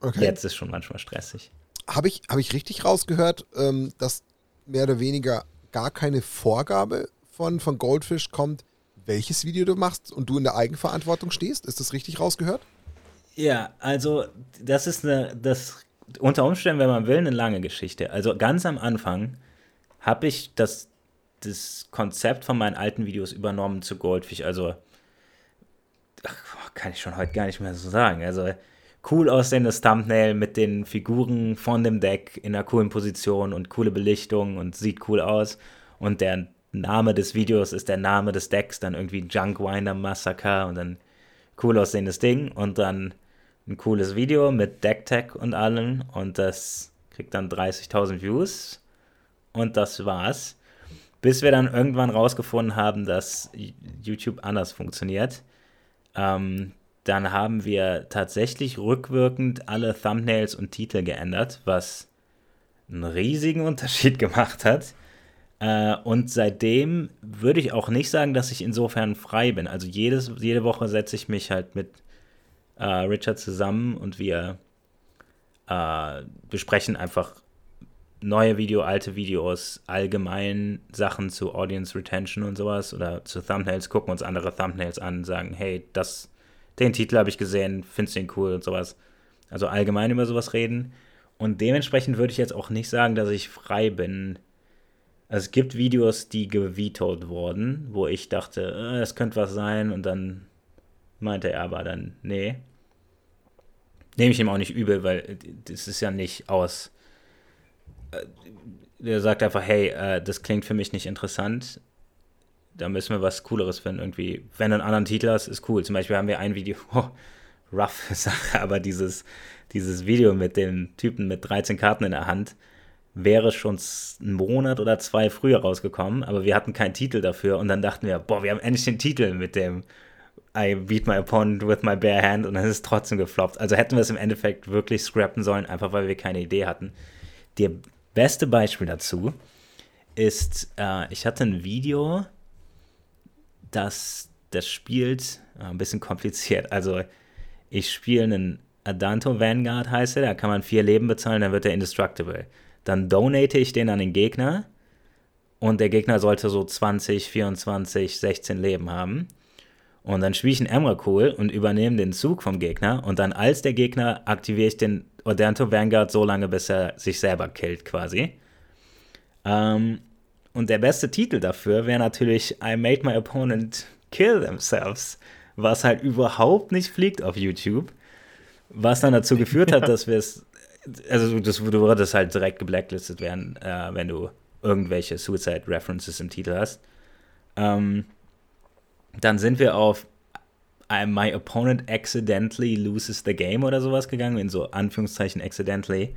Okay. Jetzt ist schon manchmal stressig. Habe ich, hab ich richtig rausgehört, ähm, dass mehr oder weniger gar keine Vorgabe von, von Goldfish kommt, welches Video du machst und du in der Eigenverantwortung stehst? Ist das richtig rausgehört? Ja, also das ist eine, das unter Umständen, wenn man will, eine lange Geschichte. Also ganz am Anfang habe ich das, das Konzept von meinen alten Videos übernommen zu Goldfish. Also ach, kann ich schon heute gar nicht mehr so sagen. Also cool aussehendes Thumbnail mit den Figuren von dem Deck in einer coolen Position und coole Belichtung und sieht cool aus. Und der Name des Videos ist der Name des Decks, dann irgendwie Junkwinder Massacre und dann cool aussehendes Ding und dann ein cooles Video mit Decktech und allem und das kriegt dann 30.000 Views und das war's. Bis wir dann irgendwann rausgefunden haben, dass YouTube anders funktioniert. Ähm, dann haben wir tatsächlich rückwirkend alle Thumbnails und Titel geändert, was einen riesigen Unterschied gemacht hat. Äh, und seitdem würde ich auch nicht sagen, dass ich insofern frei bin. Also jedes, jede Woche setze ich mich halt mit äh, Richard zusammen und wir äh, besprechen einfach neue Video, alte Videos, allgemein Sachen zu Audience Retention und sowas oder zu Thumbnails, gucken uns andere Thumbnails an, sagen, hey, das den Titel habe ich gesehen, findest den cool und sowas. Also allgemein über sowas reden. Und dementsprechend würde ich jetzt auch nicht sagen, dass ich frei bin. Also es gibt Videos, die gevetoed wurden, wo ich dachte, äh, es könnte was sein und dann meinte er aber dann, nee. Nehme ich ihm auch nicht übel, weil das ist ja nicht aus der sagt einfach, hey, äh, das klingt für mich nicht interessant. Da müssen wir was Cooleres finden irgendwie. Wenn du einen anderen Titel hast, ist cool. Zum Beispiel haben wir ein Video, oh, rough Sache, aber dieses, dieses Video mit dem Typen mit 13 Karten in der Hand wäre schon einen Monat oder zwei früher rausgekommen, aber wir hatten keinen Titel dafür und dann dachten wir, boah, wir haben endlich den Titel mit dem I beat my opponent with my bare hand und dann ist es trotzdem gefloppt. Also hätten wir es im Endeffekt wirklich scrappen sollen, einfach weil wir keine Idee hatten. Der beste Beispiel dazu ist, äh, ich hatte ein Video, das, das spielt, äh, ein bisschen kompliziert. Also ich spiele einen Adanto Vanguard, heißt er, da kann man vier Leben bezahlen, dann wird er indestructible. Dann donate ich den an den Gegner und der Gegner sollte so 20, 24, 16 Leben haben. Und dann spiele ich einen Emrakul und übernehme den Zug vom Gegner. Und dann als der Gegner aktiviere ich den Odanto Vanguard so lange, bis er sich selber killt, quasi. Ähm, und der beste Titel dafür wäre natürlich I made my opponent kill themselves, was halt überhaupt nicht fliegt auf YouTube. Was dann dazu geführt hat, dass wir es, also das, du würdest halt direkt geblacklistet werden, äh, wenn du irgendwelche Suicide References im Titel hast. Ähm, dann sind wir auf My opponent accidentally loses the game oder sowas gegangen, in so Anführungszeichen accidentally.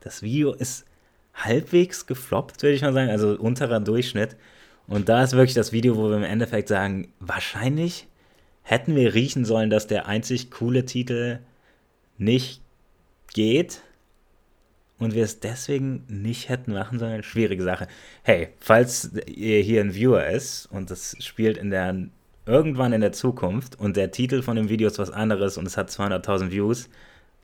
Das Video ist halbwegs gefloppt, würde ich mal sagen, also unterer Durchschnitt. Und da ist wirklich das Video, wo wir im Endeffekt sagen, wahrscheinlich hätten wir riechen sollen, dass der einzig coole Titel nicht geht und wir es deswegen nicht hätten machen sollen, schwierige Sache. Hey, falls ihr hier ein Viewer ist und das spielt in der irgendwann in der Zukunft und der Titel von dem Video ist was anderes und es hat 200.000 Views,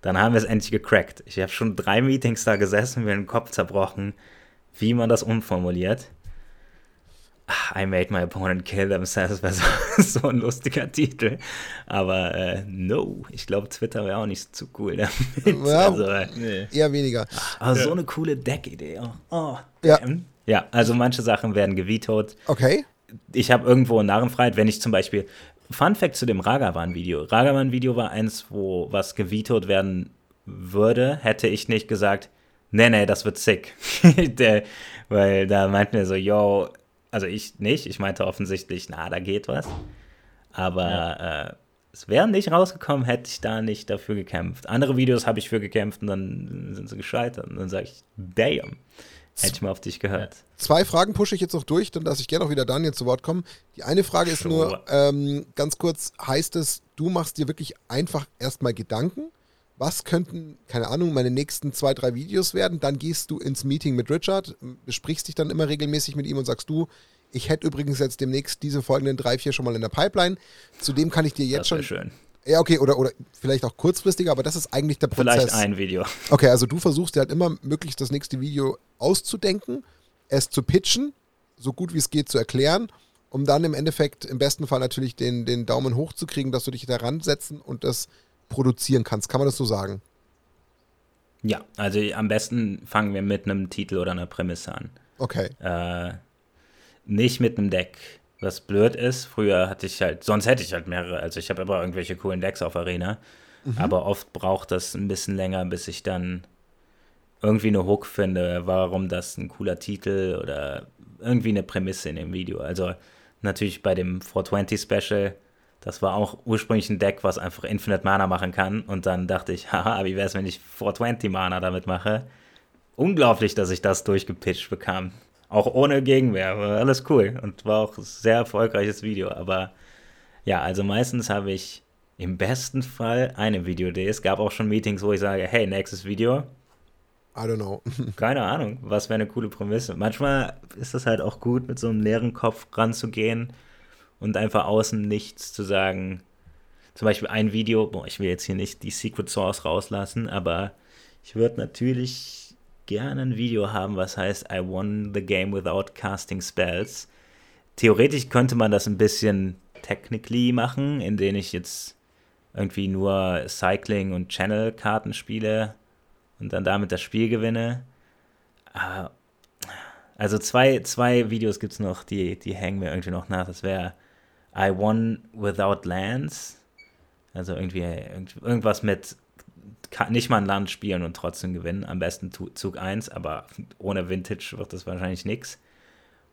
dann haben wir es endlich gecrackt. Ich habe schon drei Meetings da gesessen, mir den Kopf zerbrochen, wie man das umformuliert. I made my opponent kill themselves wäre so, so ein lustiger Titel. Aber äh, no, ich glaube, Twitter wäre auch nicht so cool damit. Ja, also, äh, nee. Eher weniger. Aber ja. so eine coole Deck-Idee. Oh, ja. ja, also manche Sachen werden gevitot. Okay. Ich habe irgendwo Narrenfreiheit, wenn ich zum Beispiel. Fun Fact zu dem Ragavan-Video. Ragavan-Video war eins, wo was gevitot werden würde, hätte ich nicht gesagt, nee, nee, das wird sick. Der, weil da meinten wir so, yo, also ich nicht. Ich meinte offensichtlich, na, da geht was. Aber ja. äh, es wäre nicht rausgekommen, hätte ich da nicht dafür gekämpft. Andere Videos habe ich für gekämpft und dann sind sie gescheitert. Und dann sage ich, damn. Hätte ich mal auf dich gehört. Zwei Fragen pushe ich jetzt noch durch, dann lasse ich gerne auch wieder Daniel zu Wort kommen. Die eine Frage ist nur, ähm, ganz kurz, heißt es, du machst dir wirklich einfach erstmal Gedanken? Was könnten, keine Ahnung, meine nächsten zwei, drei Videos werden? Dann gehst du ins Meeting mit Richard, besprichst dich dann immer regelmäßig mit ihm und sagst du, ich hätte übrigens jetzt demnächst diese folgenden drei, vier schon mal in der Pipeline. Zudem kann ich dir jetzt das schon. schön. Ja, okay, oder, oder vielleicht auch kurzfristiger, aber das ist eigentlich der Prozess. Vielleicht ein Video. Okay, also du versuchst dir halt immer möglichst das nächste Video auszudenken, es zu pitchen, so gut wie es geht zu erklären, um dann im Endeffekt im besten Fall natürlich den, den Daumen hoch zu kriegen, dass du dich daran setzen und das produzieren kannst. Kann man das so sagen? Ja, also am besten fangen wir mit einem Titel oder einer Prämisse an. Okay. Äh, nicht mit einem Deck. Was blöd ist, früher hatte ich halt, sonst hätte ich halt mehrere, also ich habe immer irgendwelche coolen Decks auf Arena, mhm. aber oft braucht das ein bisschen länger, bis ich dann irgendwie eine Hook finde, warum das ein cooler Titel oder irgendwie eine Prämisse in dem Video. Also natürlich bei dem 420 Special, das war auch ursprünglich ein Deck, was einfach Infinite Mana machen kann und dann dachte ich, haha, wie wäre es, wenn ich 420 Mana damit mache? Unglaublich, dass ich das durchgepitcht bekam. Auch ohne Gegenwehr. War alles cool und war auch ein sehr erfolgreiches Video. Aber ja, also meistens habe ich im besten Fall eine Videoidee. Es gab auch schon Meetings, wo ich sage, hey, nächstes Video. I don't know. Keine Ahnung, was wäre eine coole Prämisse. Manchmal ist es halt auch gut, mit so einem leeren Kopf ranzugehen und einfach außen nichts zu sagen. Zum Beispiel ein Video, boah, ich will jetzt hier nicht die Secret Source rauslassen, aber ich würde natürlich gerne ein Video haben, was heißt I won the game without casting spells. Theoretisch könnte man das ein bisschen technically machen, indem ich jetzt irgendwie nur Cycling und Channel-Karten spiele und dann damit das Spiel gewinne. Also zwei, zwei Videos gibt es noch, die, die hängen mir irgendwie noch nach. Das wäre I won without lands. Also irgendwie irgendwas mit nicht mal ein Land spielen und trotzdem gewinnen. Am besten Zug 1, aber ohne Vintage wird das wahrscheinlich nichts.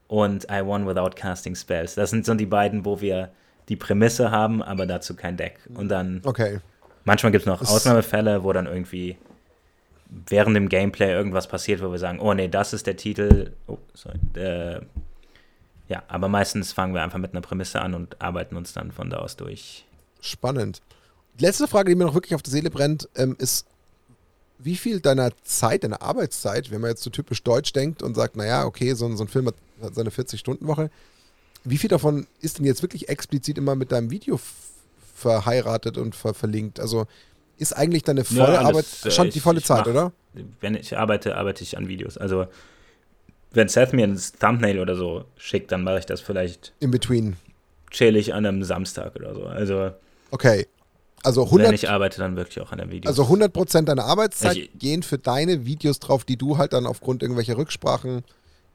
Und I Won Without Casting Spells. Das sind so die beiden, wo wir die Prämisse haben, aber dazu kein Deck. Und dann. Okay. Manchmal gibt es noch Ausnahmefälle, wo dann irgendwie während dem Gameplay irgendwas passiert, wo wir sagen, oh nee, das ist der Titel. Oh, sorry. Äh, ja, aber meistens fangen wir einfach mit einer Prämisse an und arbeiten uns dann von da aus durch. Spannend. Die letzte Frage, die mir noch wirklich auf der Seele brennt, ähm, ist, wie viel deiner Zeit, deiner Arbeitszeit, wenn man jetzt so typisch deutsch denkt und sagt, naja, okay, so, so ein Film hat seine 40-Stunden-Woche, wie viel davon ist denn jetzt wirklich explizit immer mit deinem Video verheiratet und ver verlinkt? Also ist eigentlich deine volle ja, Arbeit äh, schon ich, die volle Zeit, mach, oder? Wenn ich arbeite, arbeite ich an Videos. Also wenn Seth mir ein Thumbnail oder so schickt, dann mache ich das vielleicht in between. Chill ich an einem Samstag oder so. Also okay. Also 100, wenn ich arbeite, dann wirklich auch an den Videos. Also 100% deiner Arbeitszeit ich, gehen für deine Videos drauf, die du halt dann aufgrund irgendwelcher Rücksprachen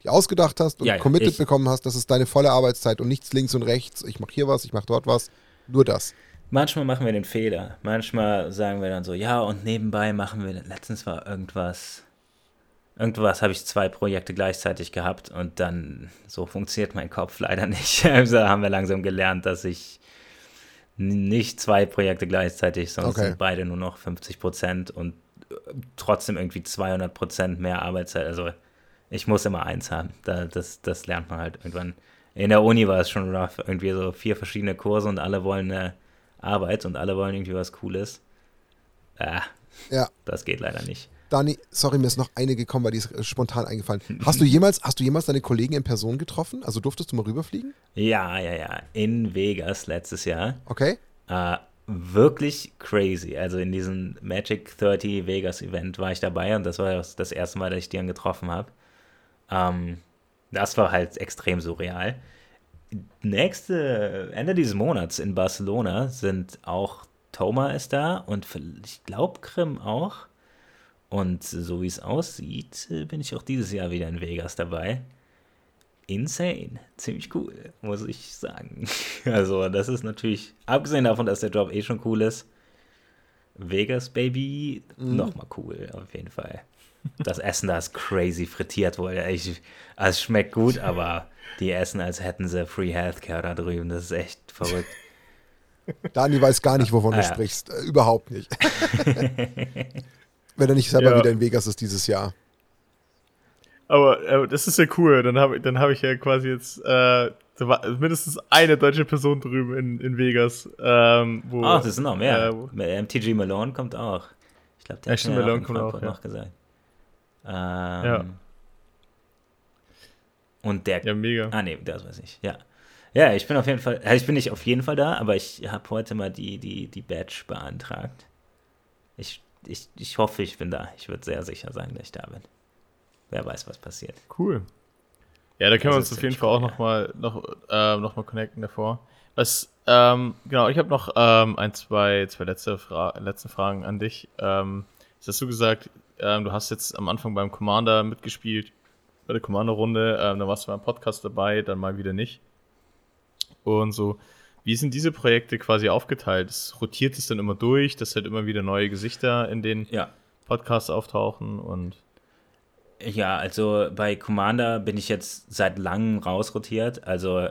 die ausgedacht hast und ja, committed ich, bekommen hast. Das ist deine volle Arbeitszeit und nichts links und rechts. Ich mache hier was, ich mache dort was. Nur das. Manchmal machen wir den Fehler. Manchmal sagen wir dann so, ja, und nebenbei machen wir, letztens war irgendwas, irgendwas habe ich zwei Projekte gleichzeitig gehabt und dann, so funktioniert mein Kopf leider nicht. Also haben wir langsam gelernt, dass ich nicht zwei Projekte gleichzeitig, sonst okay. sind beide nur noch 50 Prozent und trotzdem irgendwie 200 Prozent mehr Arbeitszeit. Also ich muss immer eins haben. das, das lernt man halt irgendwann. In der Uni war es schon rough, irgendwie so vier verschiedene Kurse und alle wollen eine Arbeit und alle wollen irgendwie was Cooles. Ah, ja. Das geht leider nicht. Dani, sorry, mir ist noch eine gekommen, weil die ist spontan eingefallen. Hast du jemals, hast du jemals deine Kollegen in Person getroffen? Also durftest du mal rüberfliegen? Ja, ja, ja. In Vegas letztes Jahr. Okay. Äh, wirklich crazy. Also in diesem Magic 30 Vegas Event war ich dabei und das war das erste Mal, dass ich die dann getroffen habe. Ähm, das war halt extrem surreal nächste Ende dieses Monats in Barcelona sind auch Toma ist da und ich glaube Krim auch. Und so wie es aussieht, bin ich auch dieses Jahr wieder in Vegas dabei. Insane. Ziemlich cool, muss ich sagen. Also, das ist natürlich, abgesehen davon, dass der Job eh schon cool ist, Vegas Baby, mhm. nochmal cool, auf jeden Fall. Das Essen da ist crazy frittiert wohl. Ich, also es schmeckt gut, aber die essen, als hätten sie Free Healthcare da drüben. Das ist echt verrückt. Dani weiß gar nicht, wovon ah, du ja. sprichst. Äh, überhaupt nicht. Wenn er nicht selber ja. wieder in Vegas ist dieses Jahr. Aber, aber das ist ja cool. Dann habe dann hab ich ja quasi jetzt äh, mindestens eine deutsche Person drüben in, in Vegas. Ähm, wo, Ach, das sind noch mehr. Äh, MTG Malone kommt auch. Ich glaube, der hat ja Malone kommt auch, noch gesagt. Ähm, ja. Und der. Ja, mega. Ah, nee, das weiß ich. Ja. Ja, ich bin auf jeden Fall. Also ich bin nicht auf jeden Fall da, aber ich habe heute mal die, die, die Badge beantragt. Ich, ich, hoffe, ich bin da. Ich würde sehr sicher sein, dass ich da bin. Wer weiß, was passiert. Cool. Ja, da können wir uns auf jeden Fall auch nochmal noch, äh, noch mal connecten davor. Was, ähm, genau, ich habe noch ähm, ein, zwei, zwei letzte, Fra letzte Fragen an dich. Ähm, hast du gesagt, ähm, du hast jetzt am Anfang beim Commander mitgespielt bei der Kommandorunde. Ähm, dann warst du beim Podcast dabei, dann mal wieder nicht. Und so, wie sind diese Projekte quasi aufgeteilt? Es rotiert es dann immer durch, dass halt immer wieder neue Gesichter in den ja. Podcasts auftauchen und. Ja, also bei Commander bin ich jetzt seit langem rausrotiert. Also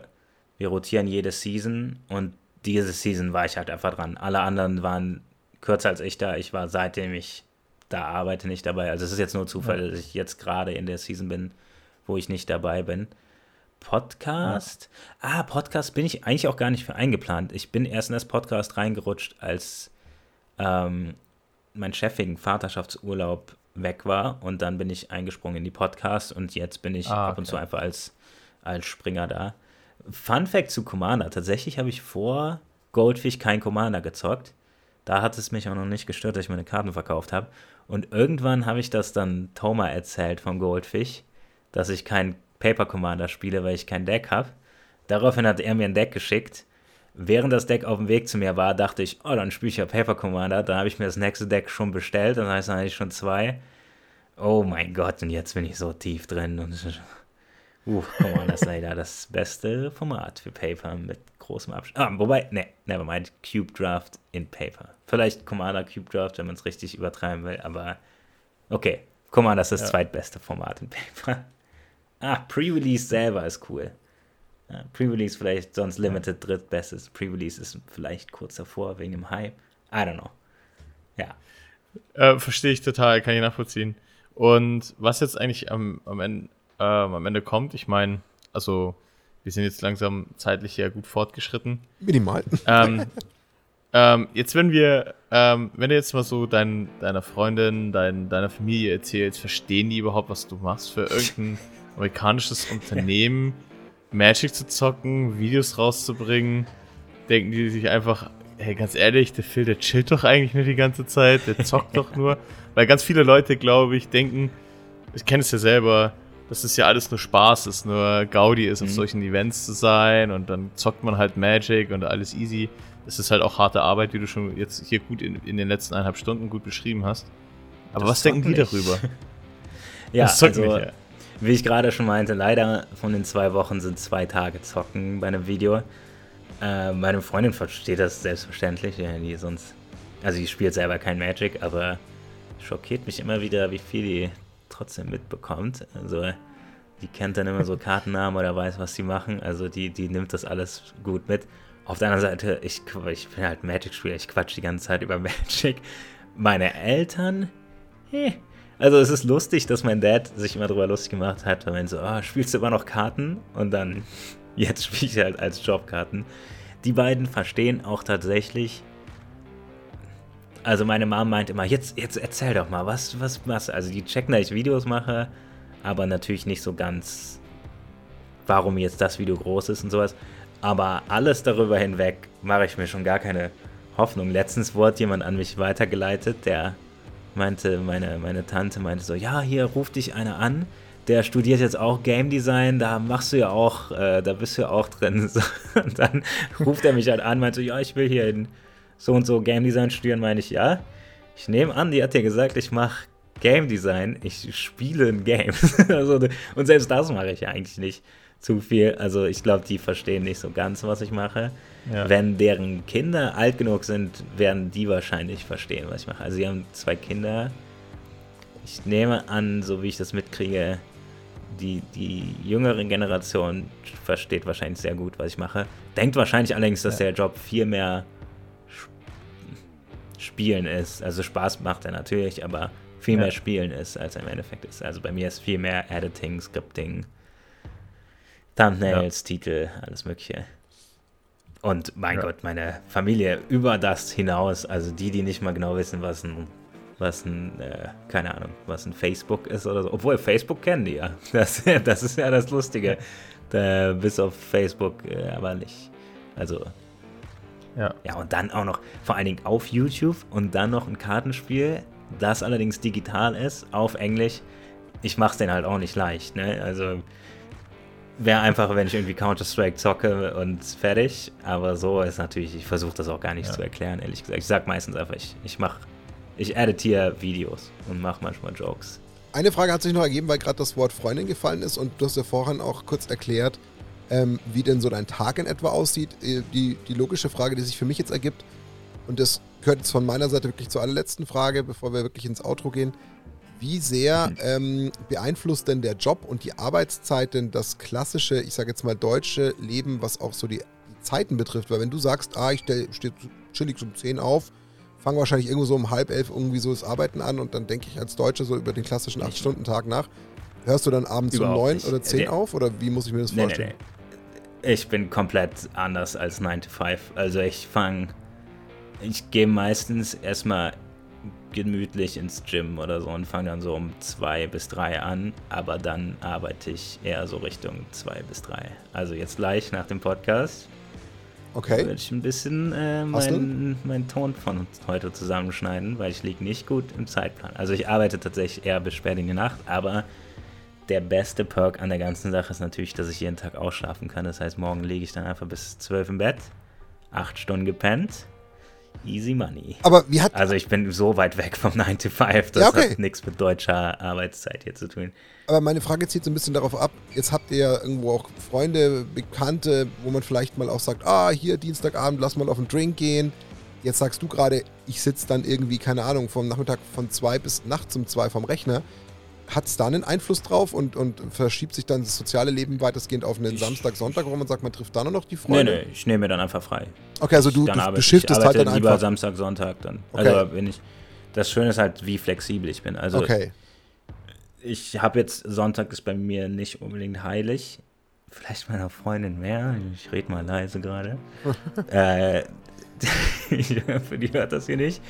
wir rotieren jede Season und diese Season war ich halt einfach dran. Alle anderen waren kürzer als ich da. Ich war seitdem ich da arbeite nicht dabei. Also es ist jetzt nur Zufall, ja. dass ich jetzt gerade in der Season bin, wo ich nicht dabei bin. Podcast? Ja. Ah, Podcast bin ich eigentlich auch gar nicht für eingeplant. Ich bin erst in das Podcast reingerutscht, als ähm, mein Chef wegen Vaterschaftsurlaub weg war und dann bin ich eingesprungen in die Podcast und jetzt bin ich ah, ab und zu einfach als, als Springer da. Fun Fact zu Commander: Tatsächlich habe ich vor Goldfish kein Commander gezockt. Da hat es mich auch noch nicht gestört, dass ich meine Karten verkauft habe. Und irgendwann habe ich das dann Toma erzählt vom Goldfish dass ich keinen Paper Commander spiele, weil ich kein Deck habe. Daraufhin hat er mir ein Deck geschickt. Während das Deck auf dem Weg zu mir war, dachte ich, oh, dann spiele ich ja Paper Commander. Dann habe ich mir das nächste Deck schon bestellt, das heißt, dann hatte ich schon zwei. Oh mein Gott, und jetzt bin ich so tief drin und Uh, Commander ist leider das beste Format für Paper mit großem Abstand. Ah, wobei, ne, nevermind, Cube Draft in Paper. Vielleicht Commander Cube Draft, wenn man es richtig übertreiben will, aber okay, Commander ist das ja. zweitbeste Format in Paper. Ah, Pre-Release selber ist cool. Ja, Pre-Release vielleicht sonst Limited drittbestes. Pre-Release ist vielleicht kurz davor wegen dem Hype. I don't know. Ja. Äh, Verstehe ich total, kann ich nachvollziehen. Und was jetzt eigentlich am, am, Ende, äh, am Ende kommt, ich meine, also wir sind jetzt langsam zeitlich ja gut fortgeschritten. Minimal. Ähm, ähm, jetzt, wenn wir, ähm, wenn du jetzt mal so dein, deiner Freundin, dein, deiner Familie erzählst, verstehen die überhaupt, was du machst für irgendein amerikanisches Unternehmen, Magic zu zocken, Videos rauszubringen? Denken die sich einfach, hey, ganz ehrlich, der Phil, der chillt doch eigentlich nur die ganze Zeit, der zockt doch nur. Weil ganz viele Leute, glaube ich, denken, ich kenne es ja selber, dass es ja alles nur Spaß ist, nur Gaudi ist, auf mhm. solchen Events zu sein und dann zockt man halt Magic und alles easy. Das ist halt auch harte Arbeit, wie du schon jetzt hier gut in, in den letzten eineinhalb Stunden gut beschrieben hast. Aber das was denken die nicht. darüber? ja, das also, nicht, ja. Wie ich gerade schon meinte, leider von den zwei Wochen sind zwei Tage zocken bei einem Video. Äh, meine Freundin versteht das selbstverständlich, die sonst, also die spielt selber kein Magic, aber schockiert mich immer wieder, wie viel die trotzdem mitbekommt. Also die kennt dann immer so Kartennamen oder weiß, was sie machen. Also die, die nimmt das alles gut mit. Auf der anderen Seite, ich, ich bin halt Magic-Spieler, ich quatsch die ganze Zeit über Magic. Meine Eltern, eh. Also es ist lustig, dass mein Dad sich immer darüber lustig gemacht hat, weil man so, oh, spielst du immer noch Karten? Und dann, jetzt spiele ich halt als Jobkarten. Die beiden verstehen auch tatsächlich, also meine Mom meint immer, jetzt, jetzt erzähl doch mal, was, was, was. Also die checken, dass ich Videos mache, aber natürlich nicht so ganz, warum jetzt das Video groß ist und sowas. Aber alles darüber hinweg mache ich mir schon gar keine Hoffnung. Letztens wurde jemand an mich weitergeleitet, der meinte, meine, meine Tante meinte so, ja, hier ruft dich einer an, der studiert jetzt auch Game Design, da machst du ja auch, äh, da bist du ja auch drin. und dann ruft er mich halt an, meinte, ja, ich will hier in so und so Game Design studieren, meine ich, ja. Ich nehme an, die hat ja gesagt, ich mache Game Design, ich spiele ein Game. also, und selbst das mache ich ja eigentlich nicht zu viel. Also ich glaube, die verstehen nicht so ganz, was ich mache. Ja. Wenn deren Kinder alt genug sind, werden die wahrscheinlich verstehen, was ich mache. Also sie haben zwei Kinder. Ich nehme an, so wie ich das mitkriege, die, die jüngere Generation versteht wahrscheinlich sehr gut, was ich mache. Denkt wahrscheinlich allerdings, dass ja. der Job viel mehr Spielen ist. Also Spaß macht er natürlich, aber viel ja. mehr Spielen ist, als er im Endeffekt ist. Also bei mir ist viel mehr Editing, Scripting, Thumbnails, ja. Titel, alles Mögliche. Und mein ja. Gott, meine Familie über das hinaus, also die, die nicht mal genau wissen, was ein, was ein, äh, keine Ahnung, was ein Facebook ist oder so. Obwohl, Facebook kennen die ja. Das, das ist ja das Lustige. Da, bis auf Facebook, äh, aber nicht. Also ja. ja, und dann auch noch vor allen Dingen auf YouTube und dann noch ein Kartenspiel, das allerdings digital ist, auf Englisch. Ich mach's den halt auch nicht leicht, ne? Also wäre einfacher, wenn ich irgendwie Counter-Strike zocke und fertig. Aber so ist natürlich, ich versuche das auch gar nicht ja. zu erklären, ehrlich gesagt. Ich sag meistens einfach, ich, ich mach, ich editiere Videos und mache manchmal Jokes. Eine Frage hat sich noch ergeben, weil gerade das Wort Freundin gefallen ist und du hast ja vorhin auch kurz erklärt, ähm, wie denn so dein Tag in etwa aussieht. Äh, die, die logische Frage, die sich für mich jetzt ergibt, und das gehört jetzt von meiner Seite wirklich zur allerletzten Frage, bevor wir wirklich ins Outro gehen. Wie sehr ähm, beeinflusst denn der Job und die Arbeitszeit denn das klassische, ich sage jetzt mal deutsche Leben, was auch so die, die Zeiten betrifft? Weil wenn du sagst, ah, ich stehe chillig um 10 auf, fange wahrscheinlich irgendwo so um halb elf irgendwie so das Arbeiten an und dann denke ich als Deutsche so über den klassischen 8-Stunden-Tag nach. Hörst du dann abends Überhaupt um 9 nicht. oder 10 auf oder wie muss ich mir das nee, vorstellen? Nee, nee. Ich bin komplett anders als 9 to 5. Also ich fange, ich gehe meistens erstmal gemütlich ins Gym oder so und fange dann so um 2 bis 3 an, aber dann arbeite ich eher so Richtung 2 bis 3. Also jetzt gleich nach dem Podcast okay. werde ich ein bisschen äh, meinen mein Ton von heute zusammenschneiden, weil ich liege nicht gut im Zeitplan. Also ich arbeite tatsächlich eher bis spät in die Nacht, aber der beste Perk an der ganzen Sache ist natürlich, dass ich jeden Tag ausschlafen kann. Das heißt, morgen liege ich dann einfach bis 12 im Bett, 8 Stunden gepennt. Easy Money. Aber wie hat. Also ich bin so weit weg vom 9 to 5, das ja, okay. hat nichts mit deutscher Arbeitszeit hier zu tun. Aber meine Frage zieht so ein bisschen darauf ab, jetzt habt ihr ja irgendwo auch Freunde, Bekannte, wo man vielleicht mal auch sagt, ah, hier Dienstagabend, lass mal auf einen Drink gehen. Jetzt sagst du gerade, ich sitze dann irgendwie, keine Ahnung, vom Nachmittag von zwei bis nachts um zwei vom Rechner hat es da einen Einfluss drauf und, und verschiebt sich dann das soziale Leben weitestgehend auf einen ich Samstag, Sonntag, wo man sagt, man trifft da nur noch die Freunde? Nee, nee, ich nehme mir dann einfach frei. Okay, also du, du, du shiftest halt dann lieber einfach. Samstag, Sonntag dann. Okay. Also wenn ich, das Schöne ist halt, wie flexibel ich bin. Also okay. ich habe jetzt, Sonntag ist bei mir nicht unbedingt heilig. Vielleicht meiner Freundin mehr. Ich rede mal leise gerade. äh, für die hört das hier nicht.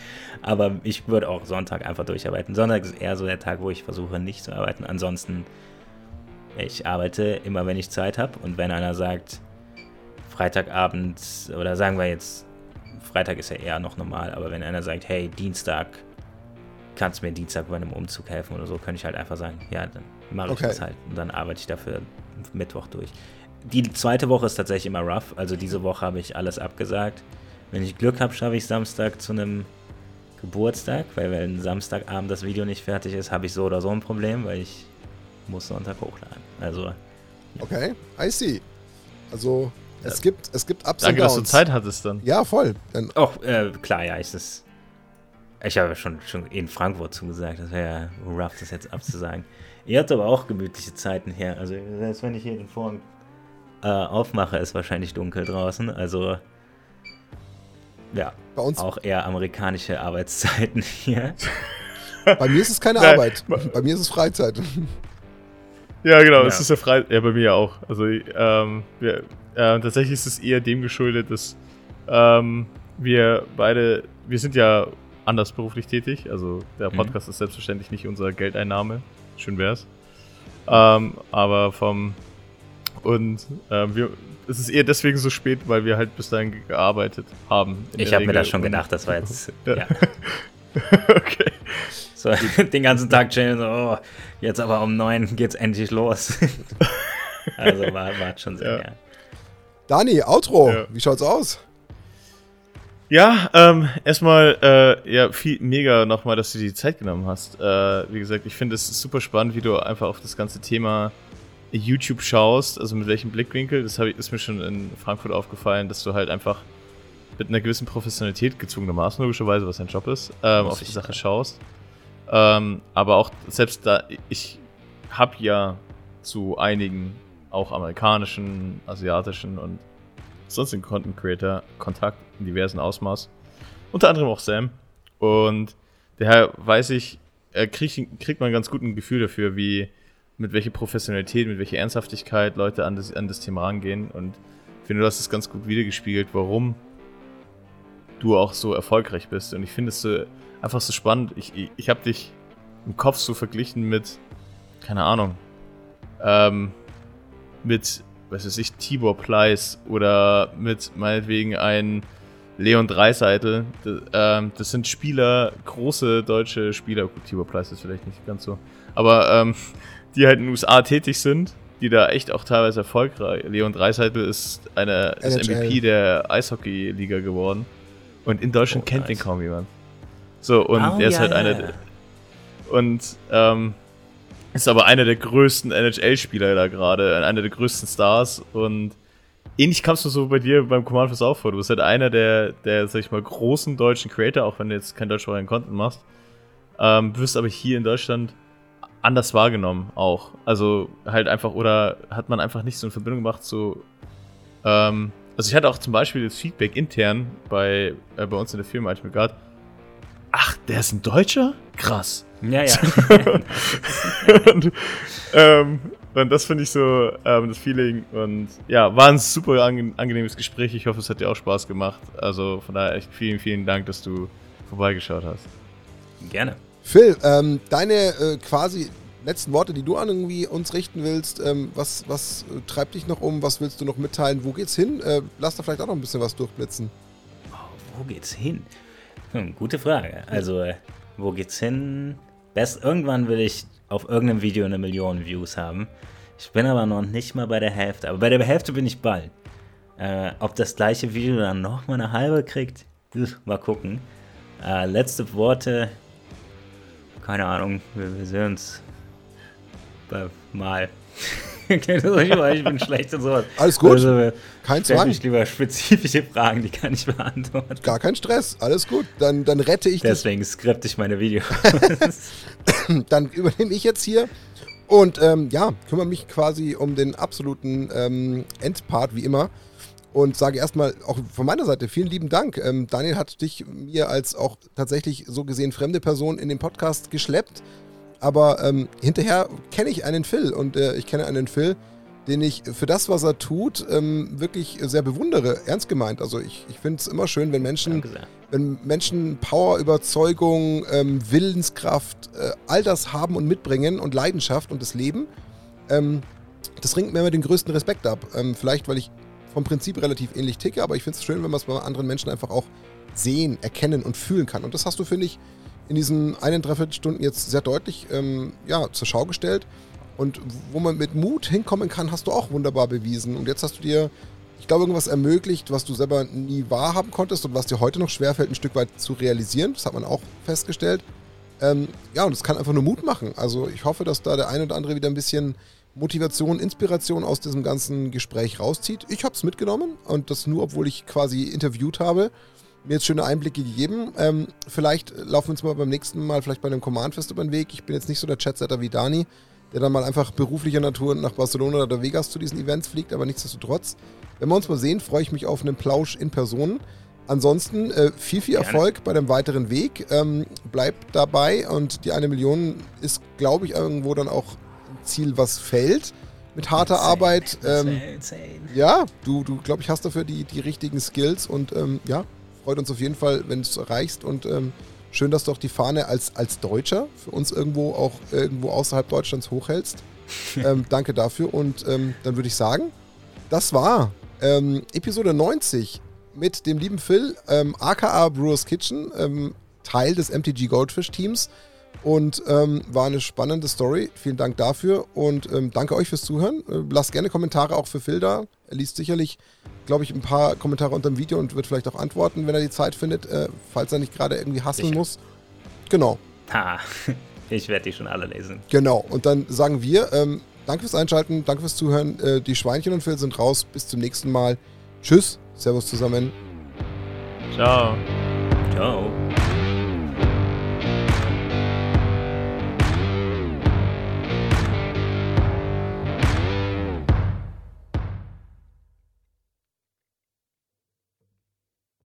Aber ich würde auch Sonntag einfach durcharbeiten. Sonntag ist eher so der Tag, wo ich versuche, nicht zu arbeiten. Ansonsten, ich arbeite immer, wenn ich Zeit habe. Und wenn einer sagt, Freitagabend, oder sagen wir jetzt, Freitag ist ja eher noch normal, aber wenn einer sagt, hey, Dienstag, kannst du mir Dienstag bei einem Umzug helfen oder so, könnte ich halt einfach sagen, ja, dann mache ich okay. das halt. Und dann arbeite ich dafür Mittwoch durch. Die zweite Woche ist tatsächlich immer rough. Also diese Woche habe ich alles abgesagt. Wenn ich Glück habe, schaffe ich Samstag zu einem Geburtstag, weil wenn Samstagabend das Video nicht fertig ist, habe ich so oder so ein Problem, weil ich muss Sonntag hochladen. Also. Ja. Okay, I see. Also es ja. gibt es gibt Ups Danke, dass du Zeit hattest dann. Ja, voll. Dann oh, äh, klar, ja, ist es. Ich habe schon, schon in Frankfurt zugesagt, das wäre ja rough, das jetzt abzusagen. Ihr habt aber auch gemütliche Zeiten hier. Also selbst wenn ich hier den Vorhang äh, aufmache, ist wahrscheinlich dunkel draußen. Also ja, bei uns auch eher amerikanische Arbeitszeiten hier. bei mir ist es keine Arbeit. Bei mir ist es Freizeit. Ja, genau, ja. es ist ja frei. Ja, bei mir auch. Also, ähm, wir, äh, tatsächlich ist es eher dem geschuldet, dass ähm, wir beide, wir sind ja anders beruflich tätig. Also, der mhm. Podcast mhm. ist selbstverständlich nicht unsere Geldeinnahme. Schön wär's. Ähm, aber vom. Und äh, wir, es ist eher deswegen so spät, weil wir halt bis dahin gearbeitet haben. Ich habe mir das schon gedacht, das war jetzt. ja. ja. okay. So, den ganzen Tag chillen, so, oh, jetzt aber um neun geht's endlich los. also war, war schon sehr, ja. ja. Dani, Outro, ja. wie schaut's aus? Ja, ähm, erstmal, äh, ja, viel, mega nochmal, dass du dir die Zeit genommen hast. Äh, wie gesagt, ich finde es super spannend, wie du einfach auf das ganze Thema YouTube schaust, also mit welchem Blickwinkel, das ich, ist mir schon in Frankfurt aufgefallen, dass du halt einfach mit einer gewissen Professionalität gezwungenermaßen, logischerweise, was dein Job ist, ähm, auf die Sache schaust. Ähm, aber auch selbst da, ich habe ja zu einigen auch amerikanischen, asiatischen und sonstigen Content Creator Kontakt in diversen Ausmaß. Unter anderem auch Sam. Und daher weiß ich, er kriegt, kriegt man ganz gut ein Gefühl dafür, wie mit welcher Professionalität, mit welcher Ernsthaftigkeit Leute an das, an das Thema rangehen. Und ich finde, du hast es ganz gut wiedergespiegelt, warum du auch so erfolgreich bist. Und ich finde es so, einfach so spannend. Ich, ich, ich habe dich im Kopf so verglichen mit, keine Ahnung, ähm, mit, was weiß ich, Tibor Pleiss oder mit meinetwegen ein Leon Dreiseitel. Das, ähm, das sind Spieler, große deutsche Spieler. Gut, Tibor Pleiss ist vielleicht nicht ganz so. Aber ähm, die halt in den USA tätig sind, die da echt auch teilweise erfolgreich. Leon Dreiseitel ist eine ist MVP der Eishockey-Liga geworden. Und in Deutschland oh, kennt nice. den kaum jemand. So, und oh, er ist ja, halt ja, einer. Und ähm, ist aber einer der größten NHL-Spieler da gerade, einer der größten Stars. Und ähnlich kamst du so bei dir beim Command Force auch vor. Du bist halt einer der, der, sag ich mal, großen deutschen Creator, auch wenn du jetzt kein deutschsprachigen Content machst. Ähm, wirst aber hier in Deutschland anders wahrgenommen auch. Also halt einfach, oder hat man einfach nicht so eine Verbindung gemacht zu. Ähm, also ich hatte auch zum Beispiel das Feedback intern bei, äh, bei uns in der Firma, ich mir gerade, ach, der ist ein Deutscher? Krass. Ja, ja. und, ähm, und das finde ich so ähm, das Feeling. Und ja, war ein super angenehmes Gespräch. Ich hoffe, es hat dir auch Spaß gemacht. Also von daher echt vielen, vielen Dank, dass du vorbeigeschaut hast. Gerne. Phil, ähm, deine äh, quasi letzten Worte, die du an irgendwie uns richten willst, ähm, was, was äh, treibt dich noch um? Was willst du noch mitteilen? Wo geht's hin? Äh, lass da vielleicht auch noch ein bisschen was durchblitzen. Oh, wo geht's hin? Hm, gute Frage. Also, äh, wo geht's hin? Best, irgendwann will ich auf irgendeinem Video eine Million Views haben. Ich bin aber noch nicht mal bei der Hälfte. Aber bei der Hälfte bin ich bald. Äh, ob das gleiche Video dann noch mal eine halbe kriegt, Mal gucken. Äh, letzte Worte. Keine Ahnung, wir, wir sehen uns mal. ich bin schlecht und sowas. Alles gut. Also, kein Zwang. Ich lieber spezifische Fragen, die kann ich beantworten. Gar kein Stress. Alles gut. Dann, dann rette ich Deswegen skripte ich meine Videos. dann übernehme ich jetzt hier und ähm, ja, kümmere mich quasi um den absoluten ähm, Endpart, wie immer. Und sage erstmal auch von meiner Seite vielen lieben Dank. Ähm, Daniel hat dich mir als auch tatsächlich so gesehen fremde Person in den Podcast geschleppt. Aber ähm, hinterher kenne ich einen Phil und äh, ich kenne einen Phil, den ich für das, was er tut, ähm, wirklich sehr bewundere. Ernst gemeint. Also ich, ich finde es immer schön, wenn Menschen, wenn Menschen Power, Überzeugung, ähm, Willenskraft, äh, all das haben und mitbringen und Leidenschaft und das Leben. Ähm, das ringt mir immer den größten Respekt ab. Ähm, vielleicht, weil ich vom Prinzip relativ ähnlich ticke, aber ich finde es schön, wenn man es bei anderen Menschen einfach auch sehen, erkennen und fühlen kann. Und das hast du, finde ich, in diesen einen, dreiviertel Stunden jetzt sehr deutlich ähm, ja, zur Schau gestellt. Und wo man mit Mut hinkommen kann, hast du auch wunderbar bewiesen. Und jetzt hast du dir, ich glaube, irgendwas ermöglicht, was du selber nie wahrhaben konntest und was dir heute noch schwerfällt, ein Stück weit zu realisieren. Das hat man auch festgestellt. Ähm, ja, und es kann einfach nur Mut machen. Also ich hoffe, dass da der eine oder andere wieder ein bisschen Motivation, Inspiration aus diesem ganzen Gespräch rauszieht. Ich habe es mitgenommen und das nur, obwohl ich quasi interviewt habe mir jetzt schöne Einblicke gegeben. Ähm, vielleicht laufen wir uns mal beim nächsten Mal vielleicht bei einem Command-Fest über den Weg. Ich bin jetzt nicht so der Chatsetter wie Dani, der dann mal einfach beruflicher Natur nach Barcelona oder Vegas zu diesen Events fliegt, aber nichtsdestotrotz. Wenn wir uns mal sehen, freue ich mich auf einen Plausch in Person. Ansonsten äh, viel, viel Erfolg bei dem weiteren Weg. Ähm, bleibt dabei und die eine Million ist, glaube ich, irgendwo dann auch Ziel, was fällt mit harter insane, Arbeit. Ähm, insane. Ja, du, du glaube ich, hast dafür die, die richtigen Skills und ähm, ja, freut uns auf jeden Fall, wenn du es erreichst und ähm, schön, dass du auch die Fahne als, als Deutscher für uns irgendwo auch irgendwo außerhalb Deutschlands hochhältst. ähm, danke dafür und ähm, dann würde ich sagen, das war ähm, Episode 90 mit dem lieben Phil, aka Brewers Kitchen, Teil des MTG Goldfish Teams. Und ähm, war eine spannende Story. Vielen Dank dafür und ähm, danke euch fürs Zuhören. Äh, lasst gerne Kommentare auch für Phil da. Er liest sicherlich, glaube ich, ein paar Kommentare unter dem Video und wird vielleicht auch antworten, wenn er die Zeit findet, äh, falls er nicht gerade irgendwie hasseln muss. Genau. Ha, ich werde die schon alle lesen. Genau. Und dann sagen wir, ähm, danke fürs Einschalten, danke fürs Zuhören. Äh, die Schweinchen und Phil sind raus. Bis zum nächsten Mal. Tschüss. Servus zusammen. Ciao. Ciao.